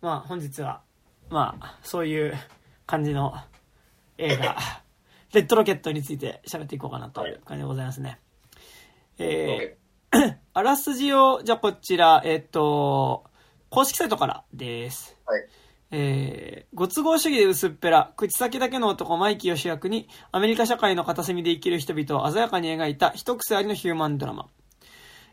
まあ本日は、まあそういう感じの映画、レッドロケットについて喋っていこうかなという感じでございますね。えー、あらすじを、じゃあこちら、えっ、と、公式サイトからです。はい。えー、ご都合主義で薄っぺら、口先だけの男マイキーを主役に、アメリカ社会の片隅で生きる人々を鮮やかに描いた一癖ありのヒューマンドラマ。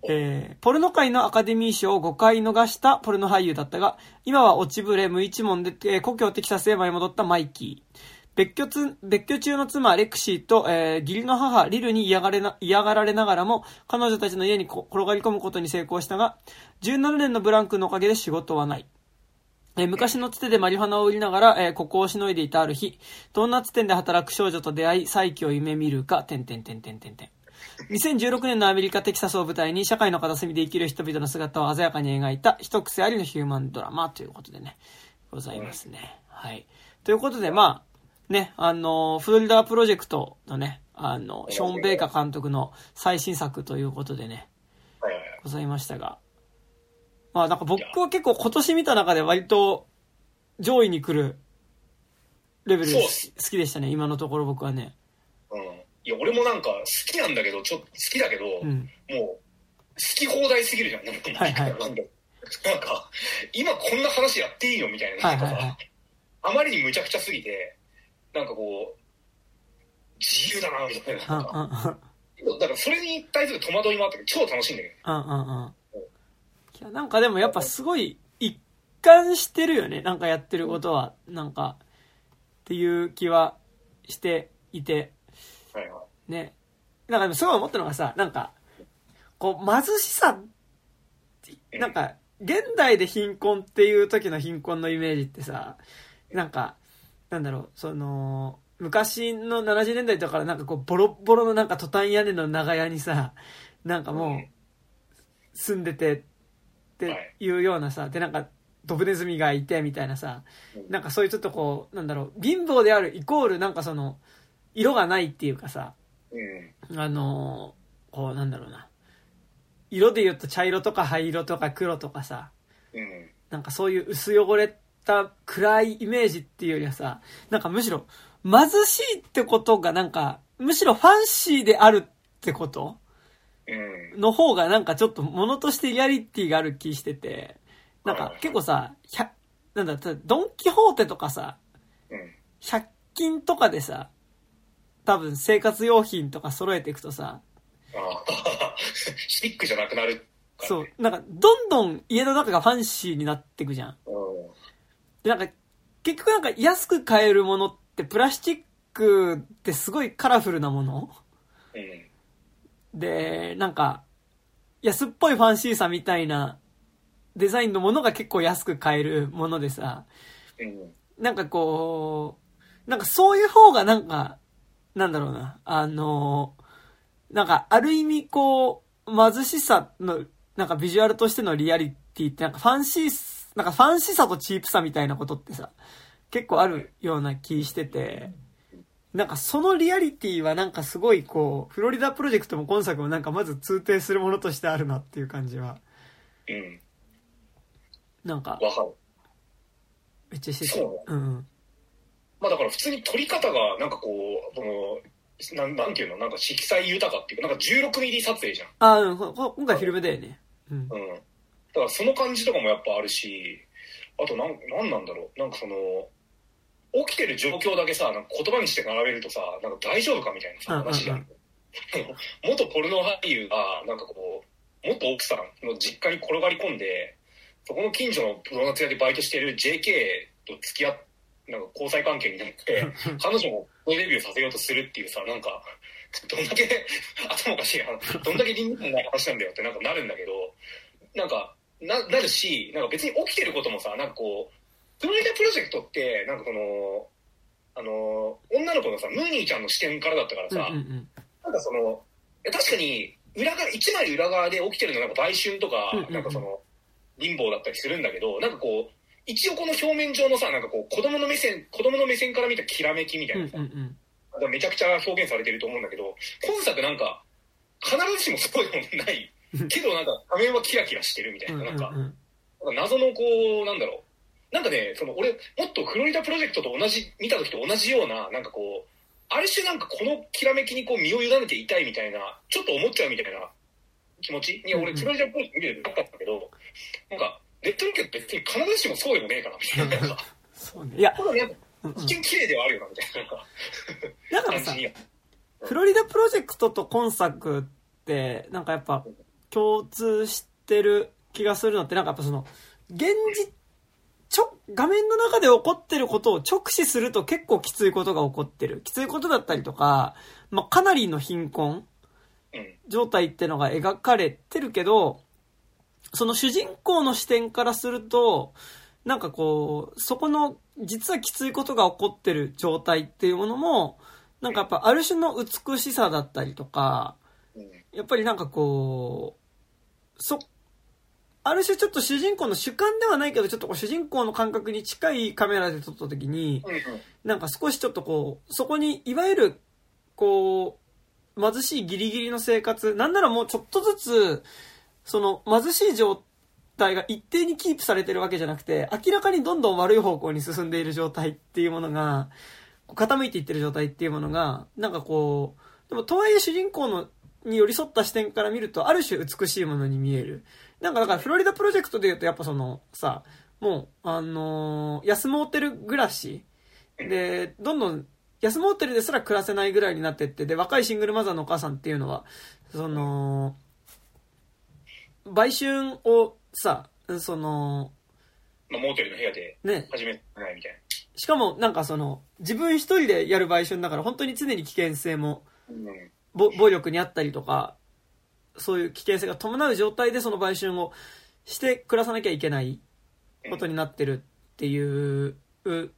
えー、ポルノ界のアカデミー賞を5回逃したポルノ俳優だったが、今は落ちぶれ無一文で、えー故郷テキサスへ舞い戻ったマイキー。別居つ、別居中の妻レクシーと、えー義理の母リルに嫌がれな、嫌がられながらも、彼女たちの家に転がり込むことに成功したが、17年のブランクのおかげで仕事はない。えー昔のつてでマリファナを売りながら、えーここをしのいでいたある日、ドーナツ店で働く少女と出会い、再起を夢見るか、てんてんてんてんてんてん。2016年のアメリカ・テキサスを舞台に社会の片隅で生きる人々の姿を鮮やかに描いた一癖ありのヒューマンドラマということでね、ございますね。はい。ということで、まあ、ね、あの、フロリダプロジェクトのね、あの、ショーン・ベイカ監督の最新作ということでね。ございましたが。まあなんか僕は結構今年見た中で割と上位に来るレベル好きでしたね、今のところ僕はね。うん。いや、俺もなんか好きなんだけど、ちょっと好きだけど、うん。もう、好き放題すぎるじゃん。なんか、はいはいなんか、今こんな話やっていいのみたいな。はいはいあまりに無茶苦茶すぎて、なんかこう、自由だな、みたいな。なんかうん。だからそれに対する戸惑いもあったけど、超楽しいんだけど。うんうんうん。いや、なんかでもやっぱすごい一貫してるよね。なんかやってることは。なんか、っていう気はしていて。はいはい。ね。なんかでもすごい思ったのがさ、なんか、こう、貧しさなんか、現代で貧困っていう時の貧困のイメージってさ、なんか、なんだろう、その、昔の70年代とかからなんかこう、ボロッボロのなんかトタン屋根の長屋にさ、なんかもう、住んでてっていうようなさ、でなんか、ドブネズミがいてみたいなさ、なんかそういうちょっとこう、なんだろう、貧乏であるイコールなんかその、色がないっていうかさ、うん。あのーこうなんだろうな。色で言うと茶色とか灰色とか黒とかさ、うん。なんかそういう薄汚れた暗いイメージっていうよりはさ、なんかむしろ貧しいってことがなんか、むしろファンシーであるってことうん。の方がなんかちょっと物としてリアリティがある気してて、なんか結構さ、100なんだ、ドンキホーテとかさ、うん。100均とかでさ、多分生活用品とか揃えていくとさ、ああ、スティックじゃなくなるからそうね。、なんか、どんどん家の中がファンシーになっていくじゃん。で、なんか、結局なんか安く買えるものって、プラスチックってすごいカラフルなもの？うん。で、なんか、安っぽいファンシーさみたいなデザインのものが結構安く買えるものでさ、うん。なんかこう、なんかそういう方がなんか、なんだろうな、あの、なんかある意味こう、貧しさの、なんかビジュアルとしてのリアリティってなんかファンシー、なんかファンシーさとチープさみたいなことってさ、結構あるような気してて、なんかそのリアリティはなんかすごいこう、フロリダプロジェクトも今作もなんかまず通底するものとしてあるなっていう感じは、うん。なんかわかる。めっちゃしてて。うん。まあだから普通に撮り方が、なんかこう、その、なんなんていうの？なんか色彩豊かっていうか、なんか16ミリ撮影じゃん。あ、うん、今回フィルムだよね。うん。うん。だからその感じとかもやっぱあるし、あとなん、なんなんだろう？なんかその、起きてる状況だけさ、なんか言葉にして並べるとさ、なんか大丈夫かみたいなさ、うんうんうん話じゃん。元ポルノ俳優が、なんかこう、元奥さんの実家に転がり込んで、そこの近所のドーナツ屋でバイトしてる JK と付き合っなんか交際関係になって、彼女もプロデビューさせようとするっていうさ、なんか、どんだけ 頭おかしいな、どんだけ倫理観ない話なんだよってなんかなるんだけど、なんか、な、なるし、なんか別に起きてることもさ、なんかこう、プロリダプロジェクトって、なんかこの、あの、女の子のさ、ムーニーちゃんの視点からだったからさ、うんうんうん。なんかその、確かに、裏側、一枚裏側で起きてるのがなんか売春とかうんうんう、んなんかその、貧乏だったりするんだけど、なんかこう、一応この表面上のさ、なんかこう、子供の目線、子供の目線から見たきらめきみたいうんなさ、うんうん。なんかめちゃくちゃ表現されてると思うんだけど、今作なんか、必ずしもそうでもない。けどなんか、画面はキラキラしてるみたいな、なんか、うんうんうんなんか謎のこう、なんだろう、なんかね、その俺、もっとフロリダプロジェクトと同じ、見た時と同じような、なんかこう、ある種なんかこのきらめきにこう身を委ねていたいみたいな、ちょっと思っちゃうみたいな気持ちに、俺、フロリダプロジェクト見ててなかったけど、なんか、レッドロケット別に必ずしもそうでもねえかな、みたいな。そうね。いや、一見綺麗ではあるよな、みたいな。だからさ。フロリダプロジェクトと今作って、なんかやっぱ共通してる気がするのって、なんかやっぱその、現実、ちょ、画面の中で起こってることを直視すると結構きついことが起こってる。きついことだったりとか、まあ、かなりの貧困うん。状態ってのが描かれてるけど、その主人公の視点からすると、なんかこう、そこの実はきついことが起こってる状態っていうものも、なんかやっぱある種の美しさだったりとか、やっぱりなんかこう、そ、ある種ちょっと主人公の主観ではないけど、ちょっとこう主人公の感覚に近いカメラで撮った時に、なんか少しちょっとこう、そこに、いわゆる、こう、貧しいギリギリの生活、なんならもうちょっとずつ、その貧しい状態が一定にキープされてるわけじゃなくて、明らかにどんどん悪い方向に進んでいる状態っていうものが、傾いていってる状態っていうものが、なんかこう、でもとはいえ主人公のに寄り添った視点から見ると、ある種美しいものに見える。なんかだからフロリダプロジェクトで言うとやっぱそのさ、もう、あのー安モーテル暮らしで、どんどん安モーテルですら暮らせないぐらいになってって、で、若いシングルマザーのお母さんっていうのは、その、売春をさ、その、まあ、モーテルの部屋でね、始めないみたいしかもなんかその、自分一人でやる売春だから本当に常に危険性も、な。うん。ぼ暴力にあったりとか、そういう危険性が伴う状態でその売春をして暮らさなきゃいけないことになってるっていう、う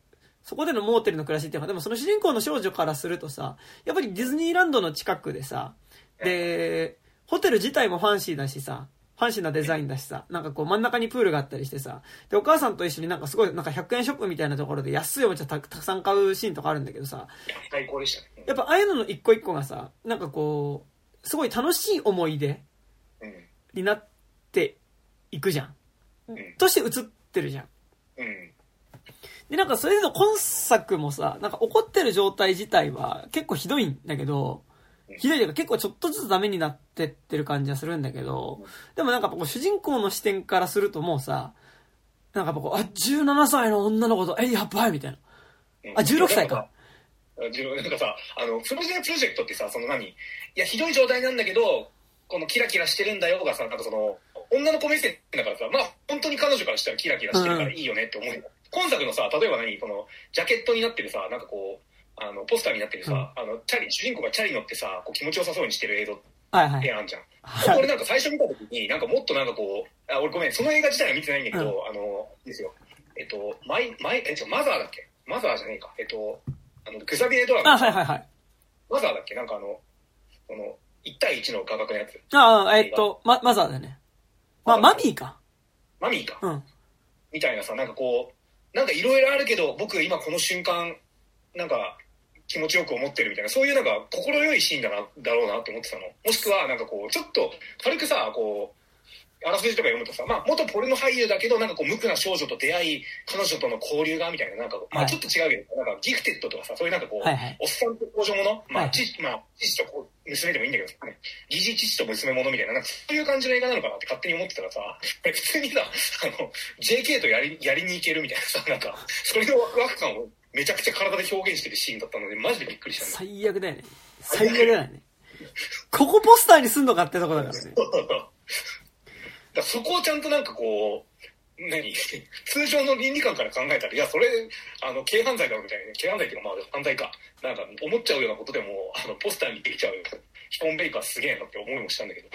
そこでのモーテルの暮らしっていうか、でもその主人公の少女からするとさ、やっぱりディズニーランドの近くでさ、で、ホテル自体もファンシーだしさ、ファンシーなデザインだしさ、なんかこう真ん中にプールがあったりしてさ、で、お母さんと一緒になんかすごい、なんか100円ショップみたいなところで安いおもちゃたたくさん買うシーンとかあるんだけどさ、最高でしたね。やっぱああいうのの一個一個がさ、なんかこう、すごい楽しい思い出うん。になっていくじゃん。うん。として映ってるじゃん。うん。で、なんかそれでの今作もさ、なんか怒ってる状態自体は結構ひどいんだけど、ひどいというか結構ちょっとずつダメになってってる感じはするんだけど、でもなんかこう主人公の視点からするともうさ、なんかこう、あ、17歳の女の子と、え、やばいみたいな。あ16歳か。16なんかさ、あの、プロジェプロジェクトってさ、その何？いや、ひどい状態なんだけど、このキラキラしてるんだよがさ、なんかその、女の子目線だからさ、まあ、本当に彼女からしたらキラキラしてるからいいよねって思う。今作のさ、例えば何？この、ジャケットになってるさ、なんかこう、あの、ポスターになってるさ、あの、チャリ、主人公がチャリ乗ってさ、こう気持ちよさそうにしてる映像はいはい。絵あんじゃん。はい俺なんか最初見た時に、なんかもっとなんかこう、あ、俺ごめん、その映画自体は見てないんだけど、あの、いいですよ。えっと、マイ、マイ、え、マザーだっけ？マザーじゃねえか。えっと、あの、グザビエドラあ、マ、はいはいはい。マザーだっけ？なんかあの、この、1対1の画角のやつ。ああ、えっと、ま、マザーだね。ま、マミーか。マミーか。うん。みたいなさ、なんかこう、なんかいろいろあるけど、僕今この瞬間、なんか、気持ちよく思ってるみたいな、そういうなんか、心よいシーンだな、だろうなって思ってたの。もしくは、なんかこう、ちょっと、軽くさ、こう、あらすじとか読むとさ、まあ、元ポルノ俳優だけど、なんかこう、無垢な少女と出会い、彼女との交流が、みたいな、なんか、まあ、はい。ちょっと違うけど、なんか、ギフテッドとかさ、そういうなんかこう、はいはい。おっさんと工場もの、まあ、はい父、まあ、父とこう娘でもいいんだけど、ね、疑似父と娘ものみたいな、なんかそういう感じの映画なのかなって勝手に思ってたらさ、普通にさ、あの、JK とやり、やりに行けるみたいなさ、なんか、それのワクワク感をめちゃくちゃ体で表現してるシーンだったので、マジでびっくりした。最悪だよね。最悪だよね。ここポスターにすんのかってとこだからね。だからそこをちゃんとなんかこう、何？通常の倫理観から考えたら、いや、それ、あの、軽犯罪だろみたいな、軽犯罪っていうか、まあ、犯罪か。なんか、思っちゃうようなことでも、あの、ポスターにできちゃう、ヒポンベイカーすげえなって思いもしたんだけど。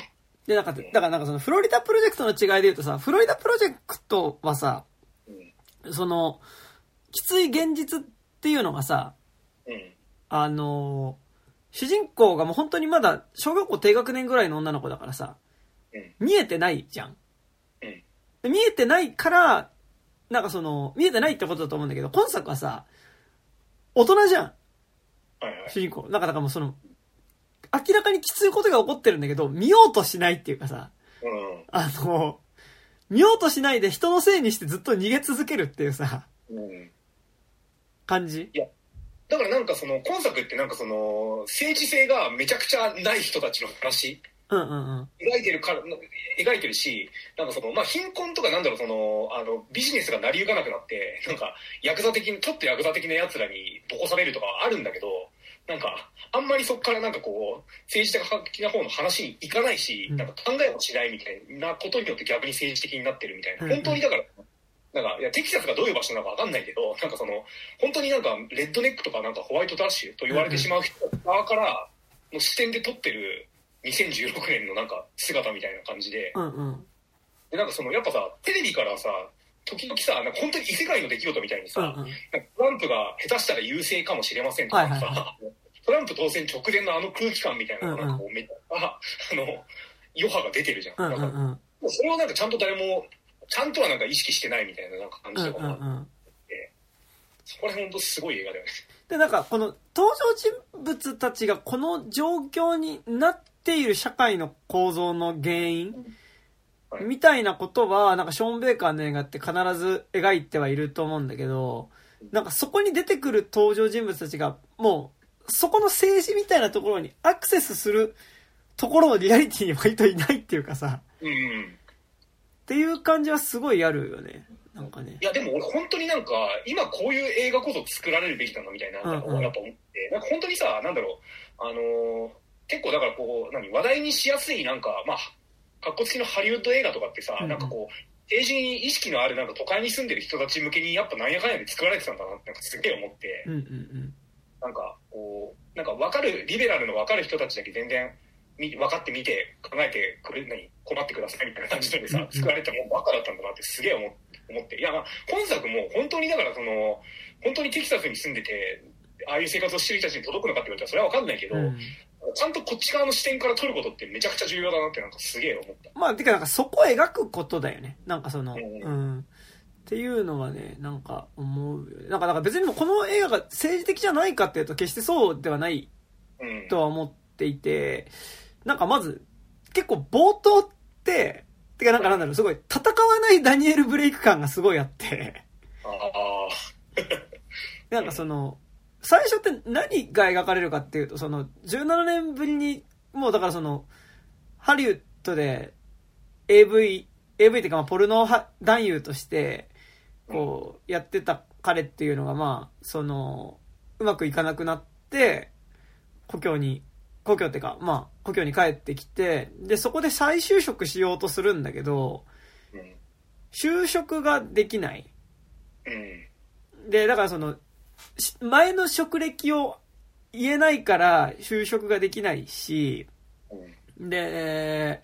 で、なんか、だからなんかそのフロリダプロジェクトの違いで言うとさ、フロリダプロジェクトはさ、うん。その、きつい現実っていうのがさ、うん。あの主人公がもう本当にまだ小学校低学年ぐらいの女の子だからさ、うん見えてないじゃん。うんで見えてないから、なんかその、見えてないってことだと思うんだけど、今作はさ、大人じゃん、はいはい。主人公。なんかだからもうその、明らかにきついことが起こってるんだけど、見ようとしないっていうかさ、うん。あの、見ようとしないで人のせいにしてずっと逃げ続けるっていうさ、うん。感じ？だからなんかその、今作ってなんかその、政治性がめちゃくちゃない人たちの話、うんうんうん。描いてるから、描いてるし、なんかその、まあ、貧困とかなんだろう、その、あの、ビジネスが成り行かなくなって、なんか、ヤクザ的に、ちょっとヤクザ的な奴らにボコされるとかはあるんだけど、なんか、あんまりそこからなんかこう、政治的な方の話に行かないし、うんなんか考えもしないみたいなことによって逆に政治的になってるみたいな。うんうん本当にだから、なんか、いや、テキサスがどういう場所なのかわかんないけど、なんかその、本当になんか、レッドネックとかなんかホワイトダッシュと言われてしまう人側からの視点で撮ってる2016年のなんか姿みたいな感じで、うんうん。でなんかその、やっぱさ、テレビからさ、時々さ、なんか本当に異世界の出来事みたいにさ、うんうん。トランプが下手したら優勢かもしれませんとかさ、はいはいトランプ当選直前のあの空気感みたいななんかこうめっちゃ、ああの、余波が出てるじゃん。うんうんうん。それをなんかちゃんと誰も、ちゃんとはなんか意識してないみたいななんか感じとかもあって、んうん。そこら辺本当すごい映画だよね。で、なんか、この登場人物たちがこの状況になっている社会の構造の原因はいみたいなことは、なんかショーン・ベーカーの映画って必ず描いてはいると思うんだけど、なんかそこに出てくる登場人物たちが、もう、そこの政治みたいなところにアクセスするところのリアリティに割といないっていうかさ、うんうん。っていう感じはすごいあるよね。なんかね。い。やでも俺本当になんか今こういう映画こそ作られるべきなんだみたいなやっぱ思って、なんか本当にさなんだろう。あのー結構だからこう何話題にしやすいなんかまあかっこつきのハリウッド映画とかってさ、うんうん。なんかこう政治に意識のあるなんか都会に住んでる人たち向けにやっぱなんやかんやで作られてたんだなってなんかすげえ思って、うんうんなんかこうなんか分かるリベラルの分かる人たちだけ全然み分かってみて考えてくれ何困ってくださいみたいな感じでさ作られてもうバカだったんだなってすげえ思思っていやまあ本作も本当にだからその本当にテキサスに住んでてああいう生活をしてる人たちに届くのかって言われたらそれは分かんないけど、うん。うんちゃんとこっち側の視点から撮ることってめちゃくちゃ重要だなってなんかすげえ思った。まあ、てか、なんかそこを描くことだよね。なんかその、ううんん。っていうのはね、なんか思う。なんか、なんか別にこの映画が政治的じゃないかっていうと決してそうではないうん。とは思っていて、なんかまず、結構冒頭って、てかなんかなんだろう、すごい戦わないダニエル・ブレイク感がすごいあって、ああ。なんかその、最初って何が描かれるかっていうと、その、17年ぶりに、もうだからその、ハリウッドで AV、AV っていうかまあポルノは男優として、こう、やってた彼っていうのがまあ、その、うまくいかなくなって、故郷に、故郷ってか、まあ、故郷に帰ってきて、で、そこで再就職しようとするんだけど、うん。就職ができない。うん。で、だからその、し前の職歴を言えないから就職ができないし、うん。で、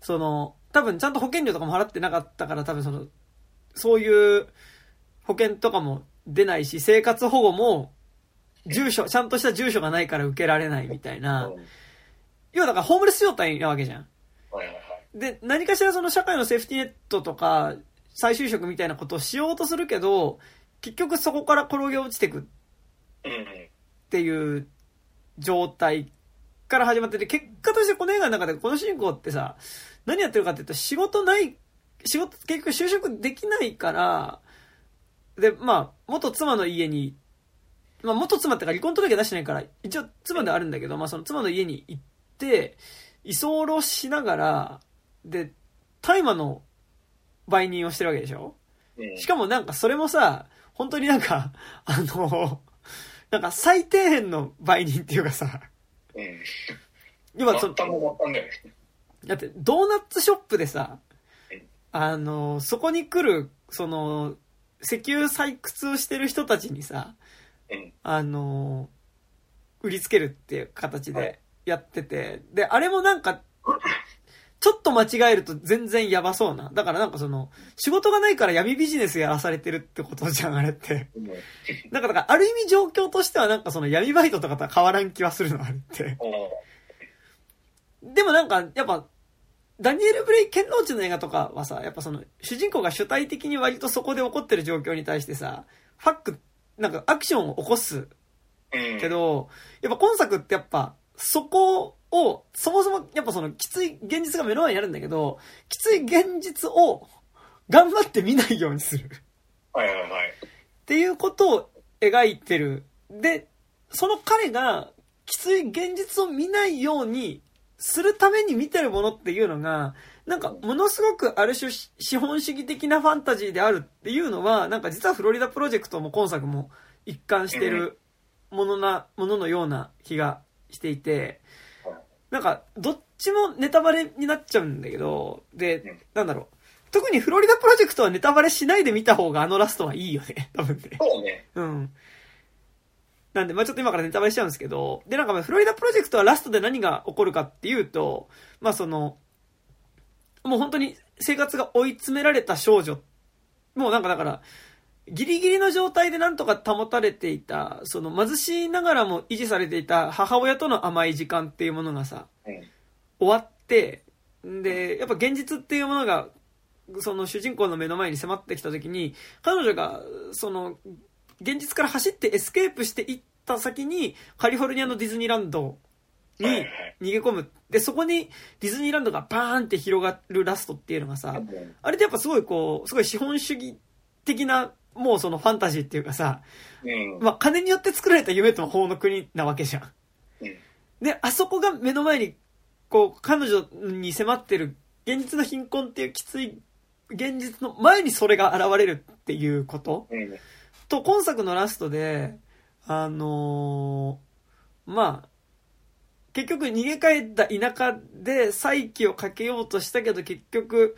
その、多分ちゃんと保険料とかも払ってなかったから多分その、そういう保険とかも出ないし、生活保護も、住所、ちゃんとした住所がないから受けられないみたいな。うん要はだからホームレス状態なわけじゃん。で、何かしらその社会のセーフティネットとか、再就職みたいなことをしようとするけど、結局そこから転げ落ちてくうん。っていう状態から始まってて、結果としてこの映画の中でこの主人公ってさ、何やってるかっていうと仕事ない、仕事、結局就職できないから、で、まあ、元妻の家に、まあ元妻ってか離婚届出してないから、一応妻であるんだけど、まあその妻の家に行って、居候しながら、で、大麻の売人をしてるわけでしょ？うん。しかもなんかそれもさ、本当になんか、あの、なんか最底辺の売人っていうかさ、うん。要はその、だってドーナツショップでさうん、あの、そこに来る、その、石油採掘をしてる人たちにさ、うん。あの、売りつけるっていう形はいでやってて、で、あれもなんか、ちょっと間違えると全然やばそうな。だからなんかその、仕事がないから闇ビジネスやらされてるってことじゃん、あれって。うん。なんか、だから、ある意味状況としてはなんかその闇バイトとかとは変わらん気はするの、あれって。でもなんか、やっぱ、ダニエル・ブレイ・ケンローチの映画とかはさ、やっぱその、主人公が主体的に割とそこで起こってる状況に対してさ、ファック、なんかアクションを起こすうん。けど、やっぱ今作ってやっぱ、そこを、そもそもやっぱそのきつい現実が目の前にあるんだけど、きつい現実を頑張って見ないようにする。はいはいはい。っていうことを描いてる。で、その彼がきつい現実を見ないようにするために見てるものっていうのが、なんかものすごくある種資本主義的なファンタジーであるっていうのは、なんか実はフロリダプロジェクトも今作も一貫してるものな、もののような気がしていて、なんかどっちもネタバレになっちゃうんだけど、で、なんだろう。特にフロリダプロジェクトはネタバレしないで見た方があのラストはいいよね。多分ね。そうね。うん。なんで、まあちょっと今からネタバレしちゃうんですけど、で、なんかまあフロリダプロジェクトはラストで何が起こるかっていうと、まあその、もう本当に生活が追い詰められた少女。もうなんかだから、ギリギリの状態でなんとか保たれていた、その貧しいながらも維持されていた母親との甘い時間っていうものがさ、うん。終わって、で、やっぱ現実っていうものが、その主人公の目の前に迫ってきた時に、彼女が、その、現実から走ってエスケープしていった先に、カリフォルニアのディズニーランドに逃げ込む。で、そこにディズニーランドがバーンって広がるラストっていうのがさ、あれってやっぱすごいこう、すごい資本主義的な、もうそのファンタジーっていうかさ、うん。まあ金によって作られた夢と魔法の国なわけじゃん。うん。で、あそこが目の前に、こう、彼女に迫ってる、現実の貧困っていうきつい、現実の前にそれが現れるっていうことうん。と、今作のラストで、あのーまあ、結局逃げ帰った田舎で再起をかけようとしたけど結局、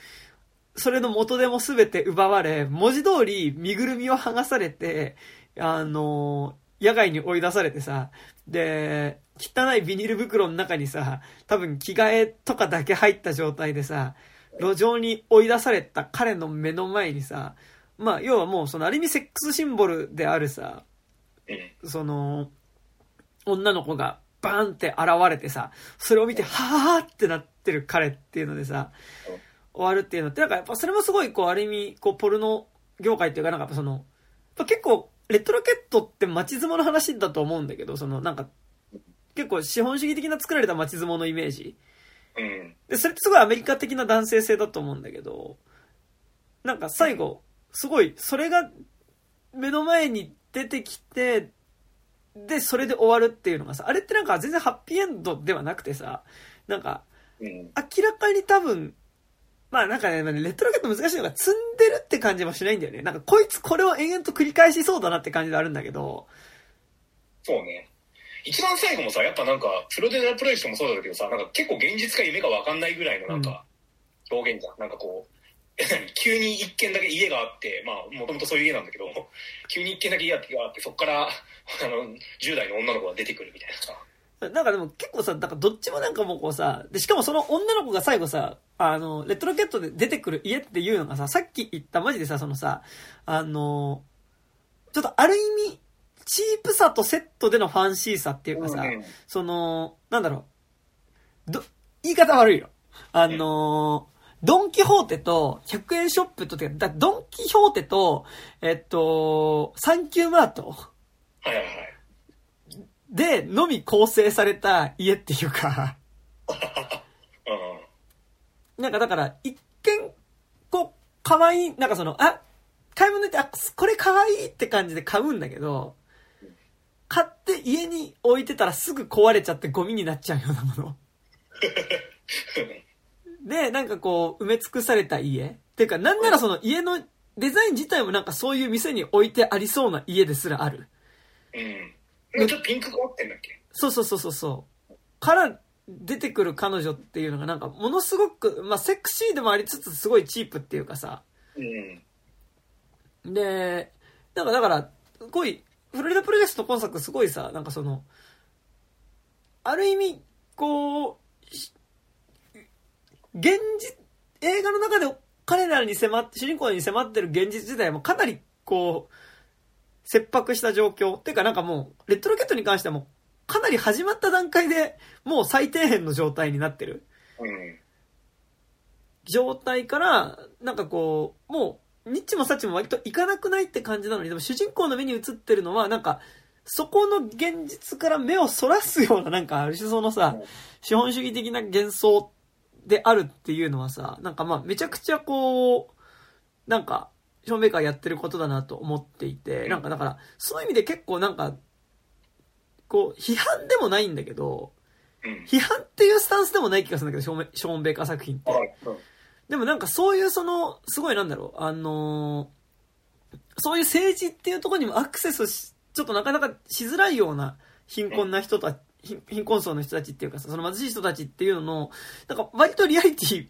それの元でも全て奪われ、文字通り身ぐるみを剥がされて、あのー野外に追い出されてさ、で、汚いビニール袋の中にさ、多分着替えとかだけ入った状態でさ、路上に追い出された彼の目の前にさ、まあ、要はもうそのある意味セックスシンボルであるさ、うん。その、女の子がバーンって現れてさ、それを見て、はぁーってなってる彼っていうのでさ、終わるっていうのって、なんかやっぱそれもすごいこう、ある意味、こう、ポルノ業界っていうか、なんかやっぱその、やっぱ結構、レトロケットって街相撲の話だと思うんだけど、そのなんか、結構資本主義的な作られた街相撲のイメージ。うん。で、それってすごいアメリカ的な男性性だと思うんだけど、なんか最後、すごい、それが目の前に出てきて、で、それで終わるっていうのがさ、あれってなんか全然ハッピーエンドではなくてさ、なんか、うん。明らかに多分、まあなんかね、レトロケット難しいのが積んでるって感じもしないんだよね。なんかこいつこれを延々と繰り返しそうだなって感じであるんだけど、そうね。一番最後もさ、やっぱなんか、プロデナープロジェクトもそうだけどさ、なんか結構現実か夢か分かんないぐらいのなんか、表現じゃん。なんかこう、急に一軒だけ家があって、まあ、もともとそういう家なんだけど、急に一軒だけ家があって、そこから、あの、10代の女の子が出てくるみたいなさ。なんかでも結構さ、なんかどっちもなんかもうこうさ、で、しかもその女の子が最後さ、あの、レトロケットで出てくる家っていうのがさ、さっき言ったマジでさ、そのさ、あの、ちょっとある意味、チープさとセットでのファンシーさっていうかさ、うんその、なんだろう、ど、言い方悪いよ。あの、ドンキホーテと100円ショップとドンキホーテと、えっと、サンキューマートはいはいはい。でのみ構成された家っていうか、うん。なんかだから、一見、こう、可愛い、なんかその、あ、買い物行って、あ、これ可愛いって感じで買うんだけど、買って家に置いてたらすぐ壊れちゃってゴミになっちゃうようなもの。で、なんかこう、埋め尽くされた家。っていうか、なんならその家のデザイン自体もなんかそういう店に置いてありそうな家ですらある。うん。ちょっとピンクがあってんだっけ？そうそうそうそうそう。から出てくる彼女っていうのがなんかものすごく、まあセクシーでもありつつすごいチープっていうかさ。うん。で、なんかだから、すごい、フロリダプロジェクトの今作すごいさ、なんかその、ある意味、こう、し現実、映画の中で彼らに迫って、主人公に迫ってる現実自体もかなり、こう、切迫した状況。っていうかなんかもう、レッドロケットに関してはもう、かなり始まった段階でもう最底辺の状態になってる。うん。状態から、なんかこう、もう、ニッチもサッチも割といかなくないって感じなのに、でも主人公の目に映ってるのは、なんか、そこの現実から目をそらすような、なんか、ある種そのさ、資本主義的な幻想であるっていうのはさ、なんかまあ、めちゃくちゃこう、なんか、ショーン・ベイカーやってることだなと思っていて、なんかだから、そういう意味で結構なんか、こう、批判でもないんだけど、うん。批判っていうスタンスでもない気がするんだけど、ショーンショーン・ベイカー作品って。でもなんかそういうその、すごいなんだろう、あのーそういう政治っていうところにもアクセスし、ちょっとなかなかしづらいような貧困な人た貧貧困層の人たちっていうかさ、その貧しい人たちっていうのの、なんか割とリアリティ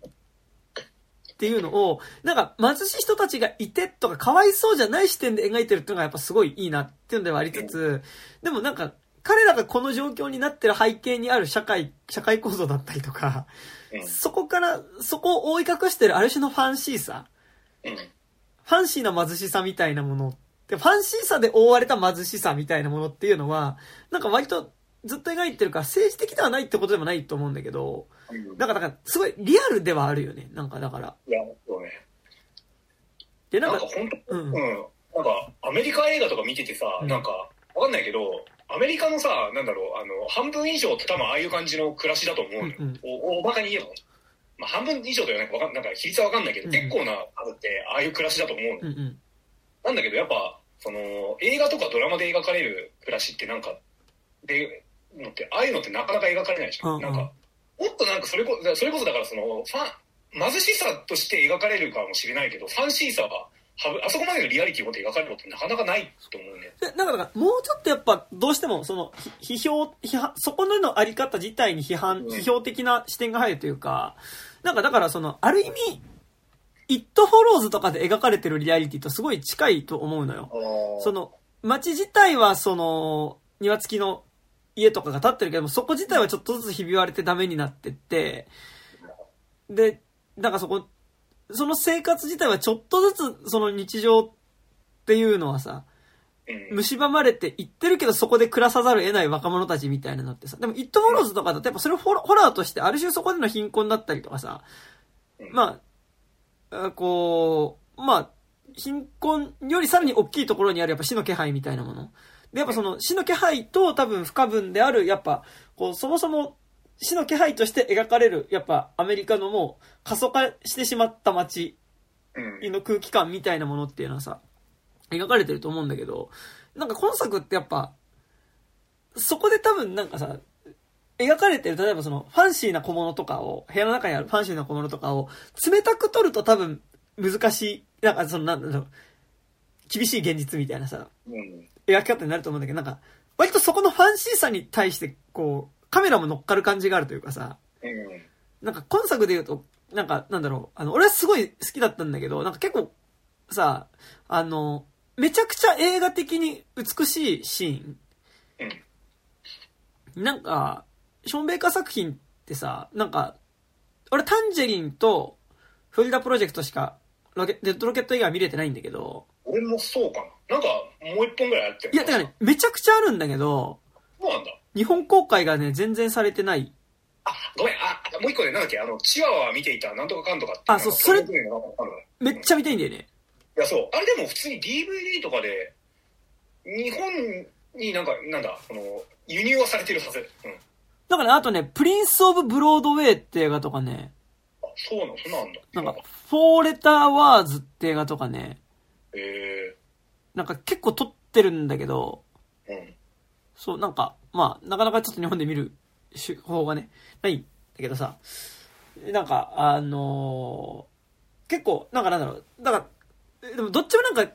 っていうのを、なんか貧しい人たちがいてとかかわいそうじゃない視点で描いてるっていうのがやっぱすごいいいなっていうのではありつつ、でもなんか彼らがこの状況になってる背景にある社会、社会構造だったりとか、うん。そこから、そこを覆い隠してるある種のファンシーさ、うん。ファンシーな貧しさみたいなもので、ファンシーさで覆われた貧しさみたいなものっていうのは、なんか割とずっと描いてるから政治的ではないってことでもないと思うんだけど、うん。だから、だからすごいリアルではあるよね。なんかだから。いや、そうね。で、なかなんんか、本当、ううんん。なんか、アメリカ映画とか見ててさ、うんなんか、わかんないけど、アメリカのさ、なんだろう、あの、半分以上って多分ああいう感じの暮らしだと思うのよ。うんうんお大バカに言えば。まあ、半分以上というか、わかんなんか比率はわかんないけど、うん結構な数ってああいう暮らしだと思うの。うんうん。なんだけど、やっぱ、その、映画とかドラマで描かれる暮らしってなんか、で、のって、ああいうのってなかなか描かれないじゃん。うんうんなんか、もっとなんかそれこそ、それこそだからその、ファン、貧しさとして描かれるかもしれないけど、ファンシーさは、あそこまでのリアリティを持って描かれることってなかなかないと思うんだかもうちょっとやっぱ、どうしても、その、ひ批評、批判、そこのあり方自体に批判、うん批評的な視点が入るというか、なんかだからその、ある意味、イットフォローズとかで描かれてるリアリティとすごい近いと思うのよ。その、街自体はその、庭付きの家とかが建ってるけども、そこ自体はちょっとずつひび割れてダメになってって、で、なんかそこ、その生活自体はちょっとずつその日常っていうのはさ、うん。蝕まれていってるけどそこで暮らさざるを得ない若者たちみたいなのってさ、でも、イットフォローズとかだとやっぱそれをホラーとしてある種そこでの貧困だったりとかさ、うんまあ、あこう、まあ、貧困よりさらに大きいところにあるやっぱ死の気配みたいなもの。で、やっぱその死の気配と多分不可分である、やっぱ、こう、そもそも死の気配として描かれる、やっぱアメリカのもう過疎化してしまった街うん。の空気感みたいなものっていうのはさ、描かれてると思うんだけど、なんか今作ってやっぱ、そこで多分なんかさ、描かれてる、例えばその、ファンシーな小物とかを、部屋の中にあるファンシーな小物とかを、冷たく取ると多分、難しい、なんかその、なんだろう、厳しい現実みたいなさ、うん。描き方になると思うんだけど、なんか、割とそこのファンシーさに対して、こう、カメラも乗っかる感じがあるというかさ、うん。なんか今作で言うと、なんか、なんだろう、あの、俺はすごい好きだったんだけど、なんか結構、さ、あの、めちゃくちゃ映画的に美しいシーン。なんか、ショーン・ベイカー作品ってさ、なんか、俺タンジェリンとフリダプロジェクトしかロケ、デッドロケット以外は見れてないんだけど、俺もそうかな。なんか、もう一本ぐらいやってるいや、だからね、めちゃくちゃあるんだけど、そうなんだ。日本公開がね、全然されてない。あ、ごめん、あ、もう一個ね、なんだっけ、あの、チワワ見ていた、なんとかかんとかっていあそうそれめっちゃ見たいんだよね。いや、そう。あれでも普通に DVD とかで、日本になんか、なんだ、その、輸入はされてるはず。うん。だから、あとね、プリンス・オブ・ブロードウェイって映画とかね、あ、そうなの、そんなんだ。なんか、フォーレター・ワーズって映画とかね、えなんか結構撮ってるんだけど、えうん。そう、なんか、まあ、なかなかちょっと日本で見る手法がね、ないんだけどさ、なんか、あのー結構、なんかなんだろう、だから、でもどっちもなんか、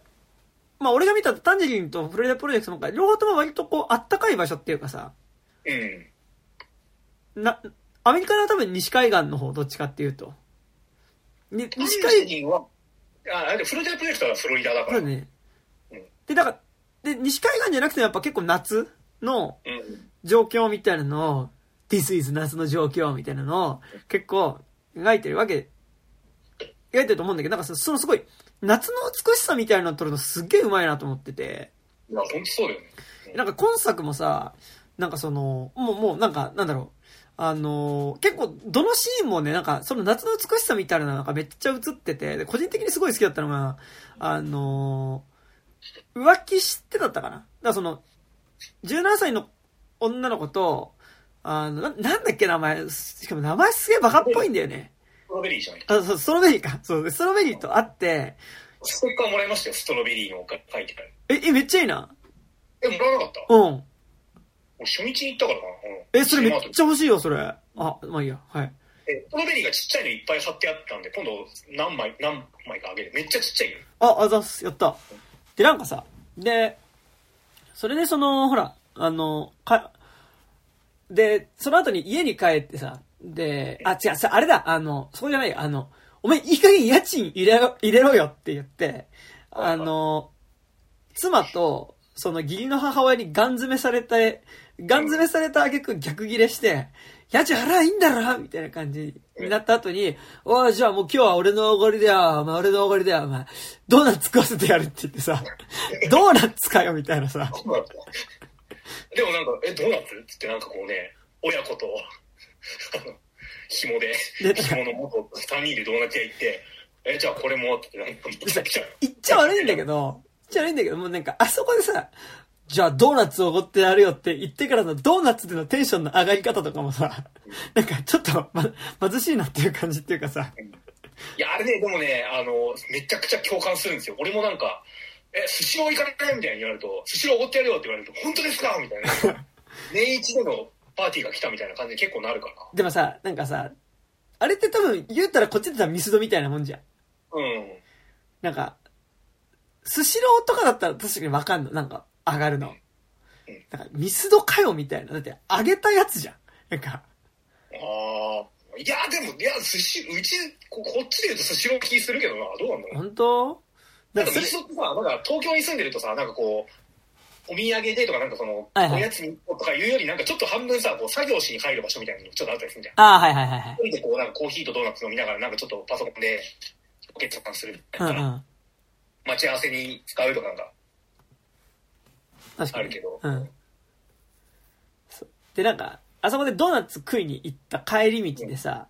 まあ俺が見たタンジェリンとフロリダプロジェクトの方が、両方とも割とこう、あったかい場所っていうかさ、うん。な、アメリカの多分西海岸の方、どっちかっていうと。に西西海海岸は、あ、あれでフロリダプロジェクトはフロリダだから。そうだねうん。で、だから、で、西海岸じゃなくてもやっぱ結構夏のうん。状況みたいなのを、This is 夏の状況みたいなのを結構描いてるわけ、描いてると思うんだけど、なんかそそのすごい、夏の美しさみたいなのを撮るのすっげえうまいなと思ってて、いや、ほんとそうだよね。なんか今作もさ、なんかその、もう、もうなんか、なんだろう。あのー結構、どのシーンもね、なんか、その夏の美しさみたいなのがめっちゃ映ってて、で、個人的にすごい好きだったのが、あのー浮気してだったかな？だからその、17歳の女の子と、あの、ななんだっけ名前、しかも名前すげえバカっぽいんだよね。ストロベリーじゃない？あ、そう、ストロベリーか。そう、ストロベリーと会って、ステッカーもらいましたよ、ストロベリーの書いてある。え、え、めっちゃいいな。え、もらわなかった？うん。俺初日に行ったからかな。うんえ、それめっちゃ欲しいよ、それ。あ、まあいいや。はい。えストロベリーがちっちゃいのいっぱい貼ってあったんで、今度何枚、何枚かあげる。めっちゃちっちゃいよ。あ、あざっす、やった。で、なんかさ、で、それでその、ほら、あの、か、で、その後に家に帰ってさ、で、あ、違う、さ、あれだ、あの、そうじゃないよ、あの、お前いい加減家賃入れろ、入れろよって言って、あの、妻と、その義理の母親にガン詰めされて、ガン詰めされた挙句逆ギレして、家賃払いいんだろみたいな感じになった後に、おい、じゃあもう今日は俺のおごりだよ、お前俺のおごりだよ、お前。ドーナツ食わせてやるって言ってさ、ドーナツかよ、みたいなさ。でもなんか、え、どうなってるってなんかこうね、親子と、あの、紐で、で紐の元3人でドーナツ屋行って、え、じゃあこれもってなんか、めちゃくちゃ。言っちゃ悪いんだけど、言っちゃ悪いんだけど、もうなんか、あそこでさ、じゃあドーナツおごってやるよって言ってからのドーナツでのテンションの上がり方とかもさ、なんかちょっと、ま、貧しいなっていう感じっていうかさ、いや、あれね、でもね、あの、めちゃくちゃ共感するんですよ。俺もなんか、え、スシロー行かないみたいに言われると、スシローおごってやるよって言われると、本当ですかみたいな。年一でのパーティーが来たみたいな感じで結構なるから。でもさ、なんかさ、あれって多分言ったらこっちでたらミスドみたいなもんじゃん。うん。なんか、スシローとかだったら確かにわかんの。なんか、上がるの。なんか、ミスドかよみたいな。だって、揚げたやつじゃん。なんか、ああ。いや、でも、いや、寿司、うち、ここっちで言うとスシロー気するけどな。どうなんだろう。本当？なんんかそれ、スドってさ、なんか東京に住んでるとさ、なんかこう、お土産でとかなんかその、はいはいおやつにとかいうよりなんかちょっと半分さ、こう作業しに入る場所みたいなのちょっとあったりするじゃん。ああ、はいはいはいはい。一人でこうなんかコーヒーとドーナツ飲みながらなんかちょっとパソコンで決算するみたいな、うんうん。待ち合わせに使うとかなんか確かに。あるけど。うん。そうで、なんか、あそこでドーナツ食いに行った帰り道でさ、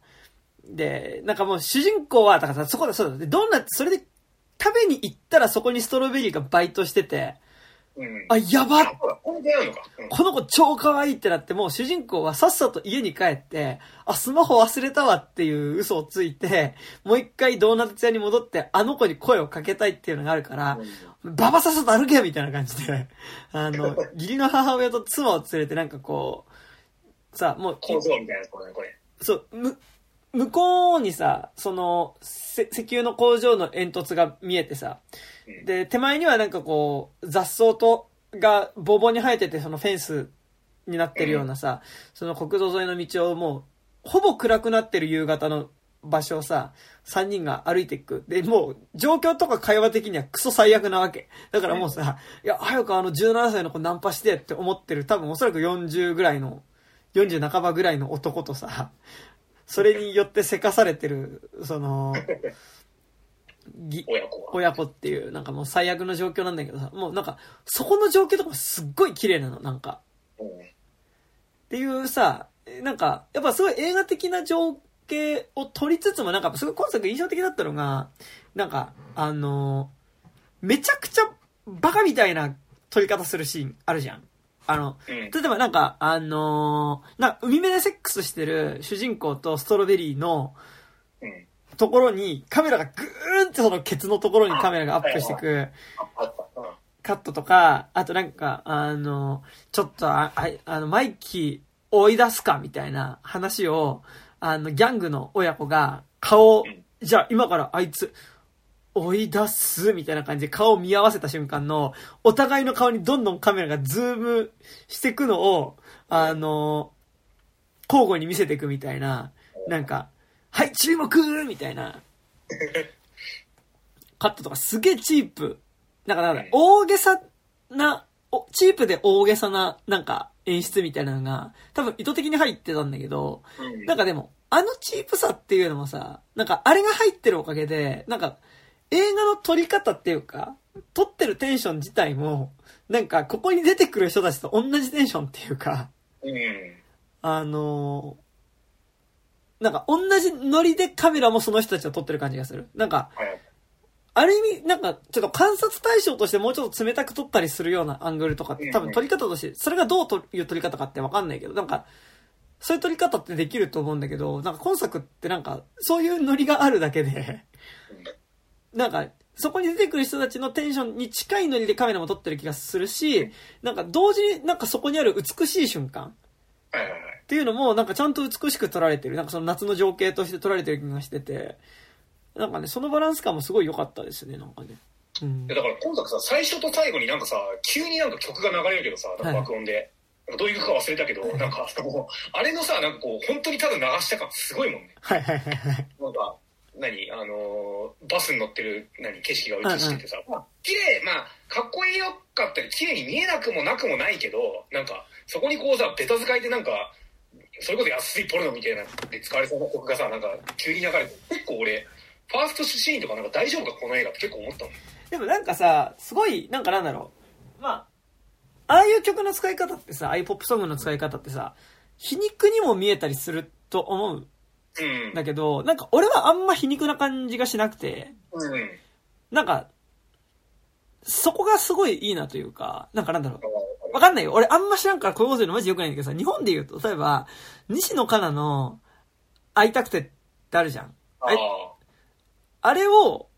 で、なんかもう主人公は、だからさ、そこだ、そうだ、で、ドーナツ、それで食べに行ったらそこにストロベリーがバイトしてて、うん。あ、やばっこれ出会うのか。うんこの子超可愛いってなって、もう主人公はさっさと家に帰って、あ、スマホ忘れたわっていう嘘をついて、もう一回ドーナツ屋に戻って、あの子に声をかけたいっていうのがあるから、ババさっさと歩けみたいな感じで、あの、義理の母親と妻を連れてなんかこう、さ、もう、構造みたいなところね、これ。そう、む、向こうにさ、その、せ石油の工場の煙突が見えてさ、うんで、手前にはなんかこう、雑草と、が、ボーボーに生えてて、そのフェンスになってるようなさ、その国道沿いの道をもう、ほぼ暗くなってる夕方の場所をさ、3人が歩いていく。で、もう、状況とか会話的にはクソ最悪なわけ。だからもうさ、いや、早くあの17歳の子ナンパしてって思ってる、多分おそらく40ぐらいの、40半ばぐらいの男とさ、それによってせかされてる、その、ぎ親子は。親子っていう、なんかもう最悪の状況なんだけどさ、もうなんか、そこの状況とかもすっごい綺麗なの、なんか。うんっていうさ、なんか、やっぱすごい映画的な情景を撮りつつも、なんかすごい今作印象的だったのが、なんか、あの、めちゃくちゃバカみたいな撮り方するシーンあるじゃん。あの、うん。例えばなんか、あのーな海辺でセックスしてる主人公とストロベリーのうん。ところにカメラがグーンってそのケツのところにカメラがアップしてく。カットとか、あとなんか、あの、ちょっとあ、ああの、マイキー追い出すかみたいな話を、あの、ギャングの親子が顔うん、じゃあ今からあいつ、追い出すみたいな感じで顔を見合わせた瞬間の、お互いの顔にどんどんカメラがズームしていくのを、あの、交互に見せていくみたいな、なんか、はい、注目みたいな、カットとかすげえチープ。なんか、か大げさな、おチープで大げさな、なんか、演出みたいなのが、多分意図的に入ってたんだけど、うん。なんかでも、あのチープさっていうのもさ、なんかあれが入ってるおかげで、なんか映画の撮り方っていうか、撮ってるテンション自体も、なんかここに出てくる人たちと同じテンションっていうか、うん。あのーなんか同じノリでカメラもその人たちを撮ってる感じがする。なんか、はい。ある意味、なんか、ちょっと観察対象としてもうちょっと冷たく撮ったりするようなアングルとかって多分撮り方として、それがどうという撮り方かってわかんないけど、なんか、そういう撮り方ってできると思うんだけど、なんか今作ってなんか、そういうノリがあるだけで、なんか、そこに出てくる人たちのテンションに近いノリでカメラも撮ってる気がするし、なんか同時になんかそこにある美しい瞬間はいはいはい。っていうのもなんかちゃんと美しく撮られてる。なんかその夏の情景として撮られてる気がしてて、なんかね、そのバランス感もすごい良かったですね、なんかね。うんで。だから今作さ、最初と最後になんかさ、急になんか曲が流れるけどさ、爆音で。なんかどういう曲か忘れたけど、なんか、あれのさ、なんかこう、本当にただ流した感すごいもんね。はいはいはいはい。なんか、何あのーバスに乗ってる、何景色が映しててさ、まあ、綺麗、まあ、かっこいいよかったり、綺麗に見えなくもなくもないけど、なんか、そこにこうさ、ベタ使いでなんか、それこそ安いポルノみたいなで使われそうな曲がさ、なんか、急に流れて、結構俺、ファーストシーンとかなんか大丈夫かこの映画って結構思ったもん。でもなんかさ、すごい、なんかなんだろう。まあ、ああいう曲の使い方ってさ、ああいうポップソングの使い方ってさ、皮肉にも見えたりすると思ううんん。だけど、なんか俺はあんま皮肉な感じがしなくて、うん。なんか、そこがすごいいいなというか、なんかなんだろう。わかんないよ。俺あんま知らんからこういうこと言うのマジ良くないんだけどさ、日本で言うと、例えば、西野カナの会いたくてってあるじゃん。あえあれを、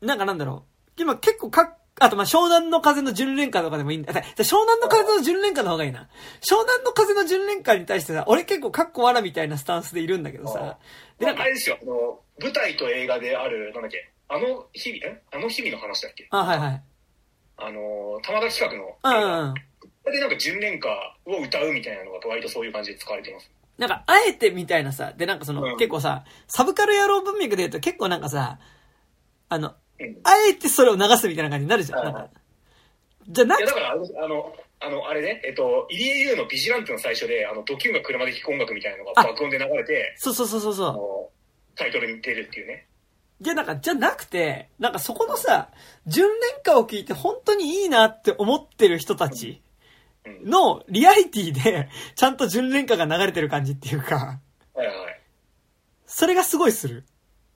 なんかなんだろう。今結構かっ、あとまあ湘南の風の純恋歌とかでもいいんだ。だ湘南の風の純恋歌の方がいいな。湘南の風の純恋歌に対してさ、俺結構カッコわらみたいなスタンスでいるんだけどさ。で、なんかあれ、ですよ、あの、舞台と映画である、なんだっけ、あの日々、え？あの日々の話だっけ？あ、はいはい。あの、玉田企画のうん。うんでなんか純恋歌を歌うみたいなのが割とそういう感じで使われてます。なんか、あえてみたいなさ、でなんかその、うん結構さ、サブカル野郎文脈で言うと結構なんかさ、あの、あえてそれを流すみたいな感じになるじゃん。んか。じゃなや、だからあの、あの、あの、あれね、えっと、入江優のビジランテの最初で、あの、ドキュンが車で聴く音楽みたいなのがあ爆音で流れて、そうそうそうそうあそう。の、タイトルに出るっていうね。じゃ、なんか、じゃなくて、なんかそこのさ、純恋歌を聞いて本当にいいなって思ってる人たちうん。のリアリティで、ちゃんと純恋歌が流れてる感じっていうか、はいはい。それがすごいする。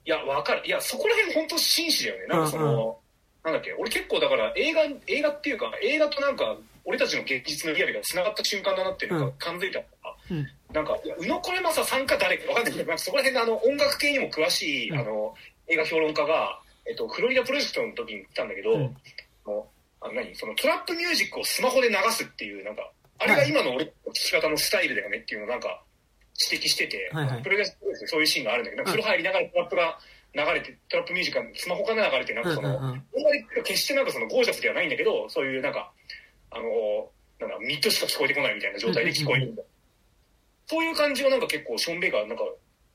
いや、わかる。いや、そこら辺本当紳士だよね。なんかその、なんだっけ、俺結構だから映画、映画っていうか、映画となんか、俺たちの現実のリアルが繋がった瞬間だなっていうのが感づいたのが、うん。なんか、宇野これまささんか誰かわかんない。けど、なんかそこら辺であの、音楽系にも詳しい、うん。あの、映画評論家が、えっと、フロリダプロジェクトの時に言ったんだけど、うん。あの何？そのトラップミュージックをスマホで流すっていう、なんか、あれが今の俺の聴き方のスタイルだよねっていうのをなんか、指摘してて、はいはいプロレスでそういうシーンがあるんだけど、風呂入りながらトラップが流れて、トラップミュージックがスマホから流れて、なんかその、うんうんうんあんまり決してなんかそのゴージャスではないんだけど、そういうなんか、あの、なんかミッドしか聞こえてこないみたいな状態で聞こえるみたいな。そういう感じをなんか結構ショーン・ベイがなんか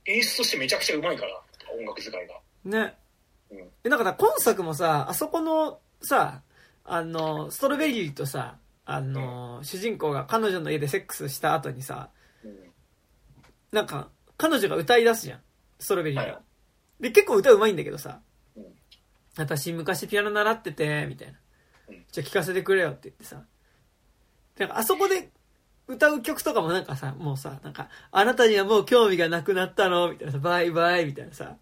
演出としてめちゃくちゃうまいから、音楽使いが。ね。うんで、なんかだから今作もさ、あそこのさ、あの、ストロベリーとさ、あの、主人公が彼女の家でセックスした後にさ、うんなんか、彼女が歌い出すじゃん。ストロベリーが。はいで、結構歌うまいんだけどさ、うん私昔ピアノ習ってて、みたいなうん。じゃあ聴かせてくれよって言ってさ。なんかあそこで歌う曲とかもなんかさ、もうさ、なんか、あなたにはもう興味がなくなったの？みたいなさ、バイバイみたいなさ、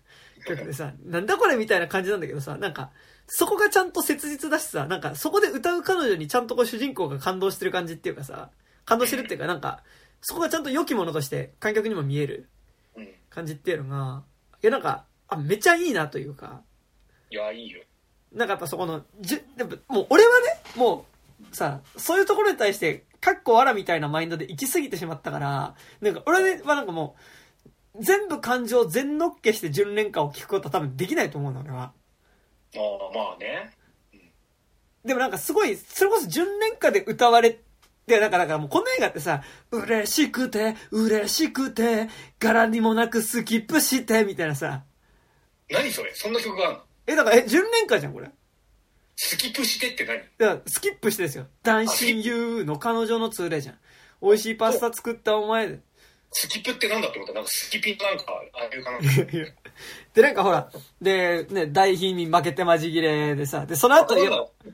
曲でさ、なんだこれみたいな感じなんだけどさ、なんか、そこがちゃんと切実だしさ、なんか、そこで歌う彼女にちゃんとこう主人公が感動してる感じっていうかさ、感動してるっていうか、なんか、そこがちゃんと良きものとして観客にも見えるうん。感じっていうのが、いやなんか、あ、めっちゃいいなというか、いや、いいよ。なんかやっぱそこの、じゅ、でも、もう俺はね、もう、さ、そういうところに対して、かっこわらみたいなマインドで行き過ぎてしまったから、なんか俺はなんかもう、全部感情全乗っけして純恋歌を聴くことは多分できないと思うの、俺は。ああ、まあね。でもなんかすごい、それこそ純恋歌で歌われて、なんかだからもうこの映画ってさ、嬉しくて、嬉しくて、柄にもなくスキップして、みたいなさ。何それ？そんな曲があるの？え、だから、え、純恋歌じゃん、これ。スキップしてって何？だから、スキップしてですよ。男親友の彼女の通例じゃん。美味しいパスタ作ったお前で。スキップってなんだって思ったなんかスキピンなんか、ああいうかな。で、なんかほら、で、ね、大貧民負けてまじ切れでさ、で、その後、いや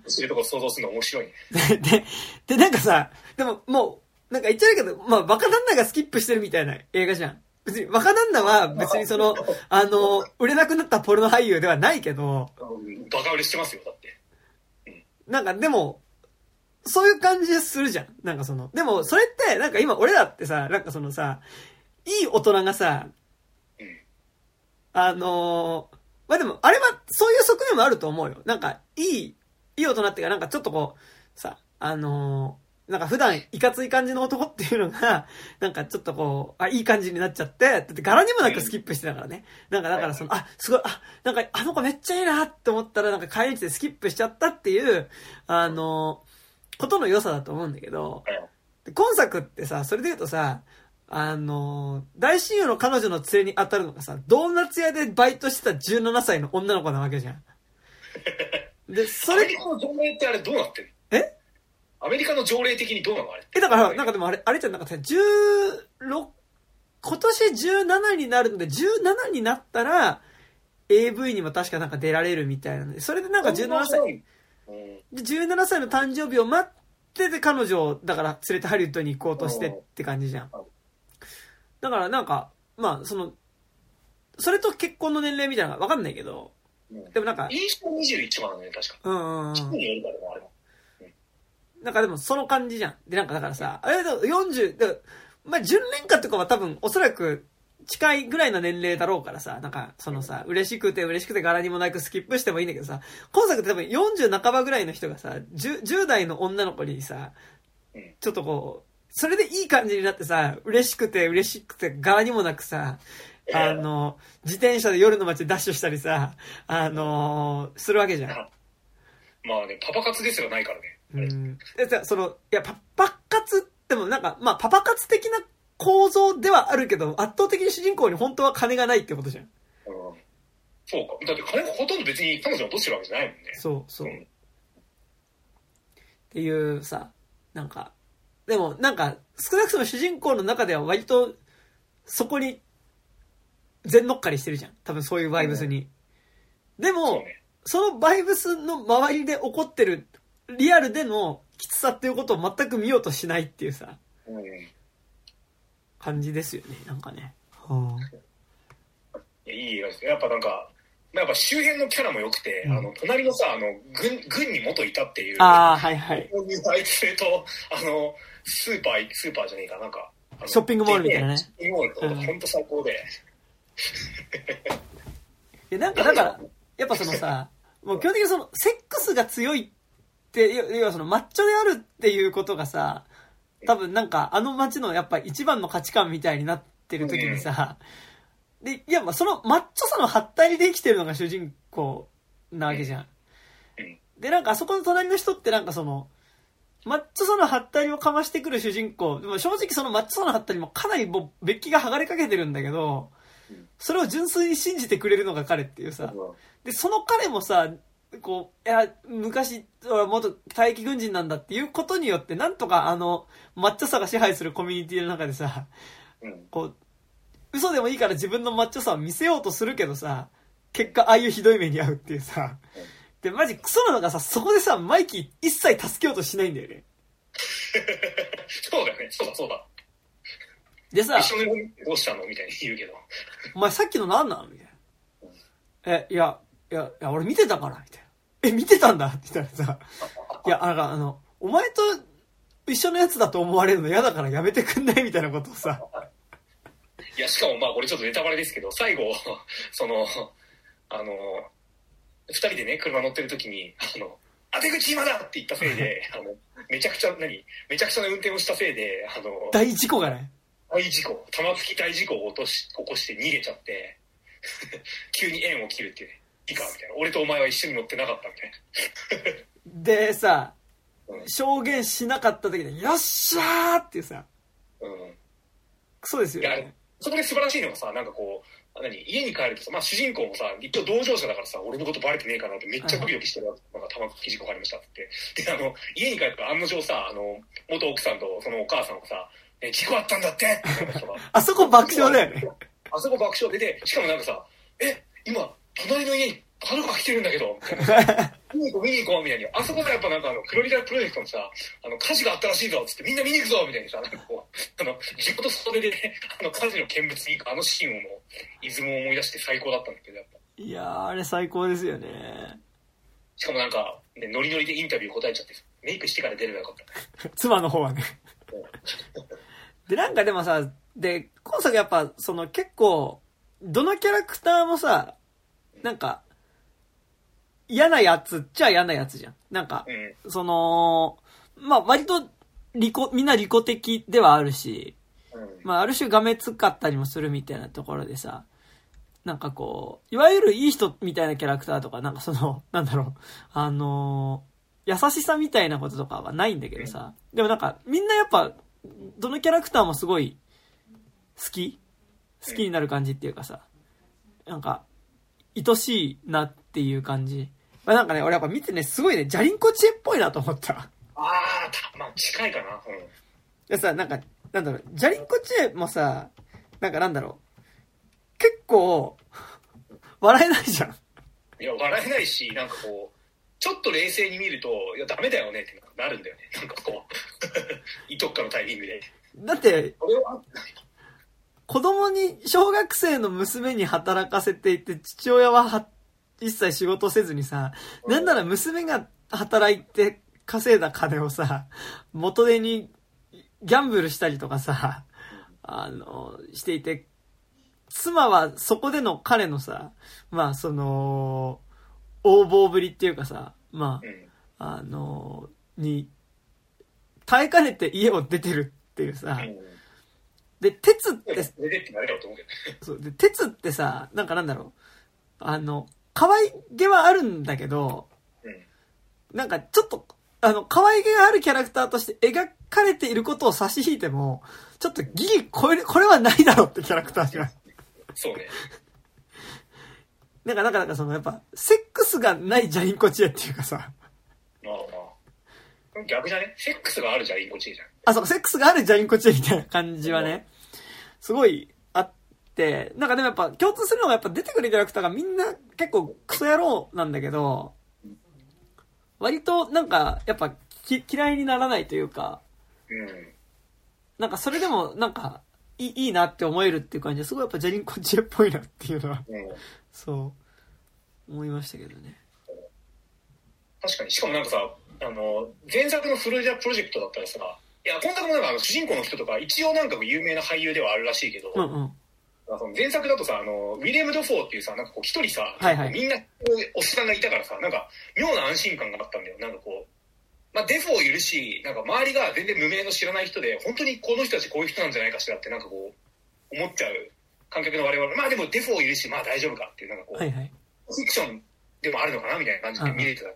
知るとこ想像するの面白いね。で、で、で、なんかさ、でももう、なんか言っちゃうけど、まあ、バカ旦那がスキップしてるみたいな映画じゃん。別に、バカ旦那は別にその、あの、売れなくなったポルノ俳優ではないけど、うんバカ売れしてますよ、だって。なんかでも、そういう感じするじゃん。なんかその、でもそれって、なんか今俺らってさ、なんかそのさ、いい大人がさ、うん。あのーまあでも、あれは、そういう側面もあると思うよ。なんか、いい、いい大人っていうか、なんかちょっとこう、さ、あのーなんか普段いかつい感じの男っていうのが、なんかちょっとこう、あ、いい感じになっちゃって、だって柄にもなくスキップしてたからね。なんかだからその、あ、すごい、あ、なんかあの子めっちゃいいなって思ったら、なんか帰り道でスキップしちゃったっていう、あのーことの良さだと思うんだけど、今作ってさ、それで言うとさ、あのー大親友の彼女の連れに当たるのがさ、ドーナツ屋でバイトしてた17歳の女の子なわけじゃん。で、それアメリ、カの条例ってあれどうなってるえ？アメリカの条例的にどうなの？あれえ、だから、なんかでもあれ、あれじゃん、なんかさ、16、今年17になるので、17になったら、AV にも確かなんか出られるみたいなので、それでなんか17歳、うんで17歳の誕生日を待ってて彼女を、だから連れてハリウッドに行こうとしてって感じじゃん。だからなんか、まあ、その、それと結婚の年齢みたいなのがわかんないけど、うんでもなんか、印象21番だね、確か。うんうんうん。地区によるからね、あれも。なんかでもその感じじゃん。で、なんかだからさ、あれだと40、だまあ、純恋歌とかは多分おそらく近いぐらいの年齢だろうからさ、なんかそのさ、嬉しくて嬉しくて柄にもなくスキップしてもいいんだけどさ、今作って多分40半ばぐらいの人がさ、10, 10代の女の子にさ、ちょっとこう、それでいい感じになってさ、嬉しくて嬉しくて柄にもなくさ、あの、自転車で夜の街でダッシュしたりさ、あのするわけじゃん。まあね、パパ活ですらないからね。うん。でさ、その、いや、パパ活ってもなんか、まあ、パパ活的な構造ではあるけど、圧倒的に主人公に本当は金がないってことじゃん。うんそうか。だって金ほとんど別に彼女がどうしてるわけじゃないもんね。そうそう。うんっていうさ、なんか、でもなんか、少なくとも主人公の中では割と、そこに、全乗っかりしてるじゃん。多分そういうバイブスに。でそうも、ね。そのバイブスの周りで起こってる、リアルでのきつさっていうことを全く見ようとしないっていうさ、うん感じですよね、なんかね。はあいやいい映画ですよ。やっぱなんか、やっぱ周辺のキャラも良くて、うんあの、隣のさ、あの、軍、軍に元いたっていう、ああ、はいはい。あいつと、あの、スーパー、スーパーじゃねえか、なんか、ショッピングモールみたいなねショッピングモールとか、うんほんと最高で。いや、なんかだから、やっぱそのさ、もう基本的にその、セックスが強いって、要要はその、マッチョであるっていうことがさ、多分なんか、あの街のやっぱ一番の価値観みたいになってる時にさ、で、いや、まあそのマッチョさのハったりで生きてるのが主人公なわけじゃんうん。で、なんかあそこの隣の人ってなんかその、マッチョさのハったりをかましてくる主人公、でも正直そのマッチョさのハったりもかなりもう、べっきが剥がれかけてるんだけどうん、それを純粋に信じてくれるのが彼っていうさ、うんで、その彼もさ、こう、いや、昔、俺は元退役軍人なんだっていうことによって、なんとかあの、マッチョさが支配するコミュニティの中でさ、うんこう、嘘でもいいから自分のマッチョさを見せようとするけどさ、結果ああいうひどい目に遭うっていうさ、で、マジクソなのがさ、そこでさ、マイキー一切助けようとしないんだよね。そうだよね、そうだそうだ。でさ、一緒にどうしたの？みたいに言うけど。お前さっきの何なの？みたいな。え、いや、いや、いや、俺見てたから、みたいな。え、見てたんだ？って言ったらさ、いや、なんかあの、お前と一緒のやつだと思われるの嫌だからやめてくんない？みたいなことをさ、いや、しかもまあ、これちょっとネタバレですけど、最後、その、あの、二人でね、車乗ってる時に、あの、当て口今だって言ったせいで、あの、めちゃくちゃ、何？めちゃくちゃな運転をしたせいで、あの、大事故がね。大事故、玉突き大事故を落とし、起こして逃げちゃって、急に縁を切るっていう。ね、いいか、みたいな。俺とお前は一緒に乗ってなかったみたいな。でさう、ん証言しなかった時に、よっしゃーっていうさ、うん。クソですよね。そこで素晴らしいのがさ、なんかこう、何？家に帰るとさ、まあ主人公もさ、一応同乗者だからさ、俺のことバレてねえかなってめっちゃドキドキしてるわけ。なんか玉突き事故がありましたって。で、あの、家に帰ると案の定さ、あの、元奥さんとそのお母さんがさ、え、事故あったんだって ってあそこ爆笑だよね。あそこ爆笑でで、しかもなんかさ、え、今、隣の家にパトカー来てるんだけど、見に行こう、見に行こう、みたいに。あそこでやっぱなんかあの、クロリダプロジェクトのさ、あの、火事があったらしいぞ、つってみんな見に行くぞ、みたいにさ、なんかこう、あの、地元袖でね、あの、火事の見物に行くあのシーンをもう、出雲を思い出して最高だったんだけど、やっぱ。いやー、あれ最高ですよね。しかもなんか、ね、ノリノリでインタビュー答えちゃって、メイクしてから出ればよかった。妻の方はね。で、なんかでもさ、で、今作やっぱ、その結構、どのキャラクターもさ、なんか、嫌なやつっちゃ嫌なやつじゃん。なんか、うん。その、まあ割と、利己、みんな利己的ではあるし、うん。まあある種がめつかったりもするみたいなところでさ、なんかこう、いわゆるいい人みたいなキャラクターとか、なんかその、なんだろう、あのー優しさみたいなこととかはないんだけどさ、でもなんか、みんなやっぱ、どのキャラクターもすごい、好き好きになる感じっていうかさ、なんか、愛しいなっていう感じ。まあ、なんかね、俺やっぱ見てね、すごいね、ジャリンコチエっぽいなと思った。ああ、たまあ近いかな。うん。でさ、なんか、なんだろう、ジャリンコチエもさ、なんかなんだろう、結構、笑えないじゃん。いや、笑えないし、なんかこう、ちょっと冷静に見ると、いや、ダメだよねってなるんだよね。なんかこう、いとっかのタイミングで。だって、これは、子供に、小学生の娘に働かせていて、父親はは一切仕事せずにさ、なんなら娘が働いて稼いだ金をさ、元手にギャンブルしたりとかさ、あの、していて、妻はそこでの彼のさ、まあその、横暴ぶりっていうかさ、まうん。あ、あの、に、耐えかねて家を出てるっていうさ、うん。で、鉄って。そう。で、鉄ってさ、なんかなんだろう。あの、可愛げはあるんだけど、うん。なんかちょっと、あの、可愛げがあるキャラクターとして描かれていることを差し引いても、ちょっとギリ超える、これはないだろうってキャラクターじゃん。そうね。なんか、なんか、なんかその、やっぱ、セックスがないジャリンコチエっていうかさ、まあまあ。逆じゃね？セックスがあるじゃん、いいこっちじゃん。あ、そう、セックスがあるジャリンコチエみたいな感じはね、すごいあって、なんかでもやっぱ共通するのがやっぱ出てくるキャラクターがみんな結構クソ野郎なんだけど、割となんかやっぱき嫌いにならないというか、うん。なんかそれでもなんかいいいいなって思えるっていう感じですごいやっぱジャリンコチエっぽいなっていうのは、うん。そう、思いましたけどね。確かに。しかもなんかさ、あの、前作のフルジャプロジェクトだったらさ、いや、今作もなんかあの主人公の人とか、一応なんか有名な俳優ではあるらしいけど、うんうん。その前作だとさ、あの、ウィリアム・ドフォーっていうさ、なんかこう一人さ、はいはいみんなおっさんがいたからさ、なんか妙な安心感があったんだよ。なんかこう、まあデフォーいるし、なんか周りが全然無名の知らない人で、本当にこの人たちこういう人なんじゃないかしらってなんかこう、思っちゃう観客の我々、まあでもデフォーいるし、まあ大丈夫かっていう、なんかこう、はいはい。フィクションでもあるのかなみたいな感じで見れてた。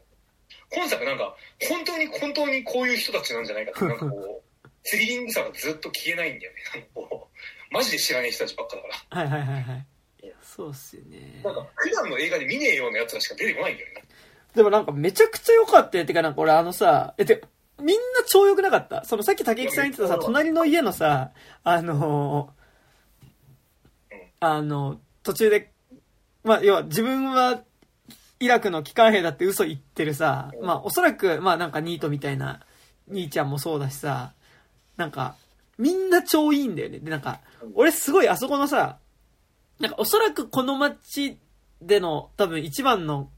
今作なんか、本当に本当にこういう人たちなんじゃないかって、なんかこう、スリリングさがずっと消えないんだよね。なんかこう、マジで知らない人たちばっかだから。はいはいはいはい。そうっすよね。なんか、普段の映画で見ねえようなやつらしか出てこないんだよね。でもなんかめちゃくちゃ良かったよ。てかなんか俺あのさ、え、て、みんな超良くなかった。そのさっき竹木さん言ってたさ、隣の家のさ、あのーあの、途中で、まあ、要は自分はイラクの機関兵だって嘘言ってるさ、まあおそらく、まあなんかニートみたいな兄ちゃんもそうだしさ、なんか、みんな超いいんだよね。で、なんか、俺すごいあそこのさ、なんかおそらくこの街での多分一番の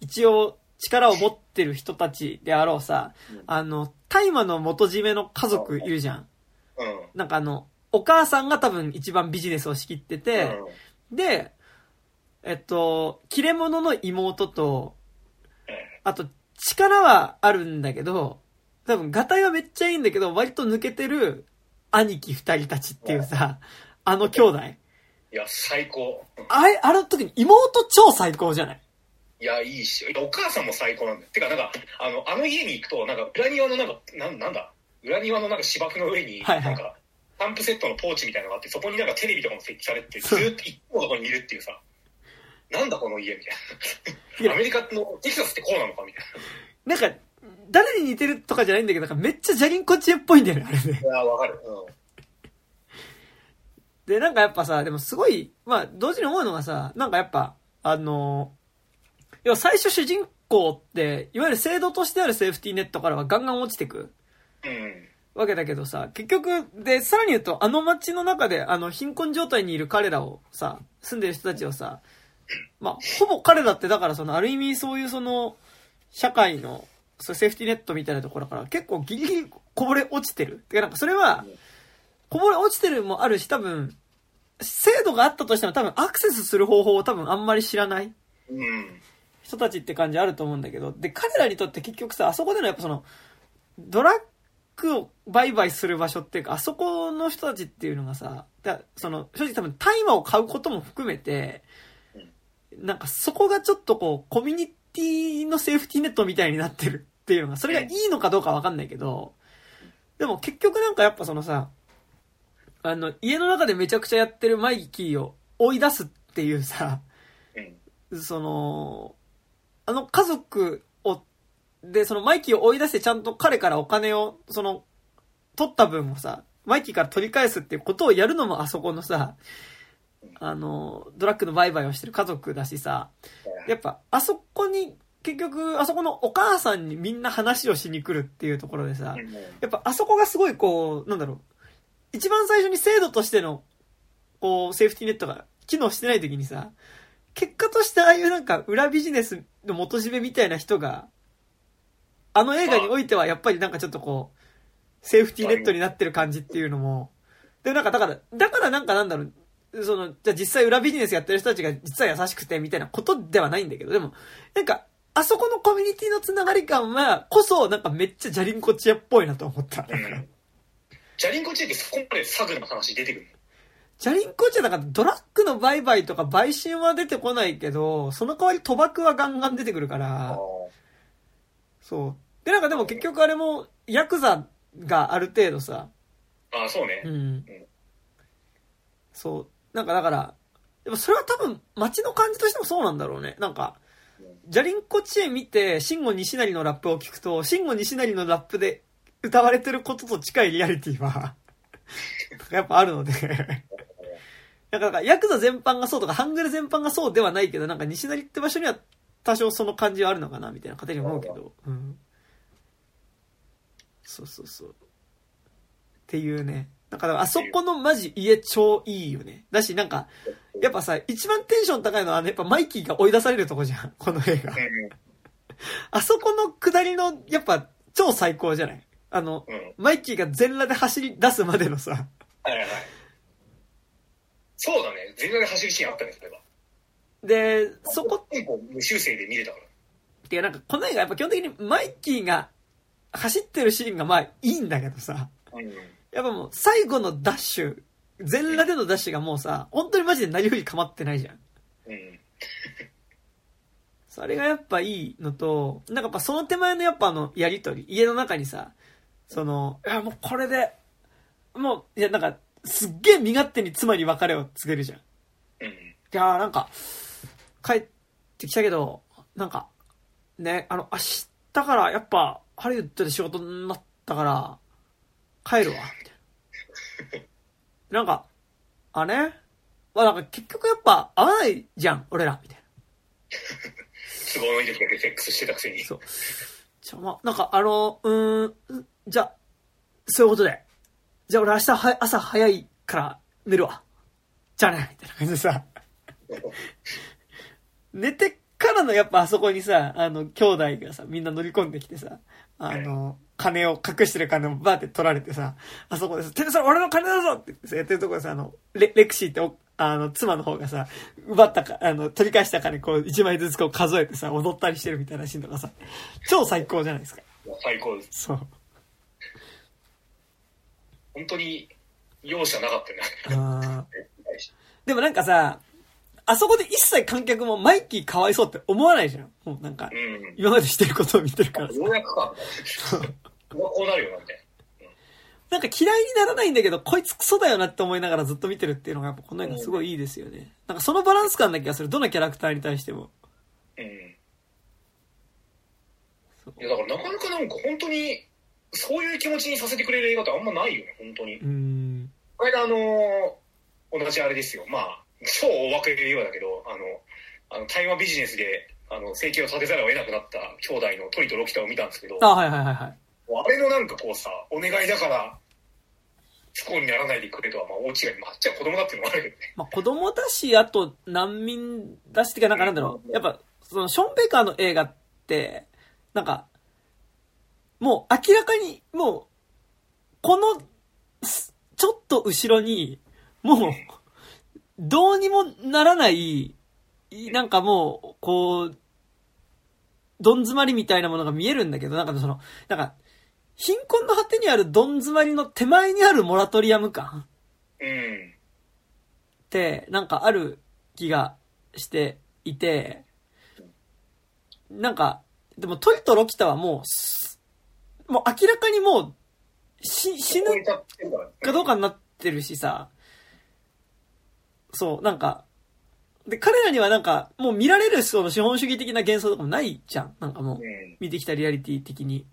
一応力を持ってる人たちであろうさ、あの、大麻の元締めの家族いるじゃん。うん。なんかあの、お母さんが多分一番ビジネスを仕切ってて、で、えっと、切れ者の妹と、あと、力はあるんだけど、多分、ガタイはめっちゃいいんだけど、割と抜けてる兄貴二人たちっていうさ、あの兄弟。いや、最高。あれ、あの時に妹超最高じゃない？いや、いいし、いやお母さんも最高なんだよ。てか、なんか、あの、あの家に行くと、なんか、裏庭のなんか、なんなんだ？裏庭のなんか芝生の上に、はいはい。なんか、スタンプセットのポーチみたいなのがあって、そこになんかテレビとかも設置されてて、ずっと一個のところにいるっていうさ、なんだこの家みたいな。アメリカのテキサスってこうなのかみたいなんか、誰に似てるとかじゃないんだけど、なんかめっちゃジャリンコチエっぽいんだよね、あれね。な。いや、わかる。うん。で、なんかやっぱさ、でもすごい、まあ、同時に思うのがさ、なんかやっぱ、あの、要は最初主人公って、いわゆる制度としてあるセーフティーネットからはガンガン落ちてくうん。わけだけどさ、結局、で、さらに言うと、あの街の中で、あの、貧困状態にいる彼らをさ、住んでる人たちをさ、まあ、ほぼ彼らって、だからその、ある意味そういうその、社会の、そセーフティーネットみたいなところから結構ギリギリこぼれ落ちてる。てかなんかそれは、こぼれ落ちてるもあるし、多分、制度があったとしても多分アクセスする方法を多分あんまり知らない。うん。人たちって感じあると思うんだけど、で、彼らにとって結局さ、あそこでのやっぱその、ドラッグを売買する場所っていうか、あそこの人たちっていうのがさ、だその、正直多分大麻を買うことも含めて、なんかそこがちょっとこう、コミュニティのセーフティーネットみたいになってるっていうのが、それがいいのかどうかわかんないけど、でも結局なんかやっぱそのさ、あの、家の中でめちゃくちゃやってるマイキーを追い出すっていうさ、うん。その、あの家族を、で、そのマイキーを追い出してちゃんと彼からお金を、その、取った分をさ、マイキーから取り返すっていうことをやるのもあそこのさ、あの、ドラッグの売買をしてる家族だしさ、やっぱあそこに、結局、あそこのお母さんにみんな話をしに来るっていうところでさ、うんやっぱあそこがすごいこう、なんだろう、一番最初に制度としての、こう、セーフティーネットが機能してない時にさ、結果としてああいうなんか裏ビジネスの元締めみたいな人が、あの映画においてはやっぱりなんかちょっとこう、セーフティーネットになってる感じっていうのも、で、なんかだから、だからなんかなんだろう、その、じゃあ実際裏ビジネスやってる人たちが実は優しくてみたいなことではないんだけど、でも、なんか、あそこのコミュニティのつながり感は、こそ、なんかめっちゃジャリンコチアっぽいなと思った。うん。ジャリンコチェってそこまでサグの話出てくるジャリンコチアだからドラッグの売買とか売春は出てこないけど、その代わり賭博はガンガン出てくるから、のそう。で、なんかでも結局あれも、ヤクザがある程度さ、ああ、そうねう。ん。そう。なんかだから、でもそれは多分街の感じとしてもそうなんだろうね。なんか、ジャリンコチエ見て、シンゴ西成のラップを聞くと、シンゴ西成のラップで歌われてることと近いリアリティは、やっぱあるので。なんか、ヤクザ全般がそうとか、ハングル全般がそうではないけど、なんか西成って場所には多少その感じはあるのかな、みたいな勝手に思うけど。うん。そうそうそう。っていうね。だから、あそこのマジ家超いいよね。だし、なんか、やっぱさ、一番テンション高いのは、やっぱマイキーが追い出されるとこじゃん。この映画。うん。あそこの下りの、やっぱ、超最高じゃない？あの、うん。マイキーが全裸で走り出すまでのさ、はいはいはい。そうだね。全裸で走るシーンあったね、それは。で、そこ結構無修正で見れたから。っていうなんか、この映画やっぱ基本的にマイキーが走ってるシーンがまあいいんだけどさ、うん。やっぱもう最後のダッシュ、全裸でのダッシュがもうさ、本当にマジで何より構ってないじゃん。うん。それがやっぱいいのと、なんかやっぱその手前のやっぱあの、やりとり、家の中にさ、その、いやもうこれで、もう、いやなんか、すっげえ身勝手に妻に別れを告げるじゃん。いうん。やーなんか、帰ってきたけど、なんか、ね、あの、明日からやっぱ、ハリウッドで仕事になったから、帰るわ、みたいな。なんか、あね、まあなんか結局やっぱ合わないじゃん、俺ら、みたいな。都合のいい時だけセックスしてたくせに。そう。じゃあ、まあ、なんか、あの、うーん、じゃあ、そういうことで。じゃあ、俺明日は、朝早いから寝るわ。じゃあね、みたいな感じでさ、寝てからのやっぱあそこにさ、あの、兄弟がさ、みんな乗り込んできてさ、あの、金を、隠してる金をバーって取られてさ、あそこでさ、てめえそれ俺の金だぞって言ってさ、やってるところでさ、あの、レレクシーってお、あの、妻の方がさ、奪ったか、あの、取り返した金こう、一枚ずつこう数えてさ、踊ったりしてるみたいなシーンとかさ、超最高じゃないですか。最高です。そう。本当に容赦なかったよね。でもなんかさ、あそこで一切観客もマイキーかわいそうって思わないじゃん。もうなんかう、ん。今までしてることを見てるからさ。ようやくか。こうなるよな、みたいなんか嫌いにならないんだけど、こいつクソだよなって思いながらずっと見てるっていうのがやっぱこの映画すごいいいですよね。なんかそのバランス感な気がする。どのキャラクターに対しても。な。うん。いや、だからなかなかなんか本当に、そういう気持ちにさせてくれる映画ってあんまないよね、本当に。うーん。これ間あのー同じあれですよ。まあ、超大枠で言うようだけど、あの、あの、対話ビジネスで、あの、生計を立てざるを得なくなった兄弟のトリとロキタを見たんですけど、あ、はいはいはいはい。あれのなんかこうさ、お願いだから、不幸にならないでくれとは、まあ大違い。まあ、あっちは子供だっていうのもあるけどね。まあ子供だし、あと難民だしってか、なんかなんだろう。やっぱ、そのショーン・ベイカーの映画って、なんか、もう明らかに、もう、この、すちょっと後ろに、もう、どうにもならない、いなんかもう、こう、どん詰まりみたいなものが見えるんだけど、なんかその、なんか、貧困の果てにあるどん詰まりの手前にあるモラトリアム感うん。って、なんかある気がしていて、なんか、でもトリとロキタはもうす、もう明らかにもう、し、死ぬかどうかになってるしさ、そう、なんか、で、彼らにはなんか、もう見られるその資本主義的な幻想とかもないじゃん。なんかもう、うん。見てきたリアリティ的に。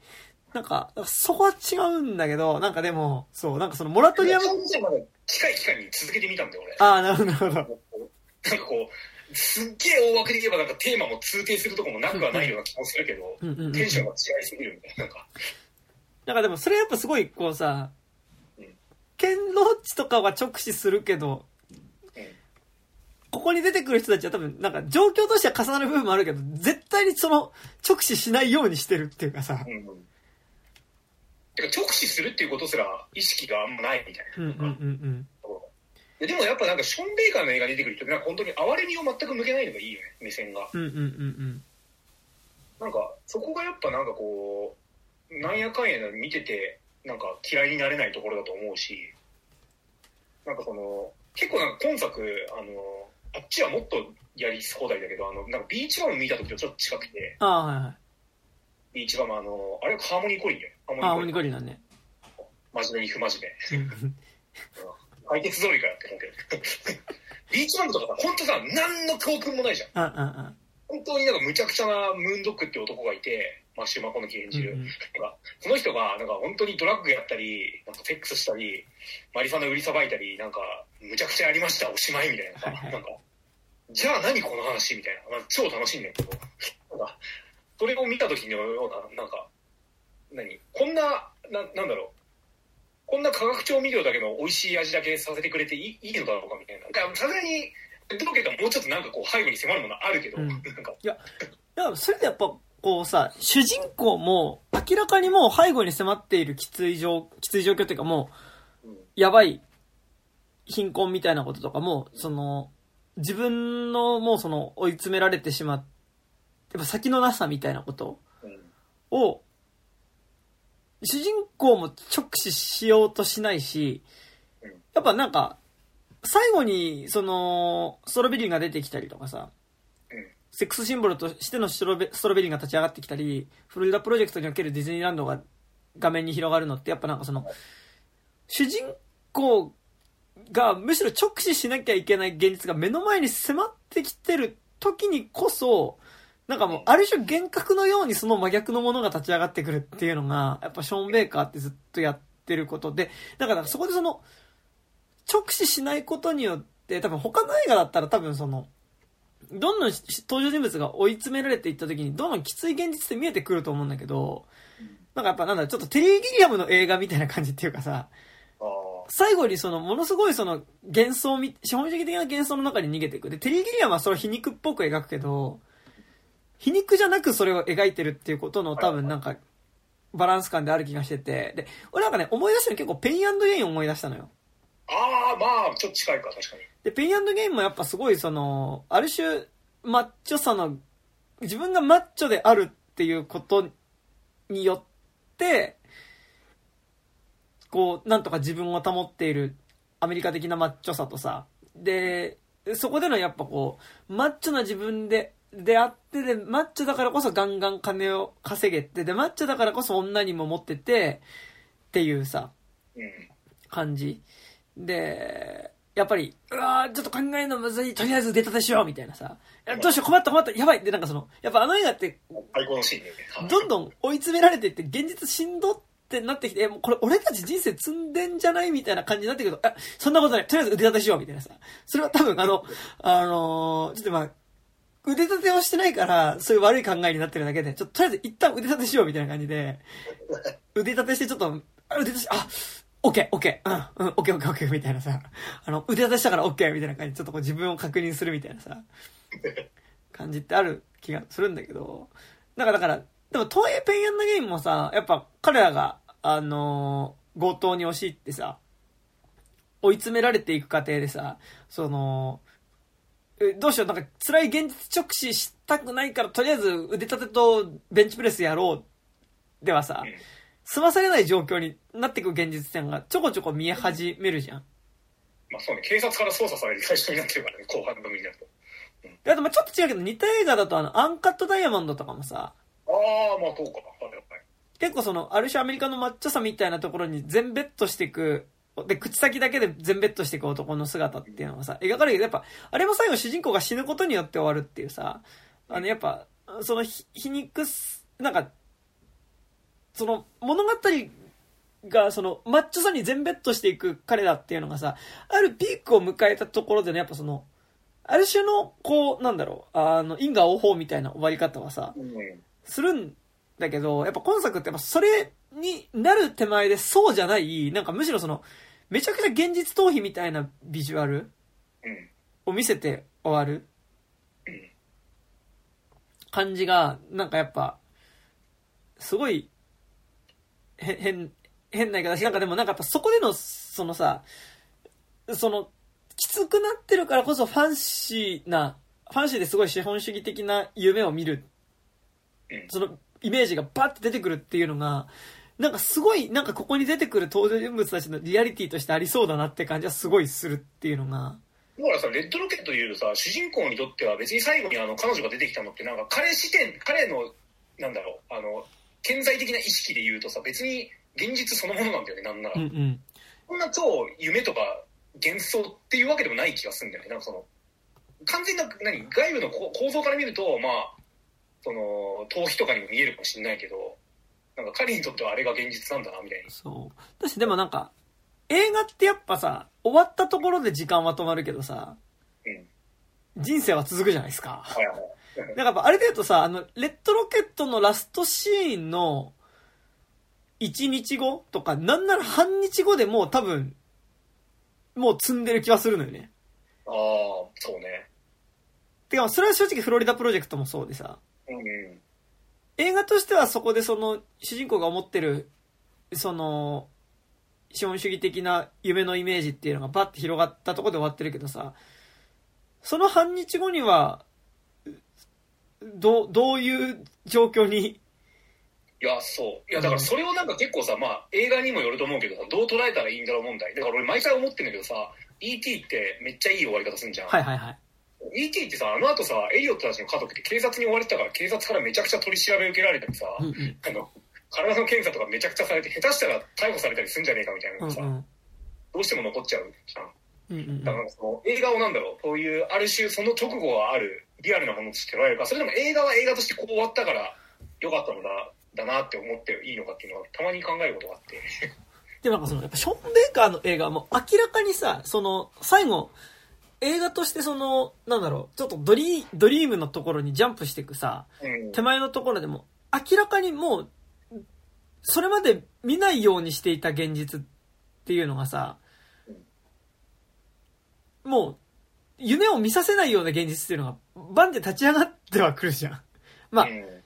なんか、そこは違うんだけど、なんかでも、そう、なんかそのモラトリアム、近い期間に続けてみたんだよ、俺。ああ、なるほど、なるほど。なんかこう、すっげえ大枠で言えばなんかテーマも通底するとこもなくはないような気もするけど。テンションが違いすぎるみたいな。なんか、なんかでもそれやっぱすごいこうさうん、ケンロッチとかは直視するけどうん、ここに出てくる人たちは多分なんか状況としては重なる部分もあるけど、絶対にその直視しないようにしてるっていうかさ。うんうん。てか直視するっていうことすら意識があんまないみたいな。うんうんうんうん。ででもやっぱなんかショーン・ベイカーの映画に出てくる人ってなんか本当に哀れみを全く向けないのがいいよね、目線が。うんうんうんなんかそこがやっぱなんかこう、なんやかんやな見てて、なんか嫌いになれないところだと思うし、なんかその、結構なんか今作、あの、あっちはもっとやり放題だけど、あの、なんかビーチバム見た時とちょっと近くて、ああ、はいはい。ビーチバムあの、あれハーモニーコリンよ。ハーモニーコリン。なんね。真面目に不真面目。うん解決通りかよって思うけど。ビーチバムとかさ、本当さ、何の教訓もないじゃん。本当になんか無茶苦茶なムーンドッグって男がいて、マッシュ・マコノキ演じる。うん。うんその人がなんか本当にドラッグやったり、なんかセックスしたり、マリファナ売りさばいたり、なんか、むちゃくちゃやりました、おしまいみたいな。さ、はいはい。なんか、じゃあ何この話みたいな、まあ、超楽しいんだけど、なんか、それを見た時のような、なんか、何？こんな、ななんだろう、こんな化学調味料だけの美味しい味だけさせてくれていいいいのだろうかみたいな。さすがに、どうけどもうちょっとなんかこう背後に迫るものあるけど、うん。なんか、いや、それでやっぱ、こうさ、主人公も明らかにもう背後に迫っているきつい状、きつい状況っていうかもう、うん。やばい貧困みたいなこととかも、その、自分のもうその追い詰められてしまって、やっぱ先のなさみたいなことうん。を、主人公も直視しようとしないしうん、やっぱなんか、最後に、その、ストロベリーが出てきたりとかさ、うんセックスシンボルとしてのストロベストロベリーが立ち上がってきたり、フロリダプロジェクトにおけるディズニーランドが画面に広がるのって、やっぱなんかその、主人公がむしろ直視しなきゃいけない現実が目の前に迫ってきてる時にこそ、なんかもう、ある種幻覚のようにその真逆のものが立ち上がってくるっていうのが、やっぱショーン・ベイカーってずっとやってることで、だからそこでその、直視しないことによって、多分他の映画だったら多分その、どんどん登場人物が追い詰められていった時に、どんどんきつい現実って見えてくると思うんだけど、なんかやっぱなんだ、ちょっとテリー・ギリアムの映画みたいな感じっていうかさ、最後にその、ものすごいその、幻想み、資本主義的な幻想の中に逃げていく。で、テリー・ギリアムはそれを皮肉っぽく描くけど、皮肉じゃなくそれを描いてるっていうことの多分なんか、バランス感である気がしてて、で、俺なんかね、思い出したの結構ペインゲイン思い出したのよ。ああ、まあ、ちょっと近いか、確かに。で、ペインゲインもやっぱすごいその、ある種、マッチョさの、自分がマッチョであるっていうことによって、こう、なんとか自分を保っているアメリカ的なマッチョさとさ、で、そこでのやっぱこう、マッチョな自分で、であってで、マッチョだからこそガンガン金を稼げて、で、マッチョだからこそ女にも持ってて、っていうさ、うん。感じ。で、やっぱり、うわーちょっと考えるのむずい、とりあえず出立てしようみたいなさ、どうしよう困った困った、やばい。で、なんかその、やっぱあの映画って。どんどん追い詰められていって、現実しんどってなってきて、えもうこれ俺たち人生積んでんじゃないみたいな感じになってくると、あ、そんなことない、とりあえず腕立てしようみたいなさ。それは多分あの、あのーちょっとまあ、腕立てをしてないから、そういう悪い考えになってるだけで、ちょっととりあえず一旦腕立てしようみたいな感じで、腕立てしてちょっと、あ腕立てし、あ、オッケー、オッケー、うん、うん、オッケー、オッケー、オッケー、みたいなさ、あの、腕立てしたからオッケー、みたいな感じで、ちょっとこう自分を確認するみたいなさ、感じってある気がするんだけど、なんかだから、でも、東映ペンヤンのゲームもさ、やっぱ彼らが、あのー強盗に押し入ってさ、追い詰められていく過程でさ、その、どうしよう、なんか辛い現実直視したくないから、とりあえず腕立てとベンチプレスやろう。ではさ、うん。済まされない状況になっていく現実点がちょこちょこ見え始めるじゃん。まあそうね、警察から捜査される最初になってるからね、後半の組になると。であとまあちょっと違うけど、似た映画だとあの、アンカットダイヤモンドとかもさ、ああ、まあそうか。はいはい。結構その、ある種アメリカのマッチョさみたいなところに全ベットしていく、で、口先だけで全ベットしていく男の姿っていうのがさ、描かれるけど、やっぱ、あれも最後主人公が死ぬことによって終わるっていうさ、あの、やっぱ、そのひ、皮肉す、なんか、その、物語が、その、マッチョさに全ベットしていく彼らっていうのがさ、あるピークを迎えたところでね、やっぱその、ある種の、こう、なんだろう、あの、因果応報みたいな終わり方はさ、うん。するんだけど、やっぱ今作ってやっぱそれになる手前でそうじゃない、なんかむしろその、めちゃくちゃ現実逃避みたいなビジュアルうん。を見せて終わるうん感じが、なんかやっぱ、すごい、へ、変、変な言い方し、なんかでもなんかやっぱそこでの、そのさ、その、きつくなってるからこそファンシーな、ファンシーですごい資本主義的な夢を見るうん。そのイメージがバッて出てくるっていうのが、なんかすごい、なんかここに出てくる登場人物たちのリアリティとしてありそうだなって感じはすごいするっていうのが、だからさ、レッドロケットで言うとさ、主人公にとっては別に最後にあの彼女が出てきたのってなんか彼視点、彼の、なんだろう、あの、顕在的な意識で言うとさ、別に現実そのものなんだよね、なんなら。うんうん。そんな超夢とか幻想っていうわけでもない気がするんだよね。なんかその、完全な、何、外部のこ構造から見ると、まあ、その、逃避とかにも見えるかもしれないけど、なんか彼にとってはあれが現実なんだな、みたいに。そう。だしでもなんか、映画ってやっぱさ、終わったところで時間は止まるけどさ、うん。人生は続くじゃないですか。はいはい。なんかやっぱあれで言うとさ、あの、レッドロケットのラストシーンの1日後とか、なんなら半日後でもう多分、もう積んでる気はするのよね。ああ、そうね。てか、それは正直フロリダプロジェクトもそうでさ、うんうん。映画としてはそこでその、主人公が思ってる、その、資本主義的な夢のイメージっていうのがバッて広がったところで終わってるけどさ、その半日後には、どう、どういう状況に、いや、そう。いや、だからそれをなんか結構さ、まあ、映画にもよると思うけどさ、どう捉えたらいいんだろう問題。だから俺毎回思ってんだけどさ、E.T. ってめっちゃいい終わり方するじゃん。はいはいはい。E.T. ってさ、あの後さ、エリオットたちの家族って警察に追われてたから、警察からめちゃくちゃ取り調べ受けられたりさ、うんうん。あの、体の検査とかめちゃくちゃされて、下手したら逮捕されたりするんじゃねえかみたいなのがさ、うんうん。どうしても残っちゃうじゃん。うんうんだからその映画をなんだろう、そういうある種その直後はあるリアルなものとして捉えるか、それとも映画は映画としてこう終わったから良かったのだ、だなって思っていいのかっていうのはたまに考えることがあって。でもなんかその、やっぱショーン・ベイカーの映画はもう明らかにさ、その、最後、映画としてその、なんだろう、ちょっとドリー、ドリームのところにジャンプしていくさ、うん。手前のところでも、明らかにもう、それまで見ないようにしていた現実っていうのがさ、もう、夢を見させないような現実っていうのが、バンで立ち上がってはくるじゃん。まあ、うん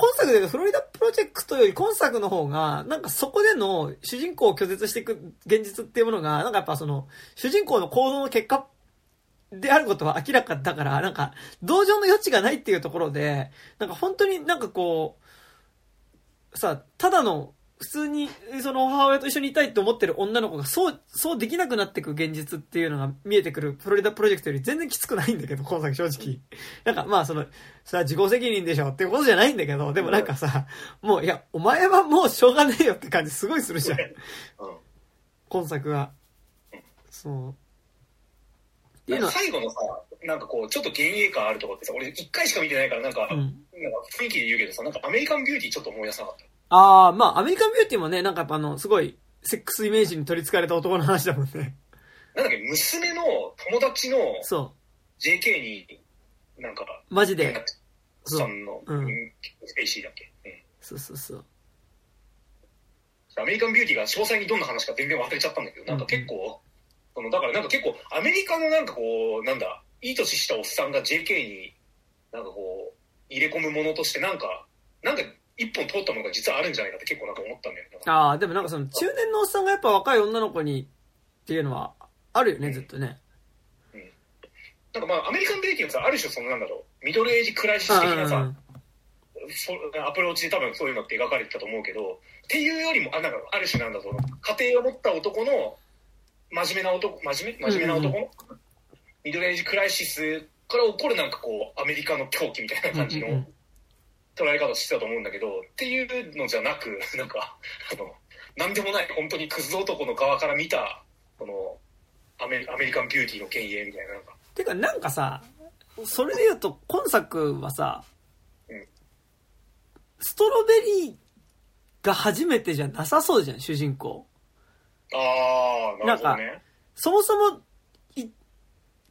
今作で言うとフロリダプロジェクトより今作の方が、なんかそこでの主人公を拒絶していく現実っていうものが、なんかやっぱその、主人公の行動の結果であることは明らかだから、なんか、同情の余地がないっていうところで、なんか本当になんかこう、さ、ただの、普通に、その母親と一緒にいたいと思ってる女の子が、そう、そうできなくなっていく現実っていうのが見えてくるフロリダプロジェクトより全然きつくないんだけど、今作正直。なんかまあその、さ、自己責任でしょっていうことじゃないんだけど、でもなんかさ、もう、いや、お前はもうしょうがねえよって感じすごいするじゃん。うん今作は。そう。っていう最後のさ、なんかこう、ちょっと幻影感あるとこってさ、俺一回しか見てないから、なんか、うん。なんか雰囲気で言うけどさ、なんかアメリカンビューティーちょっと思い出さなかった？ああ、まあ、アメリカンビューティーもね、なんかやっぱあの、すごい、セックスイメージに取り憑かれた男の話だもんね。なんだっけ、娘の友達のそ JK に、なんか、う。マジで。さんの、うんスペイシーだっけ、うんそうそうそう。アメリカンビューティーが詳細にどんな話か全然忘れちゃったんだけど、なんか結構、そのだからなんか結構、アメリカのなんかこう、なんだ、いい年したおっさんが JK に、なんかこう、入れ込むものとして、なんか、なんか一本通ったものが実はあるんじゃないかって結構なんか思ったんだよね。ああ、でもなんかその、中年のおっさんがやっぱ若い女の子にっていうのは、あるよね、ずっとね。なんかまあアメリカンビューティーはさある種そのなんだろうミドルエイジクライシス的なさ、うんそアプローチで多分そういうのって描かれてたと思うけどっていうよりもあなんかある種なんだその家庭を持った男の真面目な男真面目真面目な男の、ミドルエイジクライシスから起こるなんかこうアメリカの狂気みたいな感じのうんうんうん捉え方してたと思うんだけどっていうのじゃなく なんかあのなんでもない本当にクズ男の側から見たこのアメアメリカンビューティーの権威みたいななんか。てかなんかさ、それで言うと今作はさうん、ストロベリーが初めてじゃなさそうじゃん、主人公。ああなるほどね。そもそも、い、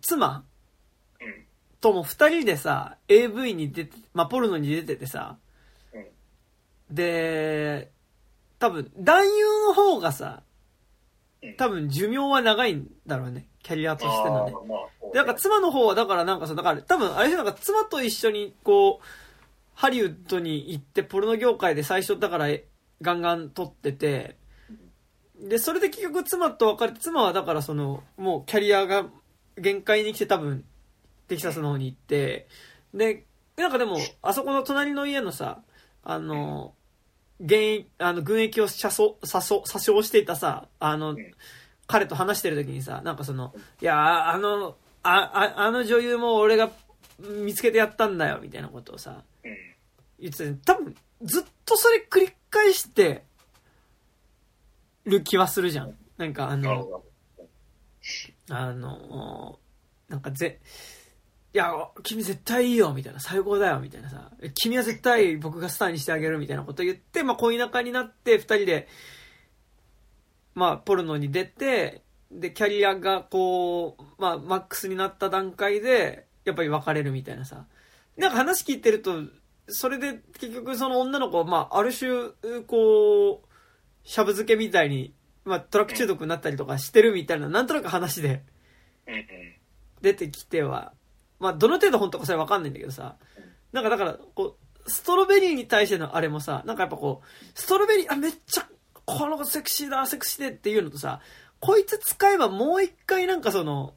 妻うんとも二人でさ、AV に出て、まあ、ポルノに出ててさ、うんで、多分、男優の方がさうん、多分寿命は長いんだろうね。キャリアとしてのね。まあなんか妻の方はだからなんかさ、だから多分あれなんか妻と一緒にこう、ハリウッドに行ってポルノ業界で最初だからえガンガン撮ってて、で、それで結局妻と別れて、妻はだからその、もうキャリアが限界に来て多分、テキサスの方に行って、で、なんかでも、あそこの隣の家のさ、あの、現役、あの、軍役を車窓、詐称、詐称していたさ、あの、彼と話してる時にさ、なんかその、いや、ああの、あ、ああの女優も俺が見つけてやったんだよ、みたいなことをさ、うん。言ってた多分、ずっとそれ繰り返してる気はするじゃん。なんかあの、あの、なんかぜ、いや、君絶対いいよ、みたいな、最高だよ、みたいなさ、君は絶対僕がスターにしてあげる、みたいなこと言って、まあ、恋仲になって、二人で、まあ、ポルノに出て、で、キャリアがこう、まあ、マックスになった段階で、やっぱり別れるみたいなさ。なんか話聞いてると、それで結局その女の子は、まあ、ある種、こう、しゃぶ漬けみたいに、まあ、トラック中毒になったりとかしてるみたいな、なんとなく話で出てきては、まあ、どの程度本当かそれわかんないんだけどさ、なんかだから、こう、ストロベリーに対してのあれもさ、なんかやっぱこう、ストロベリー、あ、めっちゃ、この子セクシーだ、セクシーでっていうのとさ、こいつ使えばもう一回なんかその、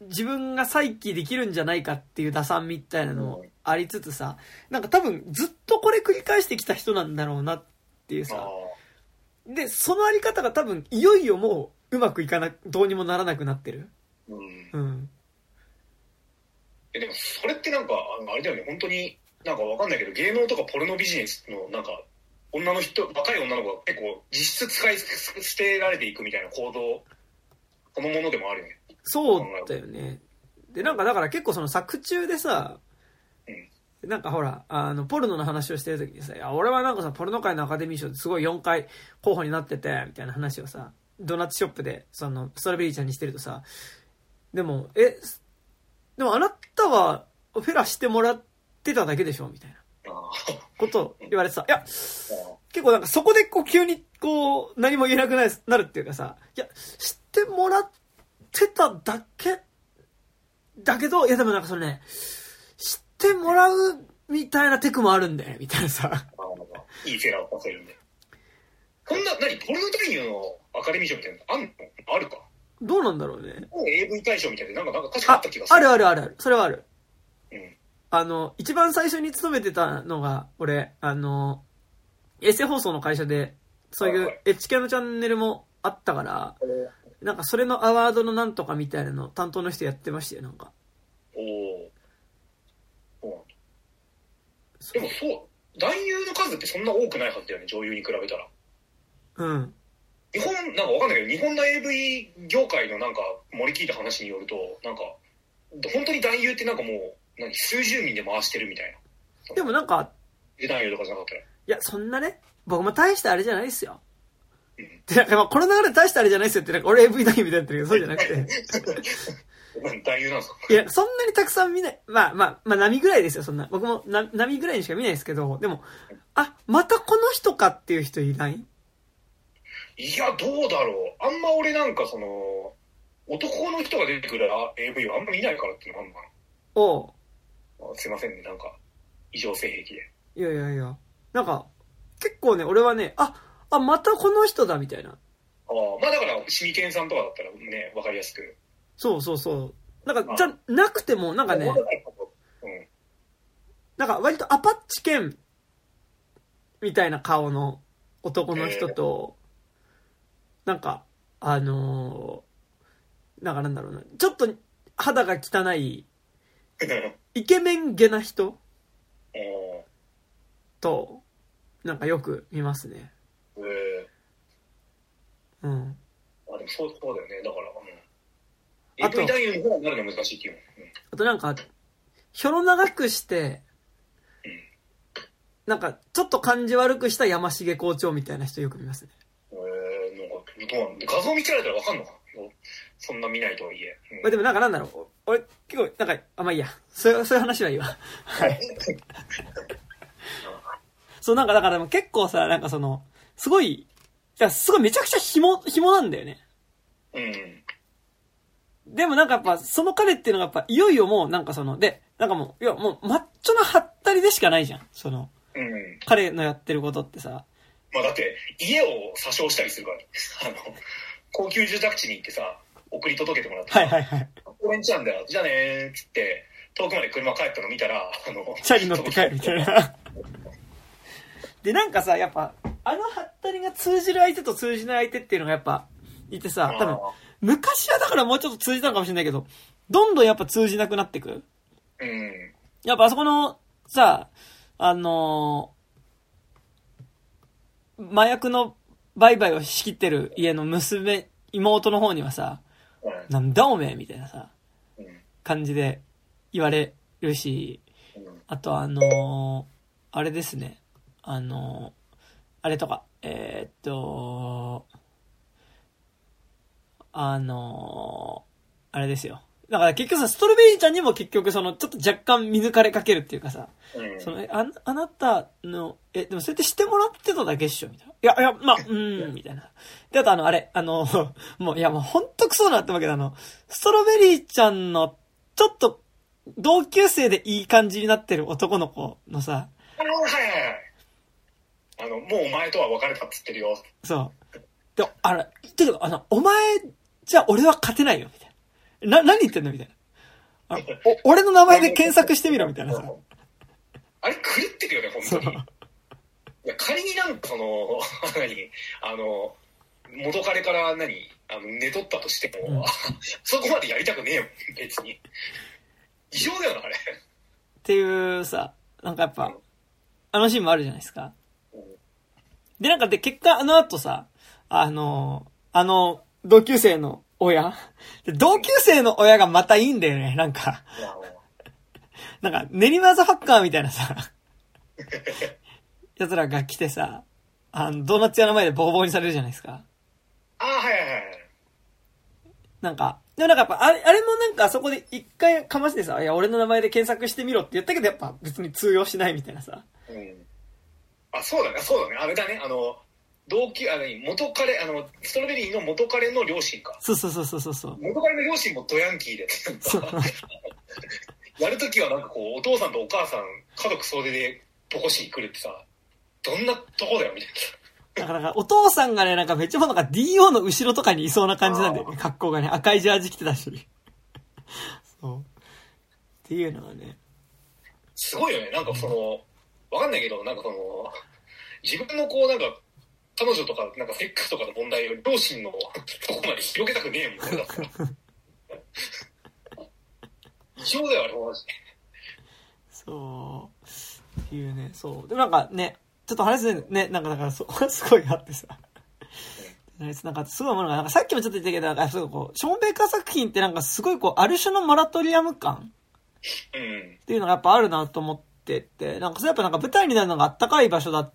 自分が再起できるんじゃないかっていう打算みたいなのもありつつさ、なんか多分ずっとこれ繰り返してきた人なんだろうなっていうあさ、で、そのあり方が多分いよいよもううまくいかな、どうにもならなくなってる。うん。えでもそれってなんかあれだよね。本当になんかわかんないけど芸能とかポルノビジネスのなんか女の人若い女の子が結構実質使い捨てられていくみたいな行動そのものでもあるよね。そうだよね。で、なんかだから結構その作中でさ、なんかほら、あの、ポルノの話をしてる時にさ、俺はなんかさ、ポルノ界のアカデミー賞ですごい4回候補になってて、みたいな話をさ、ドーナツショップで、その、ストロベリーちゃんにしてるとさ、でも、え、でもあなたは、フェラしてもらってただけでしょみたいな。ことを言われてさ、いや、結構なんかそこでこう急にこう何も言えなくなるっていうかさ、いや、知ってもらってただけだけど、いやでもなんかそれね、知ってもらうみたいなテクもあるんだよ、みたいなさ。いいフェラをさせるんでこんな何ポルノ男優のアカデミー賞みたいなのあんの？あるか？どうなんだろうね。AV 大賞みたいななんかなんか確かああった気がす、るあるあるあるある。それはある。うんあの、一番最初に勤めてたのが、俺、あの、衛星放送の会社で、そういうはいはいエッチ系のチャンネルもあったから、なんかそれのアワードのなんとかみたいなの担当の人やってましたよ、なんか。おおでもそう男優の数ってそんな多くないはずだよね女優に比べたらうん。日本なんかわかんないけど日本の AV 業界のなんか盛り聞いた話によるとなんか本当に男優ってなんかもう何数十人で回してるみたいなでもなんか、で男優とかじゃなかったらいや、そんなね、僕も大したあれじゃないっすよ。うんで、なんかまあこの流れで大したあれじゃないっすよって、なんか俺 AV 男優みたいになってるけど、そうじゃなくて。何男優なんですか？いや、そんなにたくさん見ない。まあまあ、まあ波ぐらいですよ、そんな。僕もな波ぐらいにしか見ないですけど、でも、あ、またこの人かっていう人いない？いやどうだろうあんま俺なんかその男の人が出てくる AV はあんま見ないからっていうのがあるのかおうすいませんねなんか異常性癖でいやいやいや。なんか、結構ね、俺はね、あ、あ、またこの人だ、みたいな。ああまあだからシミケンさんとかだったらねわかりやすくそうそうそう。なんか、じゃなくても、なんかね、うん。なんか割とアパッチ犬みたいな顔の男の人と、なんか、あのーなんかなんだろうな、ちょっと肌が汚い イケメンゲな人？えと、なんかよく見ますね。ーえうん。ーあ、でもそう、そうだよね。だから、うん。あと AV 男優になるの難しいっていうあとなんか、ひょろ長くして、なんか、ちょっと感じ悪くした山重校長みたいな人よく見ますね。どうなん画像見せられたらわかんのか？そんな見ないとはいえ。うんまあでもなんかなんだろう、俺結構、なんか、あ、まあいいや。そういう、そういう話はいいわ。はい。そう、なんかだからでも結構さ、なんかその、すごい、いや、すごいめちゃくちゃ紐、紐なんだよね。うん。でもなんかやっぱ、その彼っていうのがやっぱ、いよいよもうなんかその、で、なんかもう、いやもう、マッチョなハったりでしかないじゃん。その、うん。彼のやってることってさ。まあだって、家を詐称したりするから、あの、高級住宅地に行ってさ、送り届けてもらって、はいはいはい。俺んちなんだよ、じゃあねーっつって、遠くまで車帰ったの見たら、あの、チャリ乗って帰るみたいな。で、なんかさ、やっぱ、あのハったりが通じる相手と通じない相手っていうのがやっぱ、いてさ、多分、昔はだからもうちょっと通じたのかもしれないけど、どんどんやっぱ通じなくなってく。うん。やっぱあそこの、さ、あのー麻薬の売買を仕切ってる家の娘、妹の方にはさ、うんなんだおめえみたいなさ、うん感じで言われるし、うんあとあのーあれですね。あのーあれとか、えーっと、あのーあれですよ。だから結局さ、ストロベリーちゃんにも結局その、ちょっと若干見抜かれかけるっていうかさ、うんその、え、あ、あなたの、え、でもそれってしてもらってただけっしょみたいな。いや、いや、まあ、うーん、みたいな。で、あとあの、あれ、あの、もう、いや、もうほんとクソだなってわけど、あの、ストロベリーちゃんの、ちょっと、同級生でいい感じになってる男の子のさ、あのもうお前とは別れたっつってるよ。そう。で、あれ、てか、あの、お前、じゃあ俺は勝てないよ、みたいな。な、何言ってんのみたいな。あのお、俺の名前で検索してみろ、みたいなさ。あれ狂ってるよね、本当に。いや、仮になんかその、何、あの、元彼から何、あの、寝取ったとしても、うんそこまでやりたくねえよ、別に。異常だよな、あれ。っていうさ、なんかやっぱ、あのシーンもあるじゃないですか。で、なんかで、結果あの後さ、あの、あの、同級生の親？で同級生の親がまたいいんだよね、なんか。なんか、練馬ザファッカーみたいなさ、奴らが来てさ、あの、ドーナツ屋の前でボコボコにされるじゃないですか。ああ、はいはいはい。なんか、でもなんかやっぱ、あれ、あれもなんかあそこで一回かましてさ、いや、俺の名前で検索してみろって言ったけど、やっぱ別に通用しないみたいなさ。うん。あ、そうだね、そうだね。あれだね、あの、同級、あの、元彼、あの、ストロベリーの元彼の両親か。そうそうそうそうそうそう。元彼の両親もドヤンキーで、やるときはなんかこう、お父さんとお母さん、家族総出でボコしに来るってさ、どんなとこだよ、みたいだからお父さんがね、なんかめっちゃもうなんか DO の後ろとかにいそうな感じなんだよね。格好がね、赤いジャージ着てたし。そう。っていうのはね。すごいよね。なんかその、わかんないけど、なんかその、自分のこうなんか、彼女とか、なんかセックスとかの問題を両親のとこまで広げたくねえもん、俺だっだよ、あれ、マジで。そう。っていうね、そう。でもなんかね、ちょっと話でね、なんかだからそ、すごいあってさ。なんかすごいものが、なんかさっきもちょっと言ったけど、なんかすごいこう、ショーンベーカー作品ってなんかすごいこう、ある種のモラトリアム感うん。っていうのがやっぱあるなと思ってて、なんかそれやっぱなんか舞台になるのがあったかい場所だうん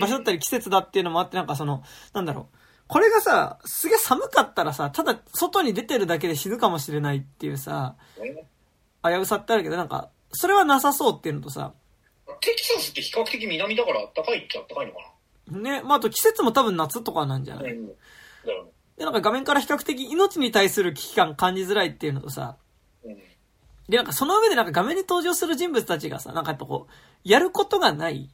場所だったり季節だっていうのもあって、なんかその、なんだろう。これがさ、すげえ寒かったらさ、ただ外に出てるだけで死ぬかもしれないっていうさ、ね危うさってあるけど、なんか、それはなさそうっていうのとさ、テキサスって比較的南だからあったかいっちゃあったかいのかね、まああと季節も多分夏とかなんじゃな。ない、ん。だよね。で、なんか画面から比較的命に対する危機感感じづらいっていうのとさ、うん。で、なんかその上でなんか画面に登場する人物たちがさ、なんかやっぱこう、やることがない、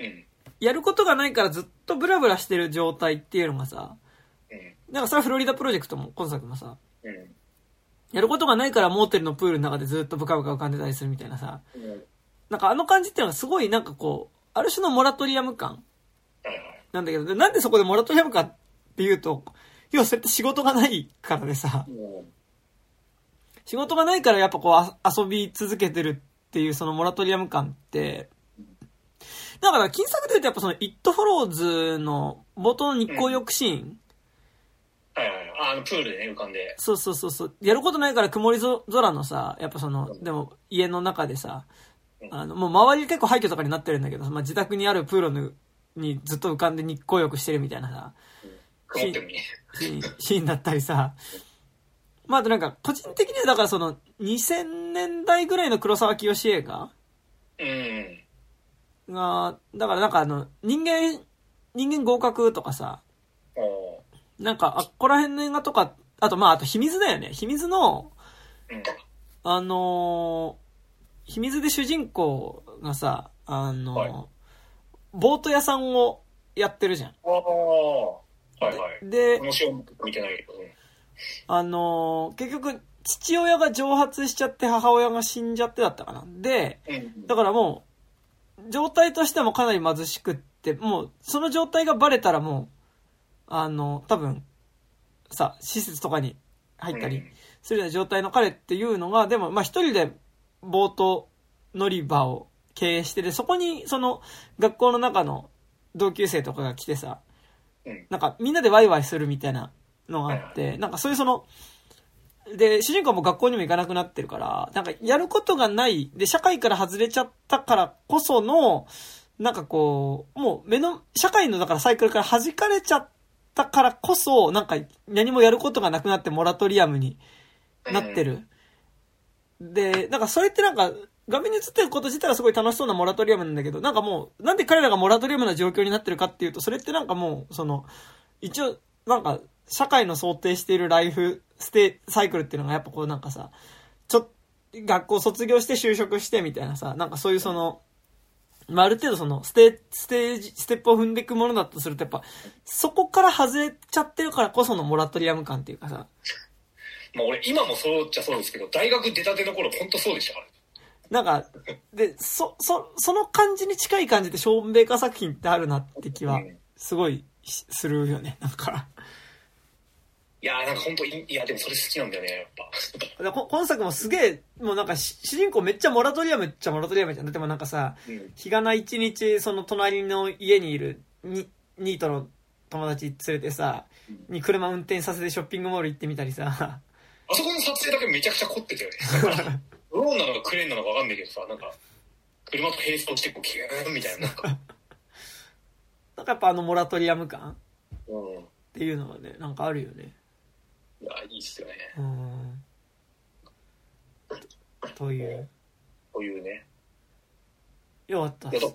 うん。やることがないからずっとブラブラしてる状態っていうのがさ、うん。なんかそれはフロリダプロジェクトも今作もさ、うん。やることがないからモーテルのプールの中でずっとブカブカ浮かんでたりするみたいなさ、うんなんかあの感じっていうのがすごいなんかこう、ある種のモラトリアム感。なんだけど、でなんでそこでモラトリアムかっていうと、要はそれって仕事がないからでさ、うん仕事がないからやっぱこうあ遊び続けてるっていうそのモラトリアム感って、だから金作で言うとやっぱその It Follows の冒頭の日光浴シーン、はいはいはい。ああの、プールでね、浮かんで。そうそうそうそう、やることないから曇りぞ空のさ、やっぱその、でも家の中でさ、あの、もう周り結構廃墟とかになってるんだけど、まあ、自宅にあるプールのにずっと浮かんで日光浴してるみたいなさ。シーン、シーンだったりさ。まあ、あとなんか、個人的にはだからその、2000年代ぐらいの黒沢清映画うん。が、だからなんかあの、人間、人間合格とかさ、おなんか、あっこら辺の映画とか、あとまあ、あと秘密だよね。秘密の、うん。あのー秘密で主人公がさ、あのーはいボート屋さんをやってるじゃん。ああ。はいはい。で、いけど。うんあのー結局、父親が蒸発しちゃって母親が死んじゃってだったかな。で、うん。だからもう、状態としてもかなり貧しくって、もう、その状態がバレたらもう、あの、多分、さ、施設とかに入ったりうんするような状態の彼っていうのが、でも、まあ一人でボート乗り場を経営してて、そこに、その、学校の中の同級生とかが来てさ、うん。なんかみんなでワイワイするみたいなのがあって、なんかそういうその、で、主人公はもう学校にも行かなくなってるから、なんかやることがない、で、社会から外れちゃったからこその、なんかこう、もう目の、社会のだからサイクルから弾かれちゃったからこそ、なんか何もやることがなくなってモラトリアムになってる。で、なんかそれってなんか、画面に映ってること自体はすごい楽しそうなモラトリアムなんだけど、なんかもう、なんで彼らがモラトリアムな状況になってるかっていうと、それってなんかもう、その、一応、なんか、社会の想定しているライフステサイクルっていうのがやっぱこうなんかさ、ちょっ学校卒業して就職してみたいなさ、なんかそういうその、まあ、ある程度その、ステ、ステージ、ステップを踏んでいくものだとするとやっぱ、そこから外れちゃってるからこそのモラトリアム感っていうかさ、まあ俺、今もそうっちゃそうですけど、大学出たての頃、本当そうでしたから。なんか、で、そ、そ、その感じに近い感じでショーン・ベイカー作品ってあるなって気はうん、すごいしするよね、なんか。いやーなんか本当いいや、でもそれ好きなんだよね、やっぱ。でこ今作もすげえ、もうなんかし主人公めっちゃモラトリアムっちゃモラトリアムじゃん。だってもうなんかさ、うん。日がな一日その隣の家にいるニニートの友達連れてさ、に車運転させてショッピングモール行ってみたりさ、あそこの撮影だけめちゃくちゃ凝ってたよね。ドローンなのかクレーンなのかわかんないけどさ、なんか、車と並走してこう、キューンみたいな、なんか。なんかやっぱあのモラトリアム感っうん。ていうのはね、なんかあるよね。いや、いいっすよね。うん。という。こういうね。よかったいやだ。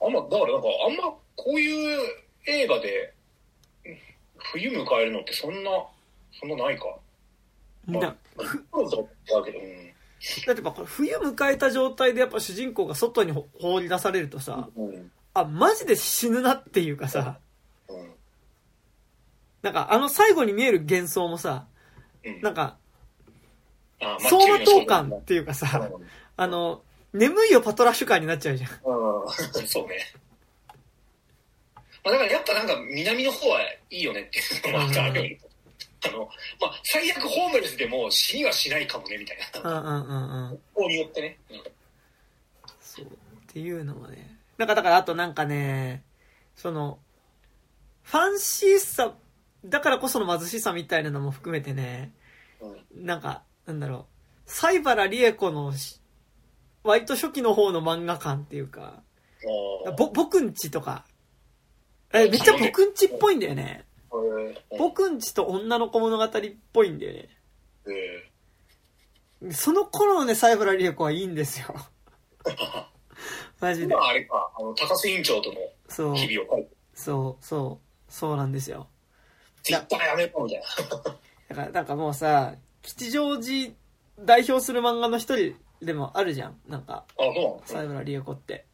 あんま、だからなんか、あんまこういう映画で、冬迎えるのってそんな、そんなないか。まだけど、うん。だってやっぱこれ冬迎えた状態でやっぱ主人公が外にほ放り出されるとさ、うん。あ、マジで死ぬなっていうかさ、うん。なんかあの最後に見える幻想もさ、うん。なんかあ走馬灯感っていうかさ、うんあの、眠いよパトラッシュ感になっちゃうじゃん。うん そうね。まあ、だからやっぱなんか南の方はいいよねっていうのもあったあるよねあの、まあ、最悪ホームレスでも死にはしないかもねみたいな。うんうんうんうん。方によってね。うんそう。っていうのもね。なんかだからあとなんかね、その、ファンシーさ、だからこその貧しさみたいなのも含めてね、うんなんか、なんだろう、西原理恵子のし、割と初期の方の漫画感っていうか、ぼ、僕んちとか、え、めっちゃ僕んちっぽいんだよね。えー僕んちと女の子物語っぽいんだよね。えその頃のね、西原理恵子はいいんですよ。マジで。あれか、あの、高須委員長との日々をそう、そう、そうなんですよ。ツイッターやめろみたいな。だから、なんかもうさ、吉祥寺代表する漫画の一人でもあるじゃん。なんか、西原理恵子って。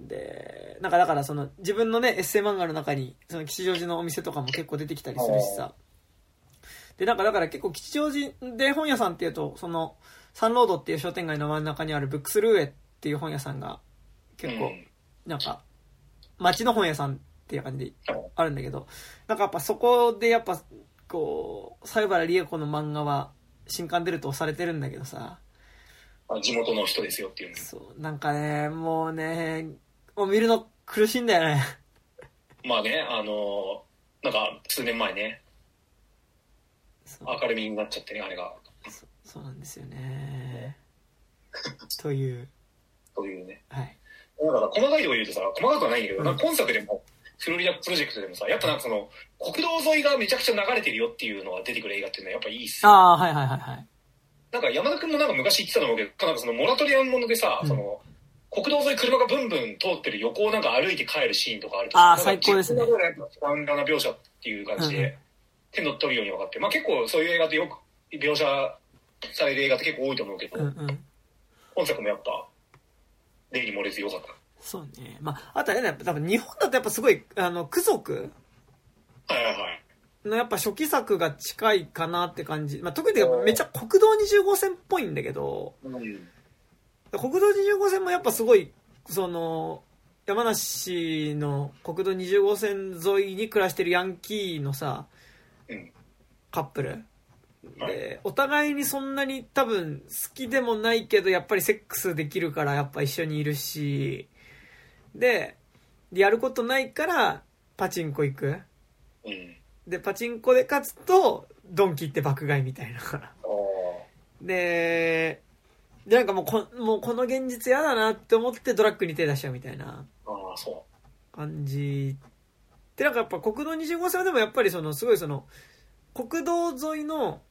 で、なんかだからその自分のね、エッセイ漫画の中に、その吉祥寺のお店とかも結構出てきたりするしさ。で、なんかだから結構吉祥寺で本屋さんっていうと、その、サンロードっていう商店街の真ん中にあるブックスルーエっていう本屋さんが結構、うんなんか、街の本屋さんっていう感じであるんだけど、なんかやっぱそこでやっぱ、こう、西原理恵子の漫画は新刊出ると押されてるんだけどさ、あ地元の人ですよっていう。そう、なんかね、もうね、もう見るの苦しいんだよね。まあね、あの、なんか数年前ね、明るみになっちゃってね、あれが。そうなんですよね。という、というね。はい。だから細かいとこ言うとさ、細かくはないんだけど、うん今作でも、フロリダプロジェクトでもさ、やっぱなんかその、国道沿いがめちゃくちゃ流れてるよっていうのが出てくる映画っていうのはやっぱいいっすよ。ああ、はいはいはいはい。なんか山田君もなんか昔言ってたと思うけど、なんかそのモラトリアムものでさ、うんその、国道沿い車がブンブン通ってる横をなんか歩いて帰るシーンとかあるとあーなんか最高ですね自分の中でやっぱスタンダーな描写っていう感じうんうんで、手の取るように分かって、まあ結構そういう映画ってよく描写される映画って結構多いと思うけど、うんうん。本作もやっぱ、例に漏れず良かった。そうね。まあ、あとあれね、多分日本だとやっぱすごい、あの、ク族はいはいはい。のやっぱ初期作が近いかなって感じ。まあ、特にめっちゃ国道20号線っぽいんだけど、うん。国道20号線もやっぱすごい、その、山梨の国道20号線沿いに暮らしてるヤンキーのさ、うんカップル。はいで、お互いにそんなに多分好きでもないけど、やっぱりセックスできるからやっぱ一緒にいるし、で、やることないからパチンコ行く？うん。で、パチンコで勝つと、ドンキって爆買いみたいな。あで、で、なんかもうこ、もうこの現実嫌だなって思ってドラッグに手出しちゃうみたいな感じ。で、なんかやっぱ国道20号線はでもやっぱりその、すごいその、国道沿いの、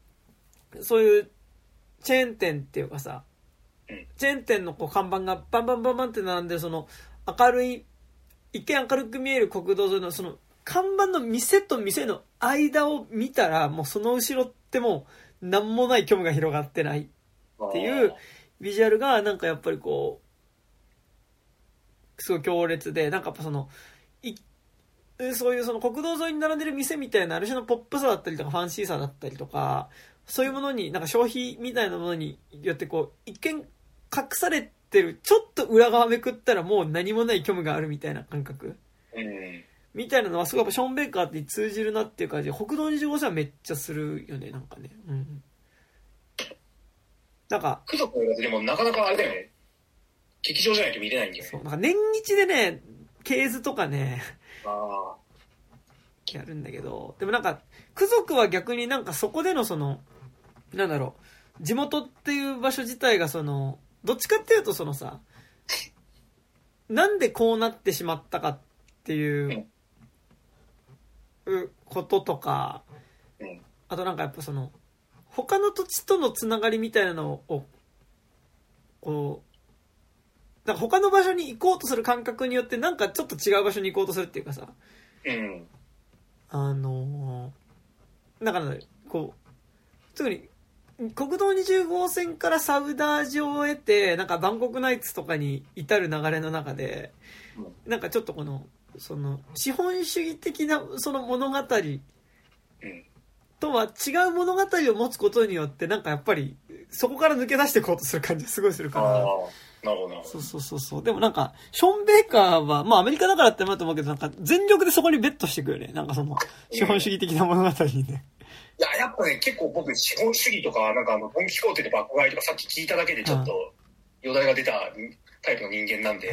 そういうチェーン店っていうかさうん、チェーン店のこう看板がバンバンバンバンって並んでるその、明るい、一見明るく見える国道沿いのその、看板の店と店の間を見たら、もうその後ろってもう、なんもない虚無が広がってない。う。っていうビジュアルがなんかやっぱりこうすごい強烈でなんかやっぱそのいそういうその国道沿いに並んでる店みたいなある種のポップさだったりとかファンシーさだったりとかそういうものになんか消費みたいなものによってこう一見隠されてるちょっと裏側めくったらもう何もない虚無があるみたいな感覚？うん。みたいなのはすごいやっぱショーン・ベイカーって通じるなっていう感じで国道25線はめっちゃするよねなんかねうんなんか家族の映画ってでもなかなかあれだよね。劇場じゃないと見れないんだよね。そう、なんか年日でね、ケーズとかね、あやるんだけど、でもなんか、ク族は逆になんかそこでのその、なんだろう、地元っていう場所自体がその、どっちかっていうとそのさ、なんでこうなってしまったかっていう、うこととか、あ。うん。あとなんかやっぱその、他の土地とのつながりみたいなのを、こう、なんか他の場所に行こうとする感覚によってなんかちょっと違う場所に行こうとするっていうかさ、うん。あのー、だから、こう、特に、国道20号線からサウダージを得て、なんかバンコクナイツとかに至る流れの中で、なんかちょっとこの、その、資本主義的なその物語うん。とは違う物語を持つことによって、なんかやっぱり、そこから抜け出していこうとする感じがすごいするから。。なるほど。そうそうそうそう。でもなんか、ショーン・ベイカーは、まあアメリカだからってなると思うけど、なんか全力でそこにベットしてくるよね。なんかその、資本主義的な物語にね。いや、やっぱね、結構僕、資本主義とか、なんかあの、ドン・キホーテで爆買いとかさっき聞いただけでちょっと、よだれが出たタイプの人間なんで。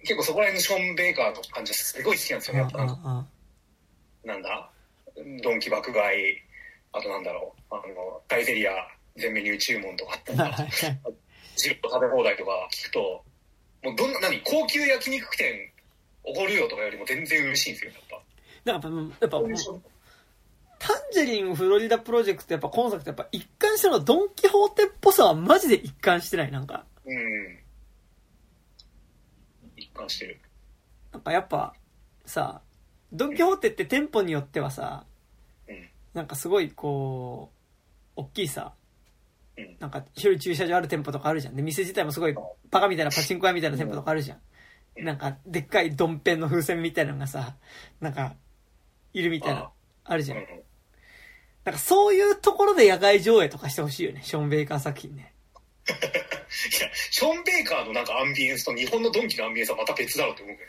結構そこら辺のショーン・ベイカーの感じはすごい好きなんですよね、やっぱうん。なんだ？ドンキ爆買い、あとなんだろう、あの、タイゼリア全メニュー注文とかあったら、はいジロ食べ放題とか聞くと、もうどんな、何、高級焼肉店おごるよとかよりも全然嬉しいんですよ、やっぱ。なんかやっぱ、やっぱ、タンジェリンフロリダプロジェクトやっぱ今作ってやっぱ一貫してのドンキホーテっぽさはマジで一貫してない。なんか、うん。一貫してる。なんかやっぱさ、ドンキホーテって店舗によってはさ、うん。なんかすごいこう、大きいさ、うん。なんか広い駐車場ある店舗とかあるじゃん。で、店自体もすごいバカみたいなパチンコ屋みたいな店舗とかあるじゃん。うんなんか、でっかいドンペンの風船みたいなのがさ、なんか、いるみたいな、あるじゃん。うん。なんかそういうところで野外上映とかしてほしいよね、ショーン・ベイカー作品ね。いや、ショーン・ベイカーのなんかアンビエンスと日本のドンキのアンビエンスはまた別だろうって思うけど。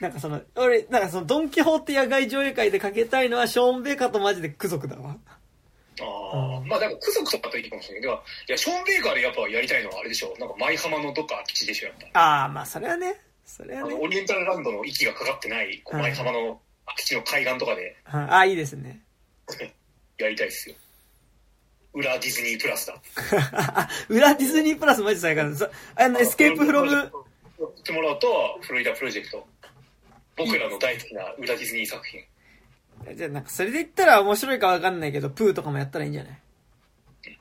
なんかその、俺、なんかそのドンキホーテ野外上映会でかけたいのはショーン・ベイカーとマジでク族だわ。ああ、うんまあでも、ク族とかといいかもしれないけど、いや、ショーン・ベイカーでやっぱやりたいのはあれでしょ。なんか舞浜のどっか空き地でしょ、やっぱ。ああ、まあそれはね、それはね。オリエンタルランドの息がかかってない、舞浜の空き地の海岸とかでうんああ、いいですね。やりたいっすよ。裏ディズニープラスだ。裏ディズニープラスマジ最高あの、エスケープフロム、やってもらうと、フロリダプロジェクト。僕らの大好きな裏ディズニー作品。じゃあなんかそれで言ったら面白いかわかんないけど、プーとかもやったらいいんじゃない？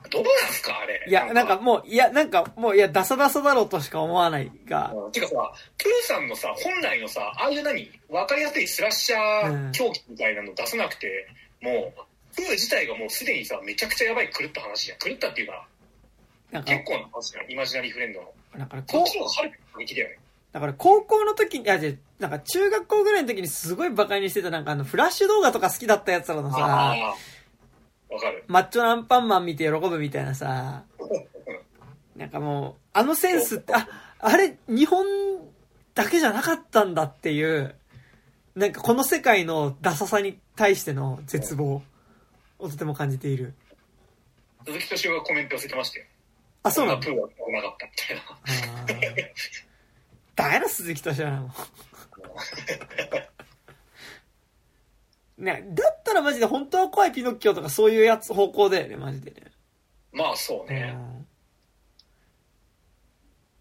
どうなんすかあれ。いや、なんかもう、いや、なんかもう、いや、ダサダサだろうとしか思わないが、うんてかさ、プーさんのさ、本来のさ、ああいう何、わかりやすいスラッシャー狂気みたいなの出さなくて、もう、プー自体がもうすでにさ、めちゃくちゃやばい狂った話じゃん。狂ったっていうか、なんか結、構な話じゃん。イマジナリーフレンドの。だからこっちの方がはるかに過激だよね。だから高校の時に、あなんか中学校ぐらいの時にすごいバカにしてたなんかあの、フラッシュ動画とか好きだったやつらのあさ、あ、わかる。マッチョなアンパンマン見て喜ぶみたいなさ、なんかもう、あのセンスって、あ、あれ、日本だけじゃなかったんだっていう、なんかこの世界のダサさに対しての絶望をとても感じている。鈴木敏夫がコメント寄せてましたよ。あ、そうなの？プーは来なかったみたいな。だ、鈴木敏夫なの。ね、だったらマジで本当は怖いピノッキオとかそういうやつ方向だよね、マジでね。まあそうね。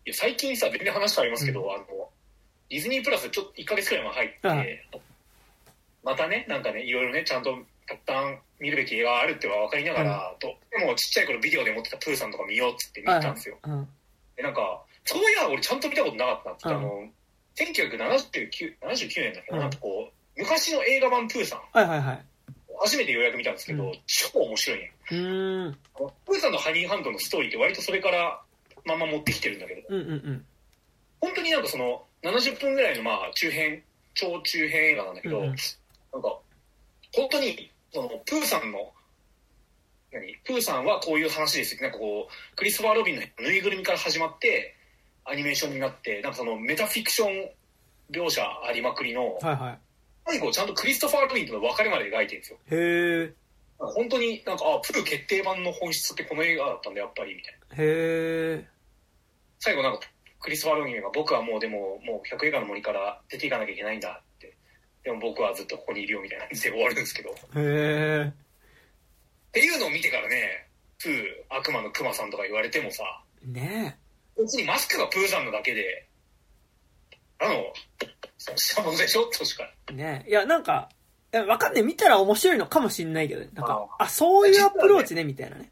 いや最近さ、全然話変わりますけど、あの、ディズニープラスちょっと1ヶ月くらい前入って、はいまたね、なんかね、いろいろね、ちゃんとたくさん見るべき映画があるっては分かりながら、とでもちっちゃい頃ビデオで持ってたプーさんとか見ようっつって見はいたんですよ。うん。で、なんか、そういや、俺ちゃんと見たことなかったんですけど、うんあの、1979 79年だっけど、うんなんかこう、昔の映画版プーさん、はいはいはい。初めてようやく見たんですけど、うん超面白いね。うーん。プーさんのハニーハンドのストーリーって割とそれからまんま持ってきてるんだけど、うんうんうん。本当になんかその70分ぐらいのまあ中編超中編映画なんだけど、うんうんなんか本当にそのプーさんの何？プーさんはこういう話ですよなんかこうクリストファー・ロビンのぬいぐるみから始まってアニメーションになってなんかそのメタフィクション描写ありまくりのはいは最後ちゃんとクリストファー・ロビンとの別れまで描いてるんですよい。へえ。本当になんかあプー決定版の本質ってこの映画だったんだやっぱりみたいなへえ。最後なんかクリストファー・ロビンが僕はもうでももう100映画の森から出ていかなきゃいけないんだでも僕はずっとここにいるよみたいな感じで終わるんですけどっへえ。ていうのを見てからねプー悪魔のクマさんとか言われてもさね別にマスクがプーさんのだけであのそうしたものでしょ？としかえ。ねえ。いや、なんか、いやわかんない。見たら面白いのかもしんないけどね。なんか、あ、そういうアプローチね、みたいなね。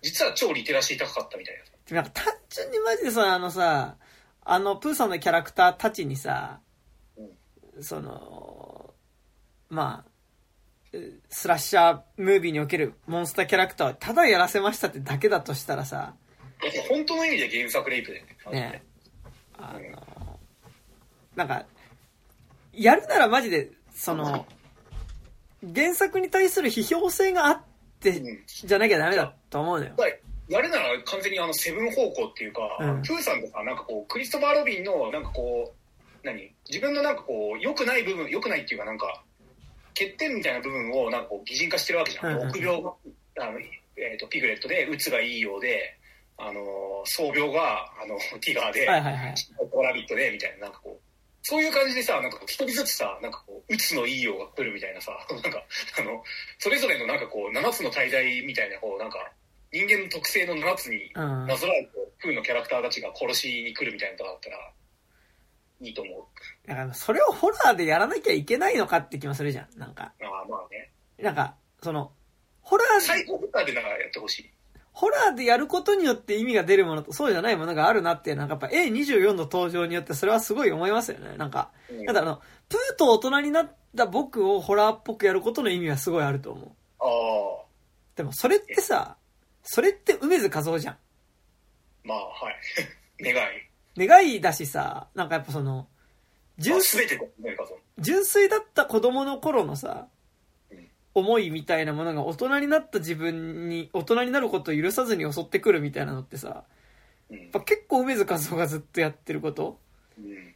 実は超リテラシー高かったみたいなでもなんか単純にマジでさ、あのさ、あの、プーさんのキャラクターたちにさ、その、まあ、えスラッシャームービーにおけるモンスターキャラクターをただやらせましたってだけだとしたらさ、本当の意味で原作レイプだよね。ね。あの、なんか、やるならマジで、その、原作に対する批評性があってう、ん。じゃなきゃダメだと思うのよ。はいやるなら完全にあのセブン方向っていうか、うん。プーさんとかなんかこうクリストファー・ロビンのなんかこう何？自分のなんかこう良くない部分良くないっていうかなんか欠点みたいな部分をなんかこう擬人化してるわけじゃん、うんうん臆病あの、えー、とピグレットでうつがいいようであの創病があのティガーで、はいはいはい。ラビットでみたいななんかこうそういう感じでさなんかこう一人ずつさなんかこううつのいいようが来るみたいなさ なんかあのそれぞれのなんかこう7つの大罪みたいなこうなんか人間の特性の7つにうん。なぞらえてフーのキャラクターたちが殺しに来るみたいなのだったらいいと思うだからそれをホラーでやらなきゃいけないのかって気もするじゃん。なんか、ああまあねなんか、その、ホラー最高フッターでなんかやってほしいホラーでやることによって意味が出るものとそうじゃないものがあるなってなんかやっぱ A24 の登場によってそれはすごい思いますよね。なんか、うんただあの、プーと大人になった僕をホラーっぽくやることの意味はすごいあると思う。ああでもそれってさ、それって梅津和夫じゃん。まあはい 願い願いだしさ、なんかやっぱその、まあ純全てだねかその純粋だった子供の頃のさうん、思いみたいなものが大人になった自分に、大人になることを許さずに襲ってくるみたいなのってさ、うん。やっぱ結構梅津和夫がずっとやってること？うん。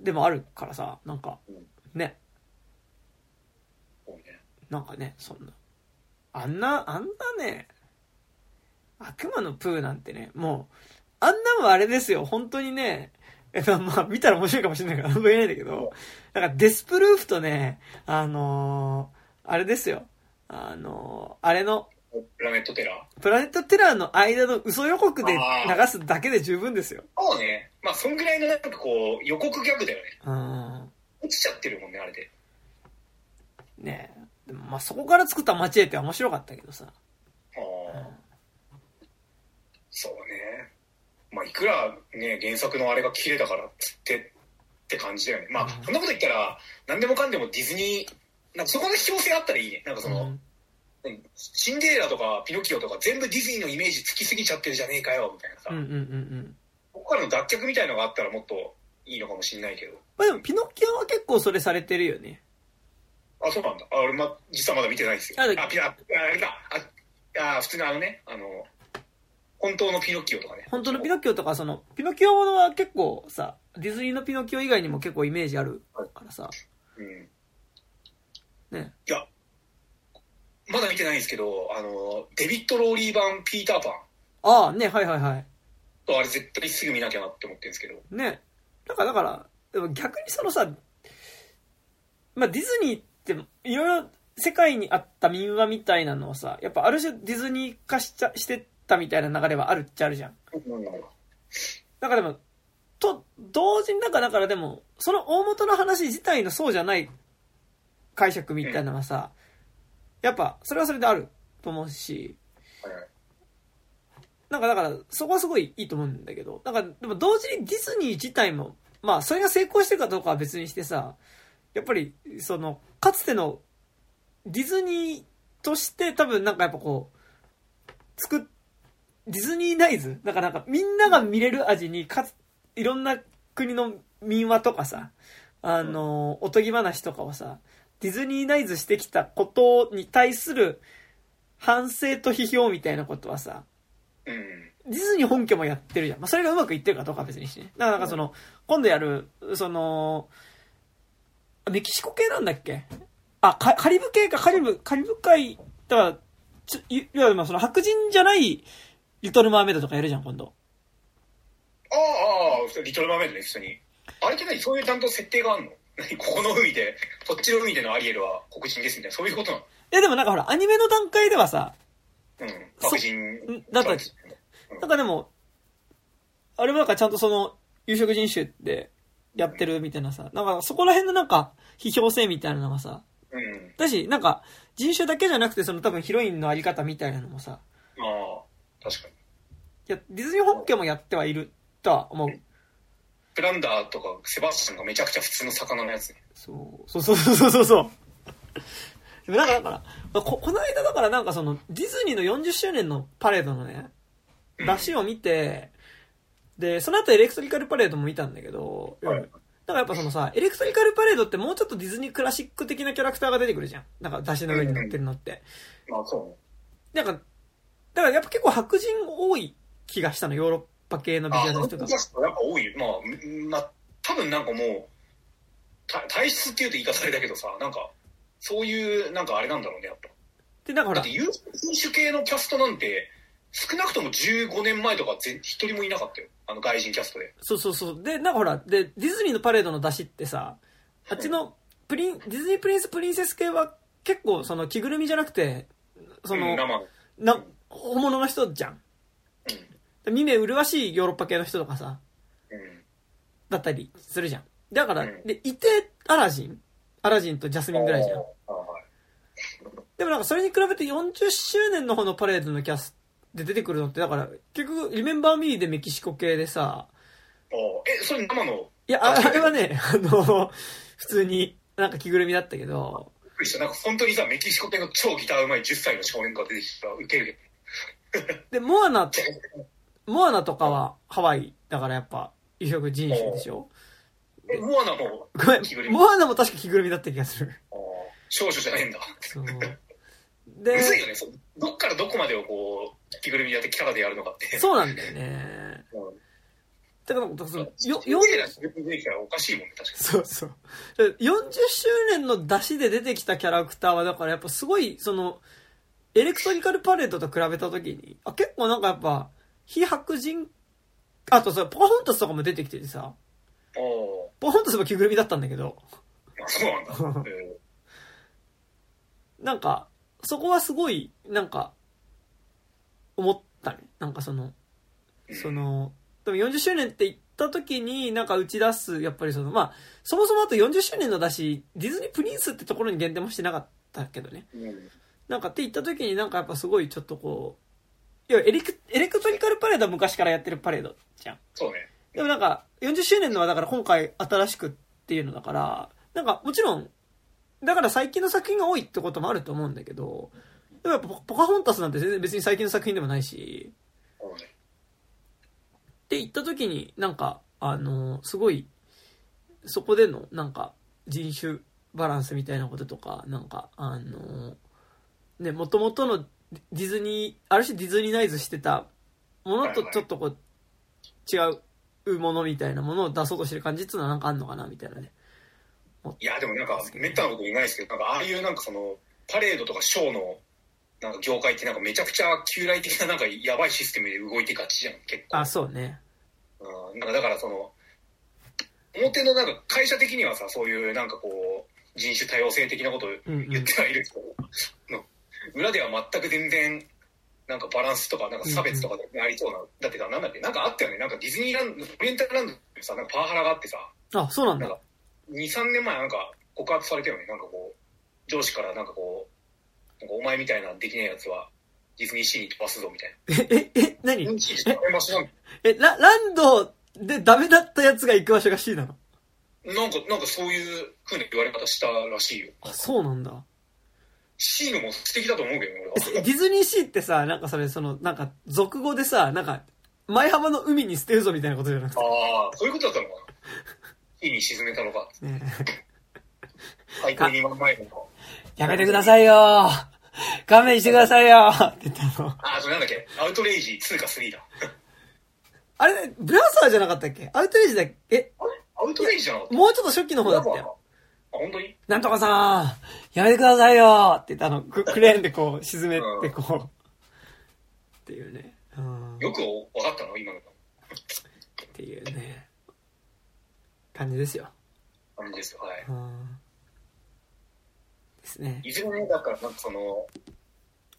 でもあるからさ、なんかうん、ね、なんかね、そんな。あんな、あんなね、悪魔のプーなんてね、もう、あんなもんあれですよ、本当にね、えまあ、まあ、見たら面白いかもしれないから、何も言えないんだけど、なんかデスプルーフとね、あのーあれですよ、あのーあれの、プラネットテラー？プラネットテラーの間の嘘予告で流すだけで十分ですよ。そうね。まあそんぐらいのなんかこう予告ギャグだよね。うん。落ちちゃってるもんねあれで。ねえ。でもまあそこから作ったマチエって面白かったけどさ。ああそうねまあいくらね原作のあれが綺麗だからっつってって感じだよね。まあうん。そんなこと言ったら何でもかんでもディズニーなんかそこの必要性あったらいいね。なんかその、うん。何シンデレラとかピノキオとか全部ディズニーのイメージつきすぎちゃってるじゃねえかよみたいなさ、うんうんうんうん。ここからの脱却みたいのがあったらもっといいのかもしれないけど。まあでもピノキオは結構それされてるよね。あそうなんだ。あ俺、ま、実はまだ見てないんですよ。ああピナああれだ。ああ普通のあのねあの本当のピノキオとかね本当のピノキオとか、その、ピノキオものは結構さ、ディズニーのピノキオ以外にも結構イメージあるからさ。うんね。いやまだ見てないんですけどあのデビッド・ローリー版ピーターパンああ、ね、はいはいはい。とあれ絶対すぐ見なきゃなって思ってるんですけどね。だから、だから、でも逆にそのさ、まあディズニーって、いろいろ世界にあった民話みたいなのをさ、やっぱある種ディズニー化しちゃしてったみたいな流れはあるっちゃあるじゃん。だからでも、と、同時にだか、だからでも、その大元の話自体のそうじゃない解釈みたいなのはさ、やっぱ、それはそれであると思うし、なんかだから、そこはすごいいいと思うんだけど、なんか、でも同時にディズニー自体も、まあ、それが成功してるかどうかは別にしてさ、やっぱり、その、かつての、ディズニーとして多分なんかやっぱこう、作っ、ディズニーナイズ？だからなんかみんなが見れる味に、かつ、いろんな国の民話とかさ、あの、おとぎ話とかをさ、ディズニーナイズしてきたことに対する反省と批評みたいなことはさ、うん。ディズニー本家もやってるじゃん。まあ、それがうまくいってるかどうかは別にしてね。だからなんかその、今度やる、その、メキシコ系なんだっけ？あ、カカリブ系か、カリブ、カリブ海、だから、ちょいいわゆるまあその白人じゃないリトルマーメイドとかやるじゃん、今度。ああああリトル・マーメイドね普通に。あれって何そういうちゃんと設定があるの？何 ここの海でこっちの海でのアリエルは黒人ですみたいなそういうことなの？いやでもなんかほら、アニメの段階ではさ、うん白人んだったなんかでも、あれもなんかちゃんとその、有色人種でやってるみたいなさ、なんかそこら辺のなんか、批評性みたいなのがさ、うん。だし、なんか、人種だけじゃなくて、その多分ヒロインのあり方みたいなのもさ、ああ確かにいや、ディズニー本家もやってはいるとは思う。プランダーとかセバスチャンがめちゃくちゃ普通の魚のやつねそう、そうそうそうそうそう。でもなんかだから、まあこ、この間だからなんかその、ディズニーの40周年のパレードのね、出しを見て、で、その後エレクトリカルパレードも見たんだけど、はいだからやっぱそのさ、エレクトリカルパレードってもうちょっとディズニークラシック的なキャラクターが出てくるじゃん。なんか出しの上に乗ってるのって。まあそうねなんか、だからやっぱ結構白人多い気がしたの、ヨーロッパ系のビあジュアルの人が。やっぱ多い。よまあうんまあ多分なんかもうた体質っていうと言い方あれだけどさなんかそういうなんかあれなんだろうねやっぱ。で、なんかほら。だって、有人種系のキャストなんて少なくとも15年前とかぜ一人もいなかったよ。あの外人キャストで。そうそうそう。で、なんかほら、で、ディズニーのパレードの出しってさ、あっちのプリン、ディズニープリンスプリンセス系は結構その着ぐるみじゃなくて、その、うんな、本物の人じゃん。う見目麗しいヨーロッパ系の人とかさ、んうん。だったりするじゃん。だから、うん。で、いて、アラジン、アラジンとジャスミンぐらいじゃん。でもなんかそれに比べて40周年の方のパレードのキャスで出てくるのって、だから、結局、リメンバーミーでメキシコ系でさ、えそれ生の？いや、ああれはね、あの、普通に、なんか着ぐるみだったけど、びっくりした。なんか本当にさメキシコ系の超ギターうまい10歳の少年が出てきた。らウケる で、モアナと、モアナとかはハワイだからやっぱ、有色人種でしょ？えモアナもごめんモアナも確か着ぐるみだった気がする。少女じゃないんだ。そう。むずいで、よね。そうどっからどこまでをこう、着ぐるみやってキャラでやるのかって。そうなんだよね。うん。だから、だからその、よ、よ、よよ、出てきたらおかしいもんね、確かそうそう。40周年の出しで出てきたキャラクターは、だからやっぱすごい、その、エレクトリカルパレードと比べたときに、あ、結構なんかやっぱ、非白人、あとさ、ポカホンタスとかも出てきててさ、に。おポカホンタスも着ぐるみだったんだけど、そうなんだ。か、そこはすごい、なんか、思ったね。なんかその、その、でも40周年って言った時になんか打ち出す、やっぱりその、まあ、そもそもあと40周年のだし、ディズニープリンスってところに限定もしてなかったけどね。うん。なんかって言った時になんかやっぱすごいちょっとこう、いやエレク、エレクトリカルパレードは昔からやってるパレードじゃん。そうね。でもなんか、40周年のはだから今回新しくっていうのだから、なんかもちろん、だから最近の作品が多いってこともあると思うんだけど、でもやっぱポポカホンタスなんて全然別に最近の作品でもないし。って言った時になんか、あの、すごい、そこでのなんか人種バランスみたいなこととか、なんか、あの、ね、もともとのディズニー、ある種ディズニーナイズしてたものとちょっとこう、違うものみたいなものを出そうとしてる感じっていうのはなんかあんのかなみたいなね。いや、でもなんか、めったなこと言えないですけど、なんか、ああいうなんかその、パレードとかショーの、なんか業界ってなんかめちゃくちゃ旧来的ななんかやばいシステムで動いてがちじゃん、結構。あ、そうね。うん、なんかだからその、表のなんか会社的にはさ、そういうなんかこう、人種多様性的なことをうんうん言ってはいるけど、の裏では全く全然、なんかバランスとか、なんか差別とかでありそうな、だってか、なんだっけ、なんかあったよね、なんかディズニーランド、オリエンタルランドってさ、なんかパワハラがあってさ、あ、そうなんだなん。か、2、3年前なんか告発されたよね、なんかこう、上司からなんかこう、なんかお前みたいなできないやつは、ディズニーシーに飛ばすぞみたいな。え、え、え、何？え、ラ、ランドでダメだったやつが行く場所が C なの？なんか、なんかそういう風な言われ方したらしいよ。あ、そうなんだ。C のも素敵だと思うけどね、俺は。ディズニーシーってさ、なんかそれ、その、なんか、俗語でさ、なんか、前浜の海に捨てるぞみたいなことじゃなくて。ああ、そういうことだったのかな。C に沈めたのか。ね最高2万前の。やめてくださいよ勘弁してくださいよって言ったの。ああ、それなんだっけ？アウトレイジ2か3だ。あれ、ブラザーじゃなかったっけ？アウトレイジだっけ？え、あれ？アウトレイジじゃなかった？もうちょっと初期の方だったよ。あ、本当に？なんとかさん、やめてくださいよって言ったの、ククレーンでこう、沈めてこう。っていうね。うん。よく分かったの？今のっていうね。感じですよ。感じですよ。はい。うん。ですね。いずれね、だから、なんかその、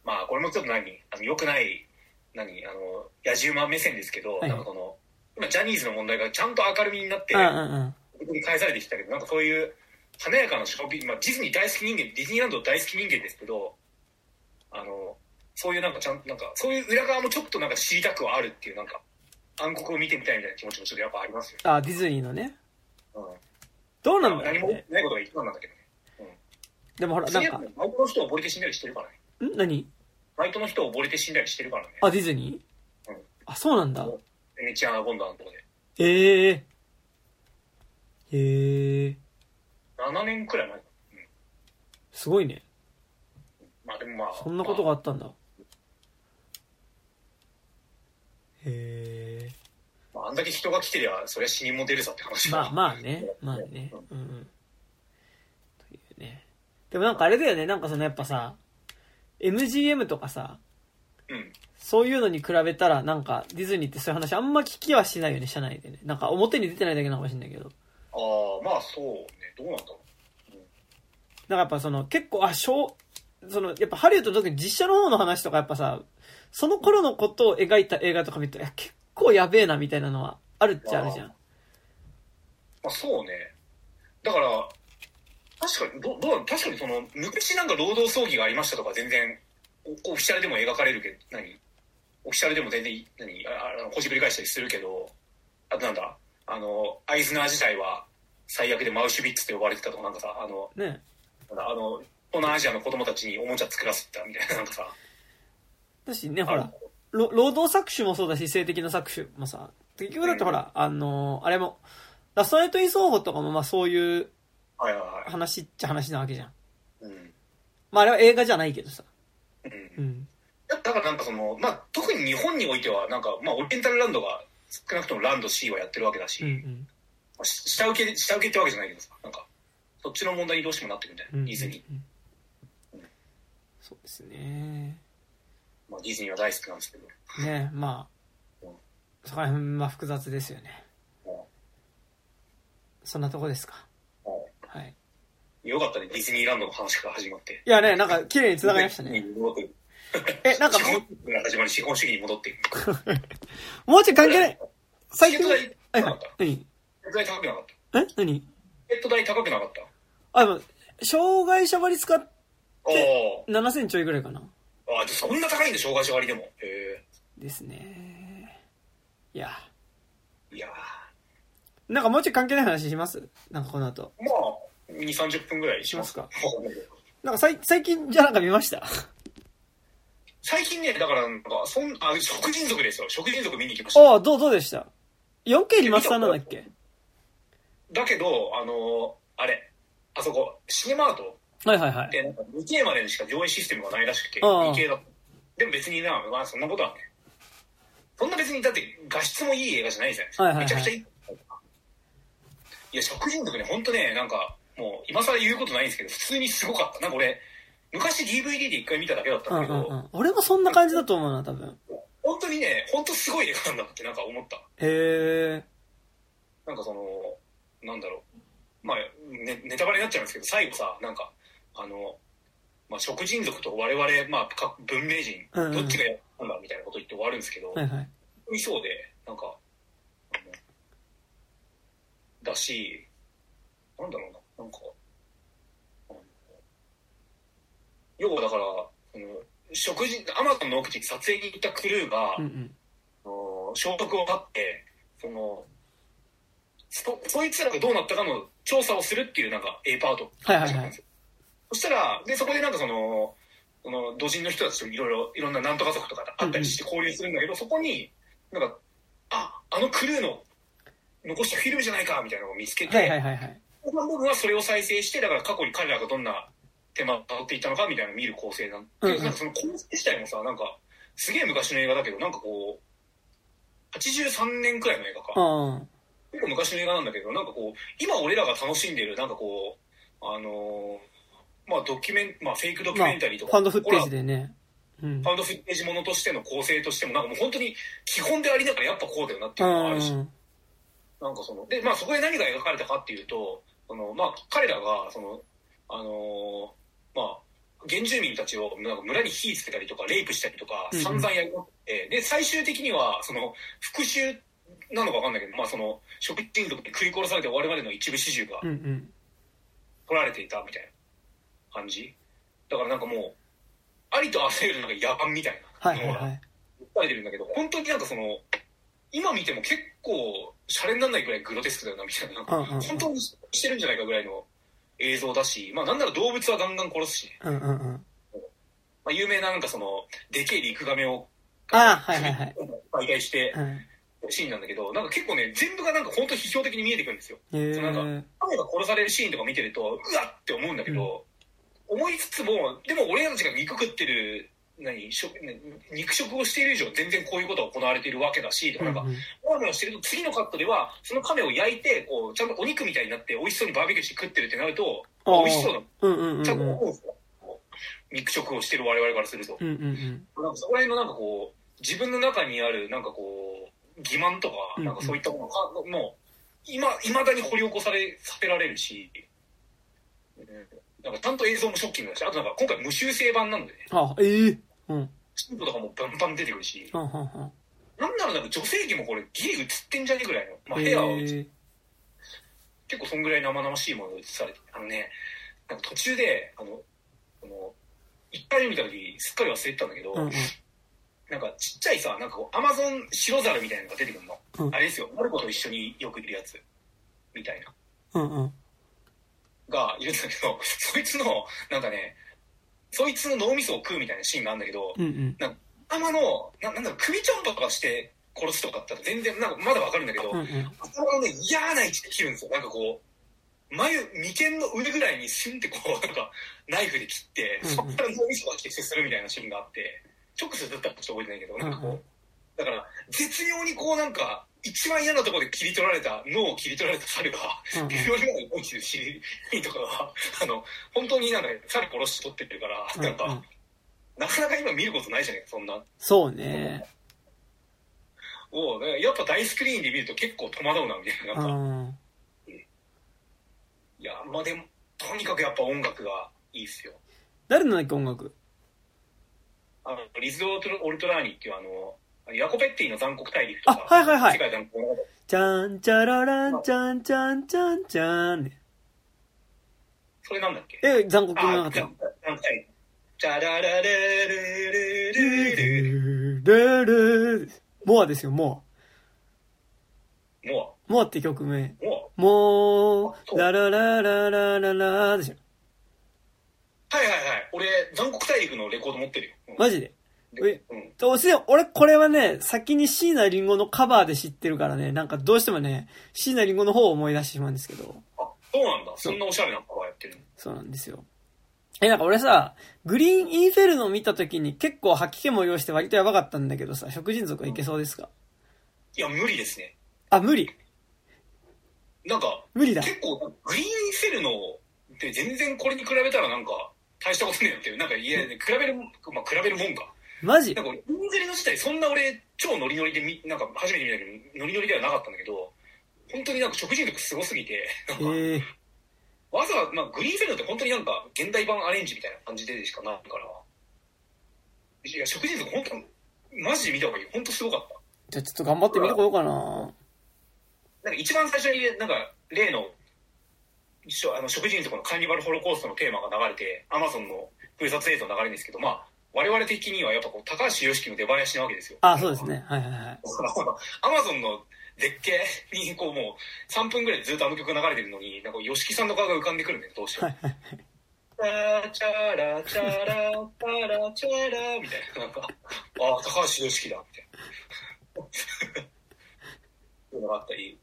まあ、これもちょっと何、あの、良くない、何、あの、野じ馬目線ですけど、はいなんかその、今、ジャニーズの問題がちゃんと明るみになってうん、うんうん。返されてきたけど、なんかそういう、華やかなショッピング、まあ、ディズニー大好き人間、ディズニーランド大好き人間ですけど、あの、そういうなんかちゃんと、なんか、そういう裏側もちょっとなんか知りたくはあるっていう、なんか、暗黒を見てみたいみたいな気持ちもちょっとやっぱありますよ。あ、ディズニーのね。うん。どうなんだ何もろうね。ないことが一番なんだけどね。でもほら、なんかバイトの人溺れて死んだりしてるからね。ん？何？バイトの人溺れて死んだりしてるからね。あ、ディズニー？うんあ、そうなんだ。ベネチアナボンダーのとこで。ええへえ7年くらい前。すごいね。まあでもまあ。そんなことがまあったんだ。へえ。あ、まああんだけ人が来てりゃ、そりゃ死にも出るさって話まあまあね。まあね。うんうん。というね。でもなんかあれだよね。なんかそのやっぱさ、MGM とかさ、うん。そういうのに比べたらなんかディズニーってそういう話あんま聞きはしないよね、社内でね。なんか表に出てないだけなのかもしれないけど。ああ、まあそうね。どうなんだろうなんかやっぱその結構、あ、小、その、やっぱハリウッドの特に実写の方の話とかやっぱさ、その頃のことを描いた映画とか見ると、いや、結構やべえなみたいなのはあるっちゃあるじゃん。まあそうね。だから、確かに、どどう確かにその、昔なんか労働争議がありましたとか全然、オフィシャルでも描かれるけど、何？オフィシャルでも全然、何？ああの、ほじくり返したりするけど、あとなんだ？あの、アイズナー自体は最悪でマウシュビッツって呼ばれてたとか、なんかさ、あの、ね。あの、東南アジアの子供たちにおもちゃ作らせてたみたいな、なんかさ、だしね、ほら、ろ労働搾取もそうだし、性的な搾取もさ、結局だってほら、あのーあれも、ラストナイトイン奏法とかもまあそういうはいはいはい。話っちゃ話なわけじゃん。うん。まああれは映画じゃないけどさ。うんうん。だからなんかその、まあ、特に日本においては、なんか、まあ、オリエンタルランドが、少なくともランド C はやってるわけだし、うんうん。下請け、下請けってわけじゃないけどさ、なんか、そっちの問題にどうしてもなってくるんだよ、うんディズニー。うんそうですね。まあ、ディズニーは大好きなんですけど。ねまあうん、そこら辺、まあ複雑ですよね。そんなとこですか？はい。よかったね、ディズニーランドの話から始まって。いやね、なんか綺麗に繋がりましたね。え、なんか始まり、資本主義に戻っていく。う、もうちょい関係ない。最近、はいはいット代高くなかった。え？何？チケット代高くなかった。あ、でも、障害者割使っおお7000ちょいぐらいかな。ー。あ、じゃあそんな高いんだ、障害者割でも。へですね。いや。え。いやなんかもうちょい関係ない話します？なんかこの後。ーまあ、2、30分ぐらいしますか？なんかさい最近じゃなんか見ました？最近ね、だから、なんか、そん、あ、食人族ですよ。食人族見に行きました。ああ、どう、どうでした ?4K リマスターなんだっけ？だけど、あの、あれ、あそこ、シネマート？はいはいはい。って、なんか 2K までにしか上映システムがないらしくて、ああ 2K だと。でも別にな、まあそんなことはね。そんな別に、だって画質もいい映画じゃないじゃないですか。はいはいはいめちゃくちゃいい。いや、食人族ね、ほんとね、なんか、もう、今更言うことないんですけど、普通にすごかった。なんか俺、昔 DVD で一回見ただけだったうんんだけど、うんうん。俺もそんな感じだと思うな、多分。本当にね、本当すごい映画なんだってなんか思った。へえ。なんかその、なんだろう。まあ、ね、ネタバレになっちゃうんですけど、最後さ、なんか、あの、まあ、食人族と我々、まあ、か文明人、どっちがやったんだみたいなこと言って終わるんですけど、はいはい。そうで、なんか、だし、なんだろうな、なんか、あの要はだから、その食事、アマゾンの奥地に撮影に行ったクルーが、うんうん。消毒を絶って、その、そ、そいつらがどうなったかの調査をするっていうなんか A パート。はいはいはい。そしたら、で、そこでなんかその、その、土人の人たちといろいろ、いろんななんとか族とかあったりして交流するんだけど、そこに、なんか、あ、あのクルーの残したフィルムじゃないか、みたいなのを見つけて、はいはいはいはい。後半部分はそれを再生して、だから過去に彼らがどんな手間をたどっていったのかみたいなのを見る構成なんうんうんで、なんかその構成自体もさ、なんか、すげえ昔の映画だけど、なんかこう、83年くらいの映画か。あ結構昔の映画なんだけど、なんかこう、今俺らが楽しんでる、なんかこう、あのーまあドキュメン、まあフェイクドキュメンタリーとか、ファンドフッテージでね。うんフ。ァンドフッテージものとしての構成としても、なんかもう本当に基本でありながらやっぱこうだよなっていうのがあるし、うん。なんかその、で、まあそこで何が描かれたかっていうと、その、まあ彼らが、その、あのーまあ、原住民たちをなんか村に火つけたりとか、レイプしたりとか、うんうん散々やりまくって、で、最終的には、その、復讐なのかわかんないけど、まあその、食人族に食い殺されて終わるまでの一部始終がうんうん。取られていたみたいな感じ。だからなんかもう、ありとあらゆるなんか野蛮みたいはないのがはいはい。書かれてるんだけど、本当になんかその、今見ても結構、シャレにならないぐらいグロテスクだよな、みたいな。なんかうんうんうん本当にしてるんじゃないかぐらいの映像だし、まあなんなら動物はガンガン殺すしね。うんうんうん。まあ有名ななんかその、でけえリクガメを、あはいはいはい。媒体してうん。シーンなんだけど、なんか結構ね、全部がなんか本当批評的に見えてくるんですよ。へそうなんかえ。彼が殺されるシーンとか見てると、うわって思うんだけど、思いつつも、でも俺たちが肉食ってる、何食ね肉食をしている以上全然こういうことが行われているわけだし、とかなんか、モヤモヤしてると次のカットでは、その亀を焼いて、こう、ちゃんとお肉みたいになって美味しそうにバーベキューして食ってるってなると、美味しそうな、うんうんうんちゃんとうん。思うんですよ。肉食をしてる我々からすると。うんうんうん。なんかそこら辺のなんかこう、自分の中にあるなんかこう、欺瞞とか、うんなんかそういったものが、もう、今、未だに掘り起こされ、させられるし、うんなんかちゃんと映像もショッキングだし、あとなんか今回無修正版なんでね、あ、ええ。うん。スープとかもバンバン出てくるし、はんはんはん。なんならなんか女性器もこれギリ映ってんじゃねえぐらいの、まあ部屋はえ。結構そんぐらい生々しいものが映されて、あのね、なんか途中で、あの、あの、一回目見た時すっかり忘れてたんだけど、うんうん。なんかちっちゃいさ、なんかこう、アマゾン白猿みたいなのが出てくるの。うんあれですよ、マルコと一緒によくいるやつ。みたいな。うんうん。がいるんだけど、そいつの、なんかね、そいつの脳みそを食うみたいなシーンがあるんだけど、うんうん。頭の、ななんだろう、首ちょんぱとかして殺すとかだったら全然、なんかまだわかるんだけど、うんうん。頭のね、嫌な位置で切るんですよ。なんかこう、眉、眉間の上ぐらいにシュンってこう、なんか、ナイフで切って、そこから脳みそが結成するみたいなシーンがあって、直接だったらちょっと覚えてないけど、なんかこう、だから、絶妙にこうなんか、一番嫌なところで切り取られた、脳を切り取られた猿が、微妙にまで落ちてるシーンとかが、あの、本当になんか猿殺して撮ってるから、なんか、うんうんなかなか今見ることないじゃないそんな。そうね。を、ねやっぱ大スクリーンで見ると結構戸惑うな、みたいな。うなんか、ん。いや、まあでも、とにかくやっぱ音楽がいいっすよ。誰のだっけ音楽？あの、リズ・オルトオルトラーニっていうあの、ヤコペッティの残酷大陸とか、あはいはいはい世界残酷物語じゃんちゃららんちゃんちゃんちゃんちゃん。それなんだっけえ、残酷あ、なかった残酷大陸。チャララレレレレレレルルルモアですよ、モもア。モアって曲名。う、ももう、あそうラララララララでしょ。う、はいはいはい。俺、残酷大陸のレコード持ってるよ。うんマジで？えうん。どうせ、俺これはね、先に椎名林檎のカバーで知ってるからね、なんかどうしてもね、椎名林檎の方を思い出してしまうんですけど、あ、そうなんだ。そんなおしゃれなカバーやってるの？そうなんですよ。え、なんか俺さ、グリーンインフェルノ見た時に結構吐き気も用意して割とやばかったんだけどさ、食人族はいけそうですか？いや、無理ですね。あ、無理？なんか、無理だ。結構、グリーンフェルノって全然これに比べたらなんか、大したことねえよっていう。なんか、いや、比べる、まあ、比べるもんか。マジ？なんか俺、インゼリの自体、そんな俺、超ノリノリでみ、なんか初めて見たけど、ノリノリではなかったんだけど、本当になんか食人族すごすぎて、なんえか、ー、わざわざ、まあ、グリーンフェルノって本当になんか、現代版アレンジみたいな感じでしかないから、いや、食人族本当マジで見た方がいい。本当すごかった。じゃあちょっと頑張ってみてこようかな。なんか一番最初に、なんか、例の、あの、食人族のカーニバルホロコーストのテーマが流れて、アマゾンの空撮映像流れるんですけど、まあ、我々的にはやっぱこう、高橋良樹の出囃子なわけですよ。あ、そうですね。はいはいはい。アマゾンの絶景に、こうもう、3分ぐらいずっとあの曲流れてるのに、なんか、吉木さんの顔が浮かんでくるんだよ、どうしても。チャーチャラチャラチャラチャラみたいな、なんか、ああ、高橋良樹だ、みたいな。そういうのがあったり。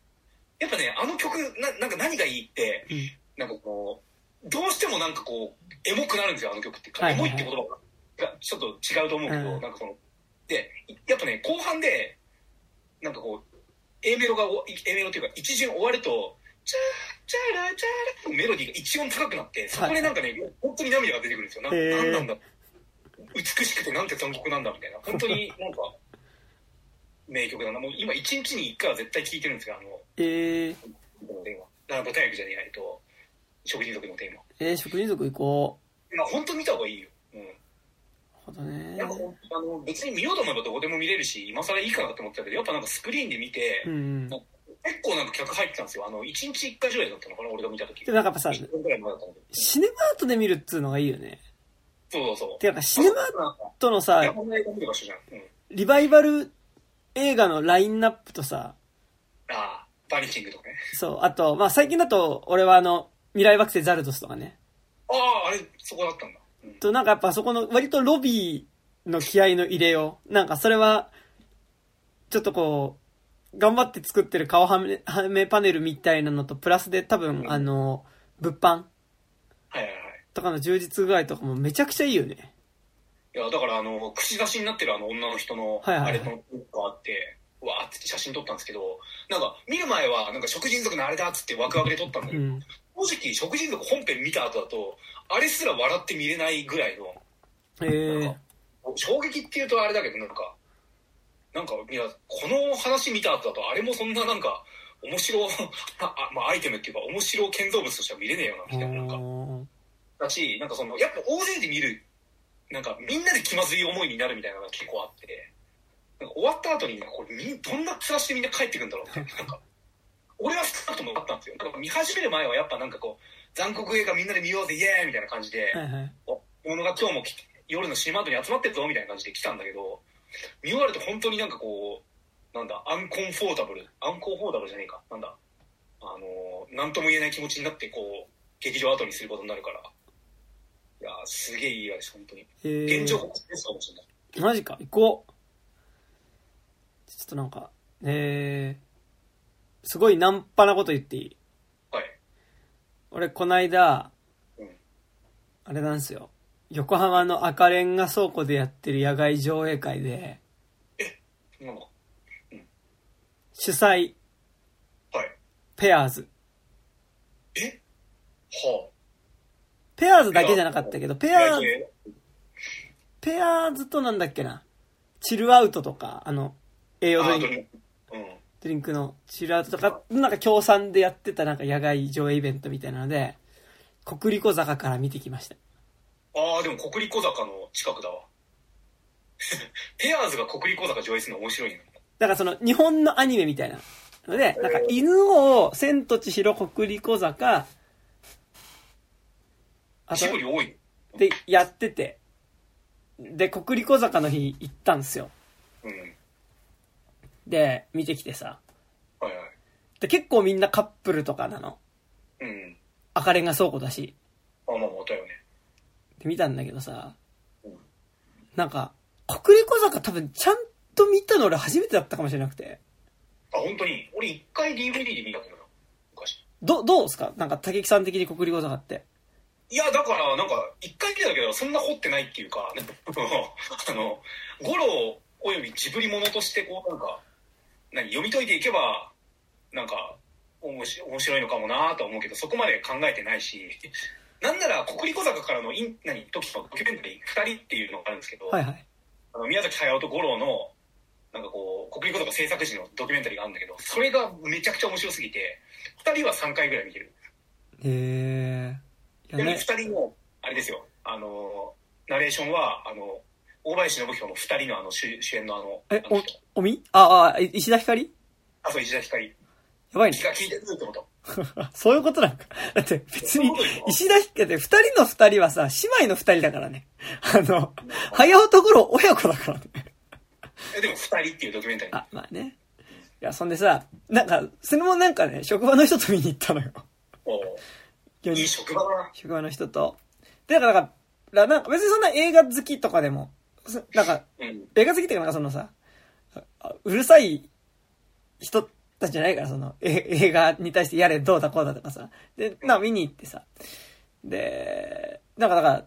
やっぱね、あの曲、ななんか何がいいって、うん。なんかこう、どうしてもなんかこう、エモくなるんですよ、あの曲って。はいはいはい。エモいって言葉が。ちょっと違うと思うけど、うん。なんかその、で、やっぱね、後半で、なんかこう、A メロがお、A メロっていうか、一巡終わると、チャー、チャラ、チャラのメロディーが一音高くなって、そこでなんかね、本当に涙が出てくるんですよ。ななんなんだ美しくてなんて残酷なんだみたいな。本当になんか、名曲だな。もう今一日に一回は絶対聴いてるんですよ、あの、えー、このテー舞台役じゃねえや、えっと、食人族のテーマ。えー、食人族行こまあ本当見た方がいいよ。うん。う。なるほどねなんか。あの別に見ようと思えばどこでも見れるし、今更いいかなって思ってたけど、やっぱなんかスクリーンで見て、うん。結構なんか客入ってたんですよ。あの、1日1回上映だったのかな、俺が見た時。で、なんかやっぱさ、1分ぐらい前だったんだけど。シネマートで見るっつうのがいいよね。そうそうそう。てか、シネマートのさ。リバイバル映画のラインナップとさ、ああ、バニキングとかね。そう、あと、まあ最近だと、俺はあの、未来惑星ザルドスとかね。ああ、あれ、そこだったんだ。うん。と、なんかやっぱそこの、割とロビーの気合の入れよう。なんかそれは、ちょっとこう、頑張って作ってる顔はめはめパネルみたいなのと、プラスで多分、あの、物販はいはいはい。とかの充実具合とかもめちゃくちゃいいよね。いや、だからあの、口出しになってるあの女の人の、あれのがあって、わーって写真撮ったんですけど、なんか、見る前は、なんか食人族のあれだっつってワクワクで撮ったんだけど、うん。正直食人族本編見た後だと、あれすら笑って見れないぐらいの、ええなんか衝撃っていうとあれだけど、なんか、なんか、いや、この話見た後だと、あれもそんななんか、面白、あまあ、アイテムっていうか、面白建造物としては見れねえよな、みたいな、なんか。ー。だし、なんかその、やっぱ大勢で見る、なんかみんなで気まずい思いになるみたいなのが結構あって、なんか終わった後に、これみ、どんな面してみんな帰ってくんだろうって、なんか、俺は少なくともあったんですよ。なんか見始める前はやっぱなんかこう、残酷映画みんなで見ようぜ、イエーイみたいな感じで、はいはい。お物が今日も夜のシネマートに集まってるぞみたいな感じで来たんだけど、見終わると本当になんかこう、なんだ、アンコンフォータブル、アンコンフォータブルじゃねえか、なんだ、あの、なんとも言えない気持ちになって、こう、劇場後にすることになるから、いやーすげえいい映画です、本当に。えー、現状告知ですかもしれない。マジか、行こう。ちょっとなんか、えー、すごいナンパなこと言っていい？はい。俺こないだうん、あれなんですよ。横浜の赤レンガ倉庫でやってる野外上映会で、なんか、主催、はい。ペアーズ。はペアーズだけじゃなかったけど、ペあ。アーズ、ペアーズとなんだっけな？チルアウトとか、あの、栄養ドリンクドリンクうん。ドリンクのチルアウトとか、なんか協賛でやってたなんか野外上映イベントみたいなので、国立小坂から見てきました。ああ、でも国立小坂の近くだわ。ペアーズが国立小坂上映するの面白いね。だからその日本のアニメみたいなので、なんか犬を千と千尋国立小坂、ジブリ多い。でやってて、で、国立小坂の日行ったんですよ。うん。で、見てきてさ。はいはい。で、結構みんなカップルとかなの。うん。赤レンガ倉庫だし。あ、まあまあ、だよね。で見たんだけどさうん、なんか、国立小坂多分ちゃんと見たの俺初めてだったかもしれなくて。あ、本当に？俺一回 DVD で見たけどな。昔。ど、どうですか？なんか竹木さん的に国立小坂って。いや、だから、なんか、一回見たけど、そんな掘ってないっていうか、あの、ゴロおよびジブリものとして、こう、なんか、何、読み解いていけば、なんか、おもし面白いのかもなとは思うけど、そこまで考えてないし、なんなら、国立小坂からのイン、何、時のドキュメンタリー、二人っていうのがあるんですけど、はいはい。あの宮崎駿と五郎の、なんかこう、国立小坂制作時のドキュメンタリーがあるんだけど、それがめちゃくちゃ面白すぎて、二人は3回ぐらい見てる。へえ。ね。二人の、あれですよ、あの、ナレーションは、あの、大林信彦の二人のあの主主演のあの、えあの人おみ？あ、あ、石田ひかり？あ、そう、石田ひかり。やばいね気。が利いてるってこと。そういうことなんか。だって別に石田ひかりって二人の二人はさ、姉妹の二人だからね。あの、早男ところ親子だからね。えでも二人っていうドキュメンタリー。あ、まあね。いや、そんでさ、なんか、それもなんかね、職場の人と見に行ったのよ。いい職場だな。職場の人と。で、だから、らなんか別にそんな映画好きとかでも、そなんか、うん。映画好きっていうかなんかそのさ、あうるさい人たちじゃないから、その、え映画に対してやれ、どうだこうだとかさ。で、な見に行ってさ。で、なんかだから、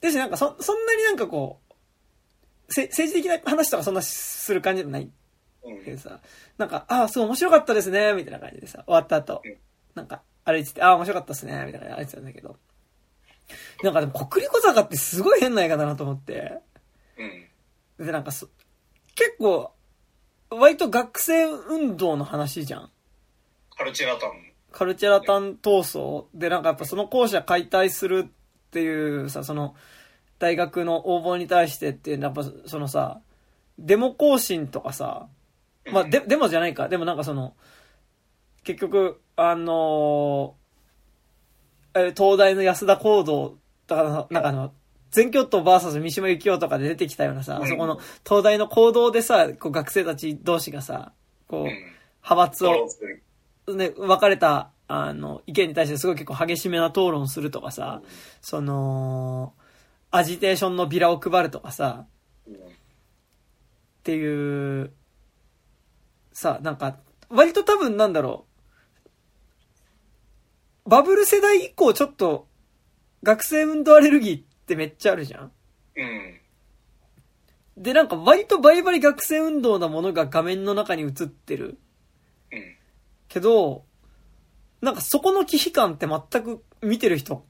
ですしなんかそ、そんなになんかこう、せ政治的な話とかそんなする感じでもないうん。けどさ、なんか、ああ、すごい面白かったですね、みたいな感じでさ、終わった後うん、なんか、歩いてて、ああ、面白かったですね、みたいな歩いてたんだけど、なんかでも国立小坂ってすごい変な映画だなと思って、うん。で、なんかそ、結構、割と学生運動の話じゃん。カルチェラタン。カルチェラタン闘争で、なんかやっぱその校舎解体するっていうさ、その、大学の応募に対してって、やっぱそのさ、デモ行進とかさ、まあ、で、デモじゃないか。でもなんかその、結局、あのーえ東大の安田講堂とかの、なんかあの、全教頭 VS 三島由紀夫とかで出てきたようなさ、あそこの東大の行動でさ、こう学生たち同士がさ、こう、うん。派閥をね、分かれた、あの、意見に対してすごい結構激しめな討論するとかさ、その、アジテーションのビラを配るとかさ、うん。っていう、さ、なんか、割と多分なんだろう、バブル世代以降ちょっと、学生運動アレルギーってめっちゃあるじゃんうん。で、なんか割とバリバリ学生運動なものが画面の中に映ってる。うん。けど、なんかそこの忌避感って全く見てる人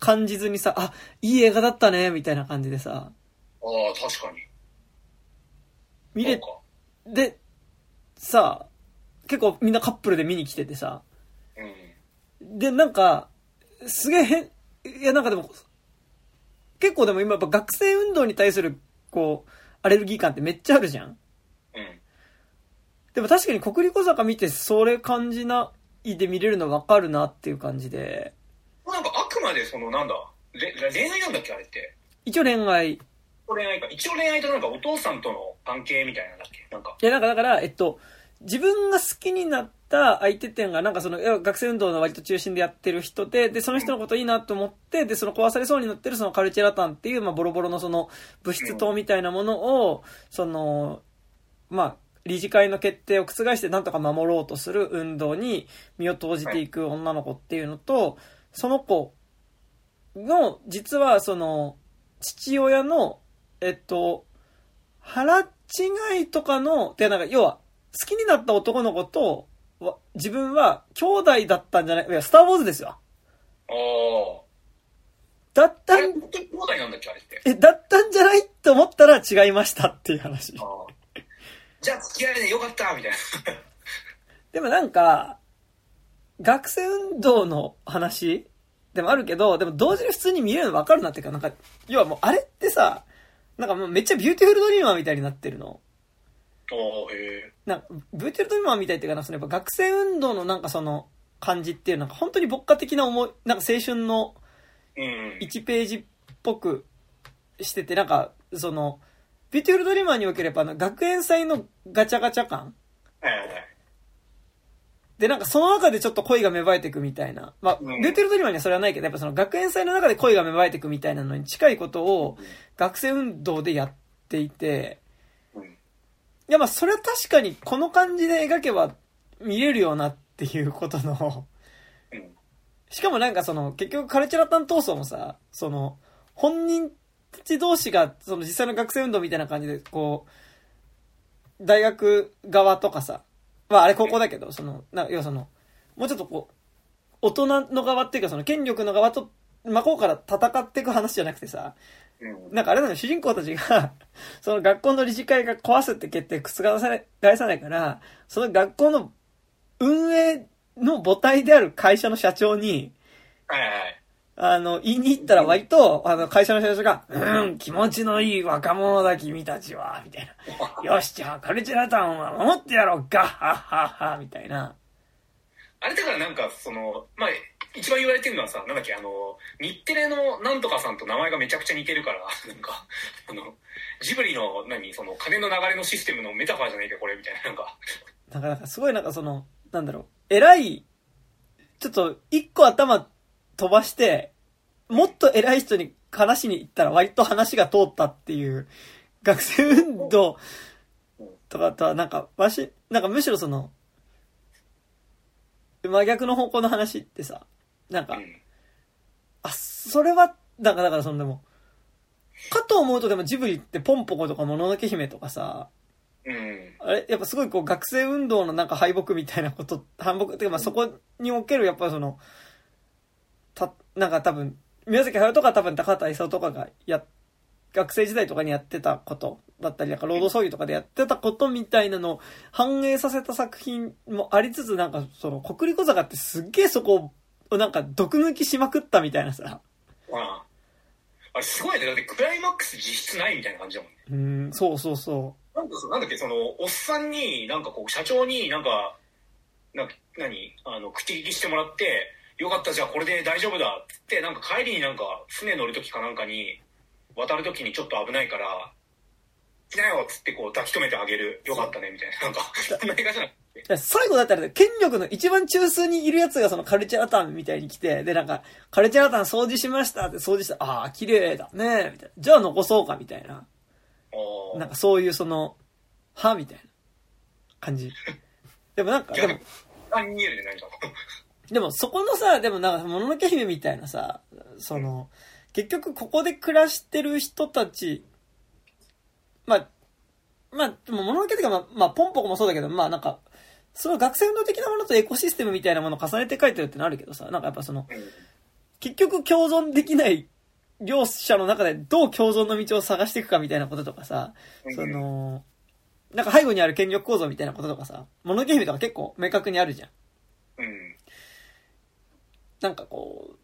感じずにさ、あ、いい映画だったね、みたいな感じでさ、ああ、確かに。見れそう、か。で、さ、結構みんなカップルで見に来ててさ、うん。で、なんか、すげえ変、いやなんかでも、結構でも今やっぱ学生運動に対する、こう、アレルギー感ってめっちゃあるじゃんうん。でも確かに国立小坂見てそれ感じないで見れるの分かるなっていう感じで、なんかあくまでそのなんだ、れ恋愛なんだっけあれって。一応恋愛。い恋愛か。一応恋愛となんかお父さんとの関係みたいなんだっけ？なんか。やなんかだから、えっと、自分が好きになった相手店がなんかその学生運動の割と中心でやってる人で、で、その人のこといいなと思って、で、その壊されそうになってるそのカルチェラタンっていう、まあボロボロのその物質棟みたいなものを、その、まあ理事会の決定を覆してなんとか守ろうとする運動に身を投じていく女の子っていうのと、その子の、実はその、父親の、えっと、腹違いとかの、で、なんか、要は、好きになった男の子と、自分は兄弟だったんじゃないいや、スター・ウォーズですよ。ああ。だったん本当に兄弟なんだっけ、あれって？え、だったんじゃないって思ったら違いましたっていう話。ああ。じゃあ付き合いでよかったみたいな。でもなんか、学生運動の話？でもあるけど、でも同時に普通に見れるの分かるなっていうか、なんか、要はもうあれってさ、なんかもうめっちゃビューティフルドリーマーみたいになってるの。なんか、ビューティフルドリーマーみたいっていうかな、そのやっぱ学生運動のなんかその感じっていう、なんか本当に牧歌的な思い、なんか青春のうん。1ページっぽくしてて、なんか、その、ビューティフルドリーマーにおければ、あの学園祭のガチャガチャ感。で、なんかその中でちょっと恋が芽生えていくみたいな。まあ、うんビューティフルドリーマーにはそれはないけど、やっぱその学園祭の中で恋が芽生えていくみたいなのに近いことを学生運動でやっていて、やまあそれは確かにこの感じで描けば見れるよなっていうことの、うん。しかもなんかその結局カルチャラタン闘争もさ、その本人たち同士がその実際の学生運動みたいな感じでこう、大学側とかさ、まああれ高校だけど、その、な要はその、もうちょっとこう、大人の側っていうかその権力の側と真こうから戦っていく話じゃなくてさ、うん。なんかあれなの主人公たちが、その学校の理事会が壊すって決定覆さない、返さないから、その学校の運営の母体である会社の社長に、はいはいはい。あの、言いに行ったら割と、あの、会社の社長が、うん、気持ちのいい若者だ君たちは、みたいな。よし、じゃあカルチャラタンは守ってやろう、ガッハッハッハ、みたいな。あれだからなんか、その、まあ、一番言われてるのはさ、なんだっけ、あの、日テレのなんとかさんと名前がめちゃくちゃ似てるから、なんか、あの、ジブリの、何、その、金の流れのシステムのメタファーじゃないか、これ、みたいな、なんか、だから、すごいなんかその、なんだろう、偉い、ちょっと、一個頭飛ばして、もっと偉い人に話しに行ったら割と話が通ったっていう、学生運動とかとはなんか、わし、なんかむしろその、真逆の方向の話ってさ、なんかう、ん。あ、それは、だから、だからそのでも、かと思うとでもジブリってポンポコとかもののけ姫とかさ、うん。あれ、やっぱすごいこう学生運動のなんか敗北みたいなこと、敗北っていうかまあそこにおけるやっぱりその、た、なんか多分、宮崎駿とか多分高畑勲とかがや、学生時代とかにやってたことだったり、なんか労働争議とかでやってたことみたいなのを反映させた作品もありつつ、なんかその、国立小坂ってすっげえそこをなんか毒抜きしまくったみたいなさ、まあ、あれすごいね。だってクライマックス実質ないみたいな感じだもんね。うーん、そうそうそなんかそなんだっけ、その、おっさんに、なんかこう、社長になんか、なんか、何？あの、口利きしてもらって、よかった、じゃあこれで大丈夫だっつって、なんか帰りになんか、船乗る時かなんかに、渡る時にちょっと危ないから、来なよっつってこう抱き止めてあげる。よかったね、みたいな。なんか、そんな映画じゃなくて。う。最後だったら、権力の一番中枢にいるやつがそのカルチャータンみたいに来て、で、なんか、カルチャータン掃除しましたって掃除したら、ああー、綺麗だね、みたいな。じゃあ残そうか、みたいな。あなんかそういうその、はみたいな感じ。でもなんか、でも。でもそこのさ、でもなんか、もののけ姫みたいなさ、その、結局ここで暮らしてる人たち、まあ、まあ、でももののけっていうか、まあ、まあ、ポンポコもそうだけど、まあなんか、その学生運動的なものとエコシステムみたいなものを重ねて書いてるってのあるけどさ、なんかやっぱその、結局共存できない両者の中でどう共存の道を探していくかみたいなこととかさ、うんその、なんか背後にある権力構造みたいなこととかさ、もののけ姫とか結構明確にあるじゃん。うん。なんかこ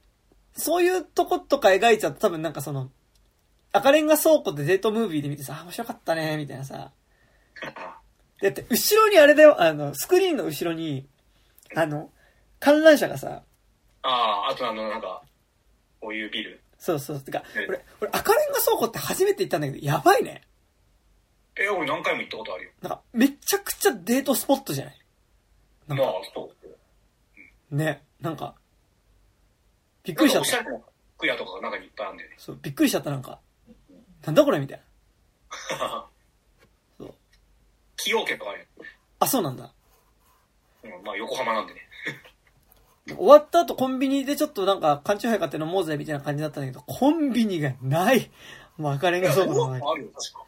う、そういうとことか描いちゃうと多分なんかその、赤レンガ倉庫でデートムービーで見てさ、あ面白かったね、みたいなさ。だって、後ろにあれだよ、あの、スクリーンの後ろに、あの、観覧車がさ、ああ、あとあの、なんか、こういうビル。そうそう、てかえ、俺、俺赤レンガ倉庫って初めて行ったんだけど、やばいね。え、俺何回も行ったことあるよ。なんか、めちゃくちゃデートスポットじゃない？まあ、そう。ね、なんか、びっくりしちゃった。なんかおしゃれな服屋とかが中にいっぱいあるんだよね。そう、びっくりしちゃった、なんか。なんだこれみたいな。崎陽軒とかあるよ。あ、そうなんだ。うん、まあ横浜なんでね。終わった後コンビニでちょっとなんか缶チューハイ買って飲もうぜみたいな感じだったんだけど、コンビニがない。もう赤レンガ倉庫の前にあるよ、確か。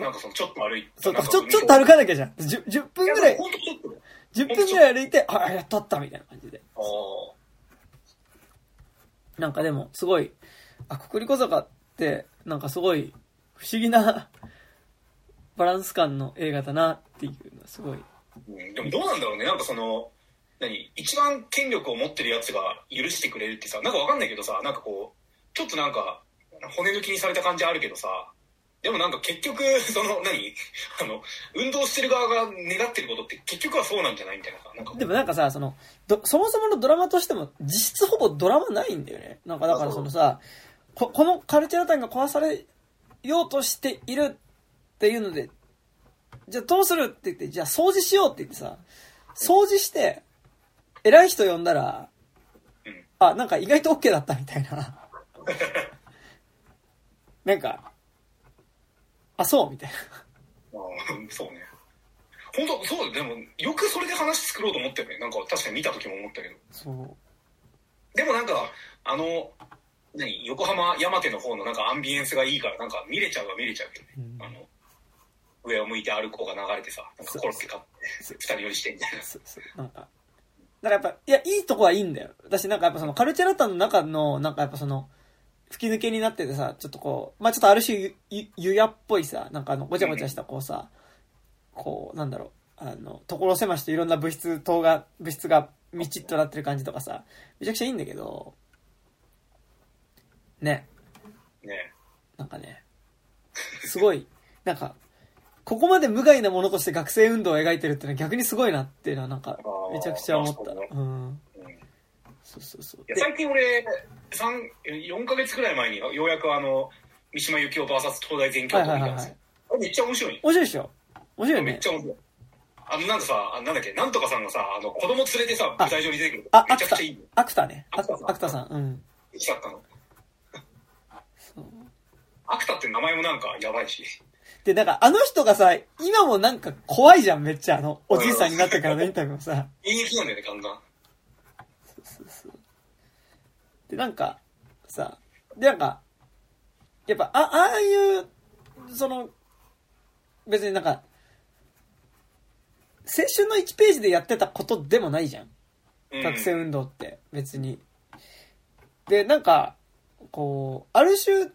なんかその、ちょっと歩いて。そうか、ちょ、ちょっと歩かなきゃじゃん。10, 10分ぐらいや、ほんとちょっとだよ10分ぐらい歩いて、あ、やっとあったみたいな感じで。ああ。なんかでも、すごい、あ、国立小坂って、なんかすごい、不思議なバランス感の映画だなっていうのはすごい。うんでもどうなんだろうね。なんかその、何？一番権力を持ってるやつが許してくれるってさ、なんかわかんないけどさ、なんかこう、ちょっとなんか、骨抜きにされた感じあるけどさ、でもなんか結局、その、何？あの、運動してる側が願ってることって結局はそうなんじゃないみたいなさ、なんかでもなんかさ、その、どそもそものドラマとしても、実質ほぼドラマないんだよね。なんかだからそのさ、ここのカルチャータイムが壊されようとしているっていうので、じゃあどうするって言って、じゃあ掃除しようって言ってさ、掃除して、偉い人呼んだらうん、あ、なんか意外と OK だったみたいな。なんか、あ、そうみたいな。あーそうね。本当そうでも、よくそれで話作ろうと思ったよね。なんか確かに見た時も思ったけど。そう。でもなんか、あの、何？横浜山手の方のなんかアンビエンスがいいから、なんか見れちゃうは見れちゃうけどね。うんあの、上を向いて歩こうが流れてさ、なんかコロッケ買って、二人乗りしてみたいな。そうそう。なんか、だからやっぱ、いや、いいとこはいいんだよ。私なんかやっぱそのカルチャーラタンの中の、なんかやっぱその、吹き抜けになっててさ、ちょっとこう、まあちょっとある種ゆ、ゆ、ゆやっぽいさ、なんかあの、ごちゃごちゃしたこうさ、こう、なんだろう、あの、所狭しといろんな物質、糖が、物質がみちっとなってる感じとかさ、めちゃくちゃいいんだけど、ね、ね。なんかね、すごい、なんか、ここまで無害なものとして学生運動を描いてるってのは逆にすごいなっていうのはなんか、めちゃくちゃ思った。うん。うんそうそうそう。いやで最近俺、三4ヶ月くらい前にようやくあの、三島由紀夫 VS 東大全教はいはいはいはい頭見たんですよ。。あれめっちゃ面白い。面白いでしょ面白いねめっち。ゃ面白い。あの、なんかさ、あなんだっけ、なんとかさんがさ、あの、子供連れてさ、あ舞台上に出てくる。あ、めちゃくちゃいいよ。アクタね。アアクタさんアクタさん。うん。来ちゃったの。アクタって名前もなんかやばいし。で、なんかあの人がさ、今もなんか怖いじゃん、めっちゃ。あの、おじいさんになってからのインタビューもさ。現役なんだよね、ガンガン。そうそうで、なんか、さ、で、なんか、やっぱ、あ、ああいう、その、別になんか、青春の1ページでやってたことでもないじゃん学生運動って、別に。で、なんか、こう、ある種、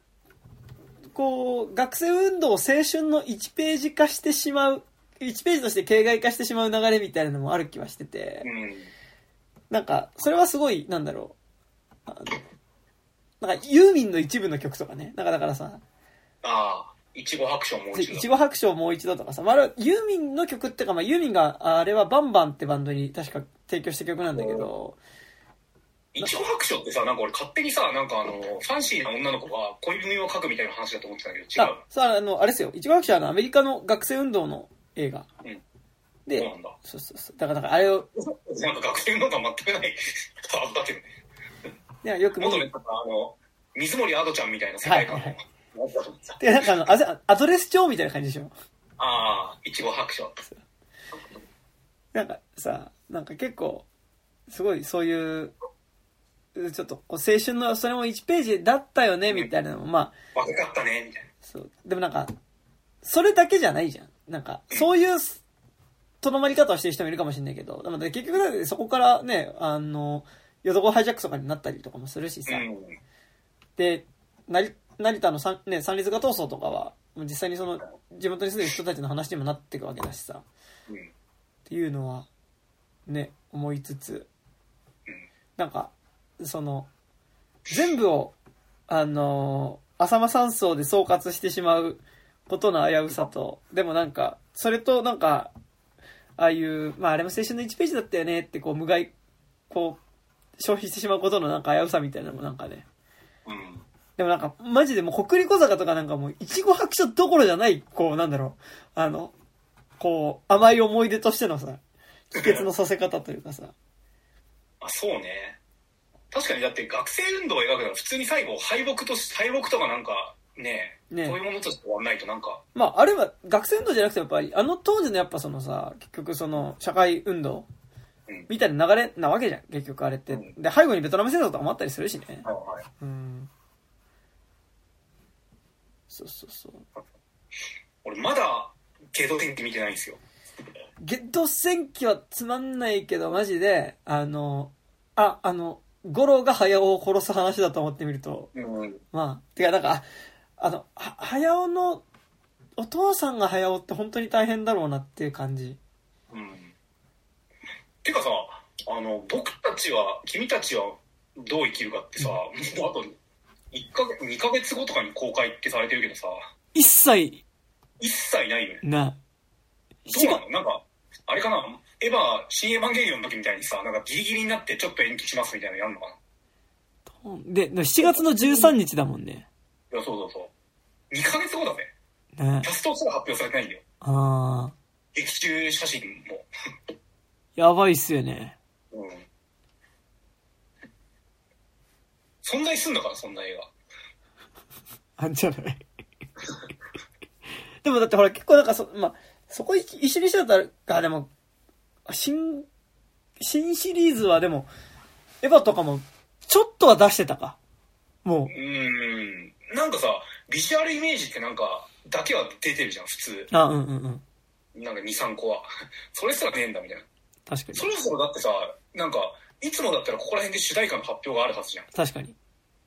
こう、学生運動を青春の1ページ化してしまう、1ページとして形骸化してしまう流れみたいなのもある気はしてて、うん。なんか、それはすごい、なんだろう。あのなんか、ユーミンの一部の曲とかね。なんかだからさ、ああ、いちご白書もう一度。いちご白書をもう一度とかさ、まあ、ユーミンの曲っていうか、まあ、ユーミンが、あれはバンバンってバンドに確か提供した曲なんだけど、いちご白書ってさ、なんか俺勝手にさ、なんかあの、ファンシーな女の子が恋文を書くみたいな話だと思ってたけど、違う？あ、さあ、あの、あれですよ。いちご白書はあの、アメリカの学生運動の映画。うんそうでな、んだ。そうそうそう。だから、だからあれを、なんか学生の感全くないはずだけどね。ね、よく見に元ね、あの、水森アドちゃんみたいな世界観。で、なんかあの、あぜアドレス帳みたいな感じでしょ。ああ、いちご白書。なんかさ、なんか結構、すごいそういう、ちょっとこう青春のそれも1ページだったよね、みたいなのも、まあ、若かったね、みたいな。そう。でもなんか、それだけじゃないじゃん。なんか、そういう、とどまり方をしてる人もいるかもしれないけど、でも結局だってそこからね、あの、ヨドコハイジャックとかになったりとかもするしさ、うん。で、成成田の三,、ね、三立画闘争とかは、実際にその、地元に住んでる人たちの話にもなっていくわけだしさ、うん。っていうのは、ね、思いつつ、なんか、その、全部を、あのー浅間山荘で総括してしまうことの危うさと、でもなんか、それとなんか、ああいう、まああれも青春の1ページだったよねってこう無害、こう、消費してしまうことのなんか危うさみたいなのもなんかね、うん。でもなんか、マジでもう国立小坂とかなんかもう、いちご白書どころじゃない、こう、なんだろう、あの、こう、甘い思い出としてのさ、帰結のさせ方というかさ、あ、そうね。確かにだって学生運動を描くなら普通に最後敗北とし、敗北とかなんかねねそういうものとして終わんないとなんか、まあ、あれは学生運動じゃなくてやっぱり、あの当時のやっぱそのさ、結局その社会運動うん。みたいな流れなわけじゃん、結局あれって。うんで、背後にベトナム戦争とかもあったりするしね。はいはい。うん。そうそうそう。俺まだ、ゲド天気見てないんですよ。ゲット戦記はつまんないけど、マジで、あの、あ、あの、五郎が早尾を殺す話だと思ってみると、うん。まあ、てかなんか、ああの、は早尾の、お父さんが早尾って本当に大変だろうなっていう感じ。うん。てかさ、あの、僕たちは、君たちはどう生きるかってさ、もうあと、1ヶ月、2ヶ月後とかに公開ってされてるけどさ、一切、一切ないよね。な、どうなの？なんか、あれかな？エヴァ、新エヴァンゲリオンの時みたいにさ、なんかギリギリになってちょっと延期しますみたいなのやんのかなで、7月の13日だもんね。いや、そうそうそう。2ヶ月後だぜ。ねキャストすら発表されてないんだよ。ああ、劇中写真も。やばいっすよね。うん。存在すんのかな、そんな映画。あんじゃないでもだってほら結構なんかそ、まあ、そこ一一緒にしてたら、でも、新、新シリーズはでも、エヴァとかも、ちょっとは出してたか。もうーん。なんかさ、ビジュアルイメージってなんか、だけは出てるじゃん、普通。う。あ、うんうんうん。なんか2、3個は。それすらねえんだ、みたいな。確かにそ。ろそろだってさ、なんか、いつもだったらここら辺で主題歌の発表があるはずじゃん。確かに。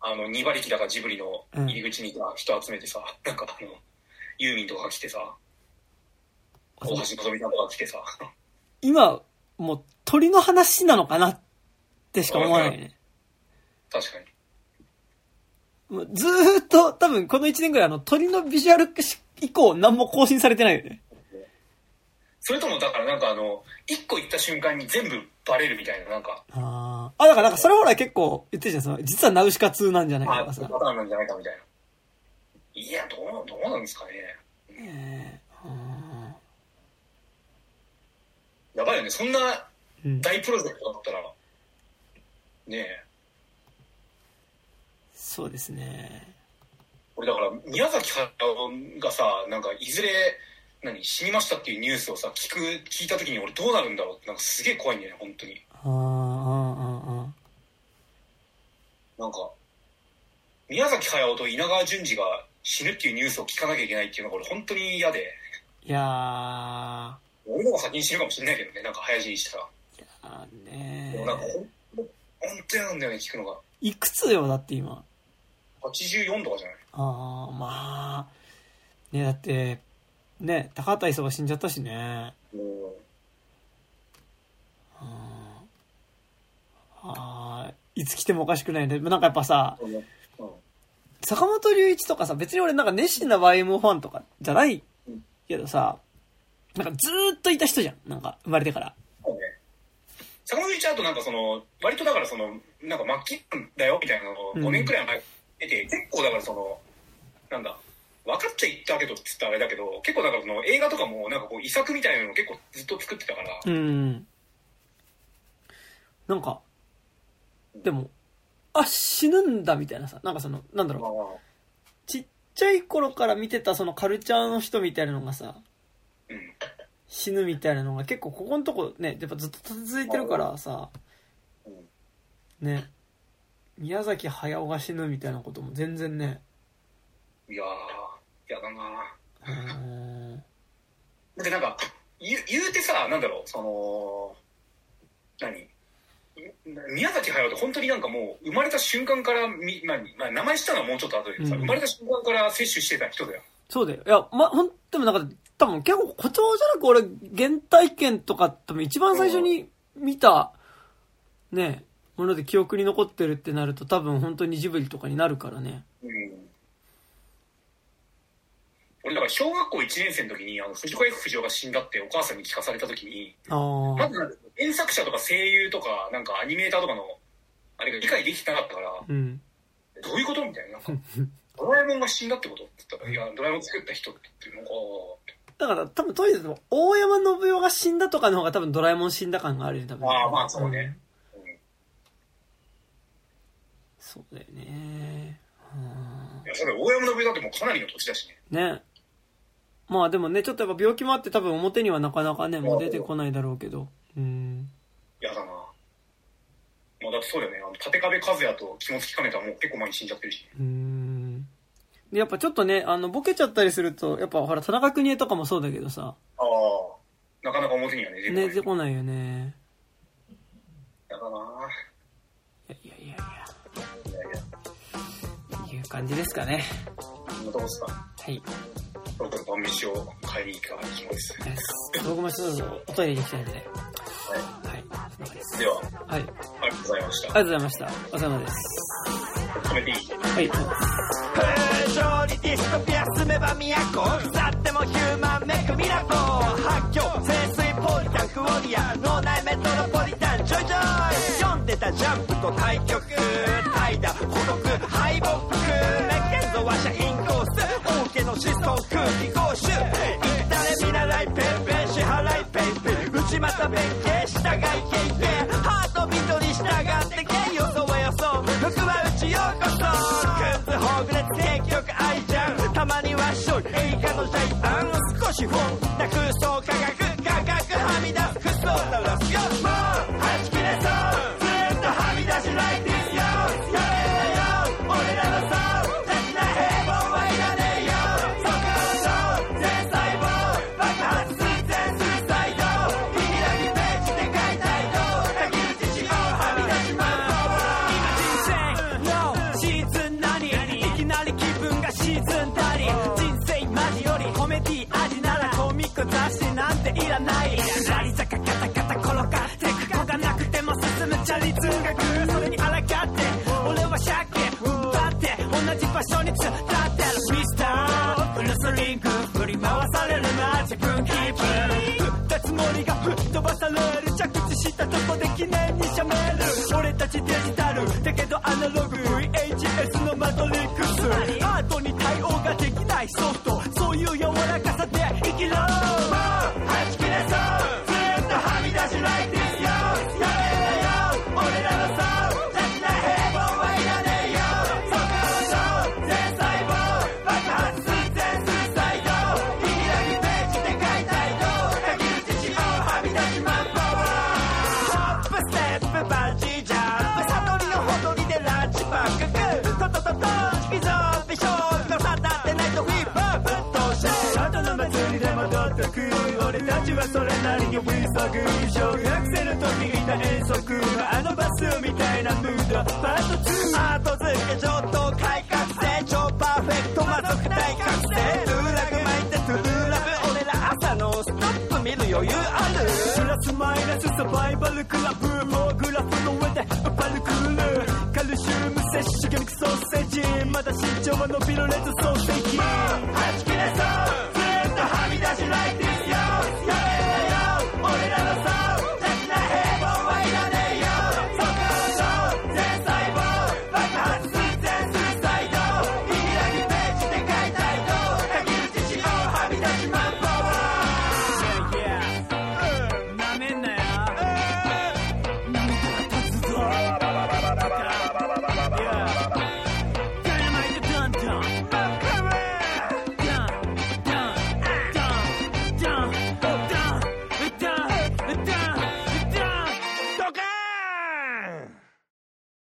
あの、2馬力だかジブリの入り口にさ人集めてさ、なんかあの、ユーミンとかが来てさ、大橋のぞみさんとかが来てさ、今、もう鳥の話なのかなってしか思わないね。確かに。もうずーっと多分この1年ぐらいあの鳥のビジュアル以降何も更新されてないよね。それともだからなんかあの、1個行った瞬間に全部バレるみたいな、なんか、ああ。あ、だからなんかそれほら結構言ってるじゃん。その実はナウシカ2なんじゃないかとかさ。パターンなんじゃないかみたいな。いや、どう、どうなんですかね。えーあやばいよね。そんな。大プロジェクトだったら、ねえ。そうですね。俺だから、宮崎駿がさ、なんか、いずれ、何、死にましたっていうニュースをさ、聞く、聞いた時に俺どうなるんだろうって、なんかすげえ怖いんだよね、本当に。あーあー、あーあなんか、宮崎駿と稲川淳二が死ぬっていうニュースを聞かなきゃいけないっていうのが俺本当に嫌で、ーいやー、俺の方が先に死ぬかもしれないけどね、なんか早死にしたら。あーねでもなんかほなんだよね、聞くのが。いくつよ、だって今？84とかじゃない？ああ、まあ。ねだって、ね高畑勲が死んじゃったしね。もうあーあー、いつ来てもおかしくないね。なんかやっぱさ、うん坂本龍一とかさ、別に俺なんか熱心な YM ファンとかじゃないけどさ、なんかずーっといた人じゃん。なんか生まれてから。そうね。坂本龍一はあとなんかその、割とだからその、なんか末期だよみたいなのをうん5年くらい前に出て、結構だからその、なんだ、分かっちゃいったけどって言ったらあれだけど、結構だからその映画とかもなんかこう遺作みたいなのを結構ずっと作ってたから、うん。なんか、でも、あ、死ぬんだみたいなさ、なんかその、なんだろう、ちっちゃい頃から見てたそのカルチャーの人みたいなのがさ、うん。死ぬみたいなのが結構ここのとこね、やっぱずっと続いてるからさ、うん。ね、宮崎駿が死ぬみたいなことも全然ね、いやー、やだな。うー。んだってなんか、言う言うてさ、なんだろう、その、何？宮崎駿って本当になんかもう生まれた瞬間からみ、まあまあ、名前知ったのはもうちょっと後でさ、うん。生まれた瞬間から摂取してた人だよ。そうだよ。いや、ま、ほん、でもなんか、多分結構誇張じゃなく俺、原体験とか多分一番最初に見た、ね、もので記憶に残ってるってなると多分本当にジブリとかになるからね。うん。俺だから小学校1年生の時にあの藤子 F 不二雄が死んだってお母さんに聞かされた時に。まず原作者とか声優とかなんかアニメーターとかのあれが理解できてなかったから、うん。どういうことみたいな。なんか ドラえもんが死んだってことって言ったら、いや、ドラえもん作った人って言って、なんか、だから多分当時でも、大山信代が死んだとかの方が多分ドラえもん死んだ感があるよ、多分。ああまあそうねうんそうだよね。うんいやそうだよ大山の上だってもうかなりの年だしね。ね。まあでもね、ちょっとやっぱ病気もあって多分表にはなかなかね、もう出てこないだろうけど。うん。やだなまあだってそうだよね。あの、立壁和也と気持ちかねたはもう結構前に死んじゃってるし。うん。で、やっぱちょっとね、あの、ボケちゃったりすると、やっぱほら、田中邦衛とかもそうだけどさ、ああ。なかなか表にはね、出てこない。ね、出てこないよね。やだないやいやいやいいやいや、や、いう感じですかね。こんなとこっすか？はい。そろそろ晩飯を買いに行かないといけないです。僕もそろそろおトイレに行きたいので。ははい。そうですい。では、はい。ありがとうございました。ありがとうございました。お疲れ様です。止めていい？はい。正直ディストピア住めば都腐ってもヒューマンメイクミラコ発狂清水ポリタンクオリア脳内メトロポリタンちょいちょい読んでたジャンプと対局怠惰孤独敗北メッケンゾワシャインコース王家の子孫空気講習行ったれ見習いペンペン支払いペイペイ内股弁慶従い経験ハートビートに従って映画のジャイアン少しフォンな空想科学科学はみ出すそれなりに不足小学生の時いた遠足あのバスみたいなムード。パート2後付け上等改革成超パーフェクト魔族大覚醒ルーラグ巻いてトゥーラブ俺ら朝のストップ見る余裕ある。プラスマイナスサバイバルクラブもうグラフの上でパルクールカルシウム摂取魚肉ソーセージ。まだ身長は伸びるレッドソーセージ。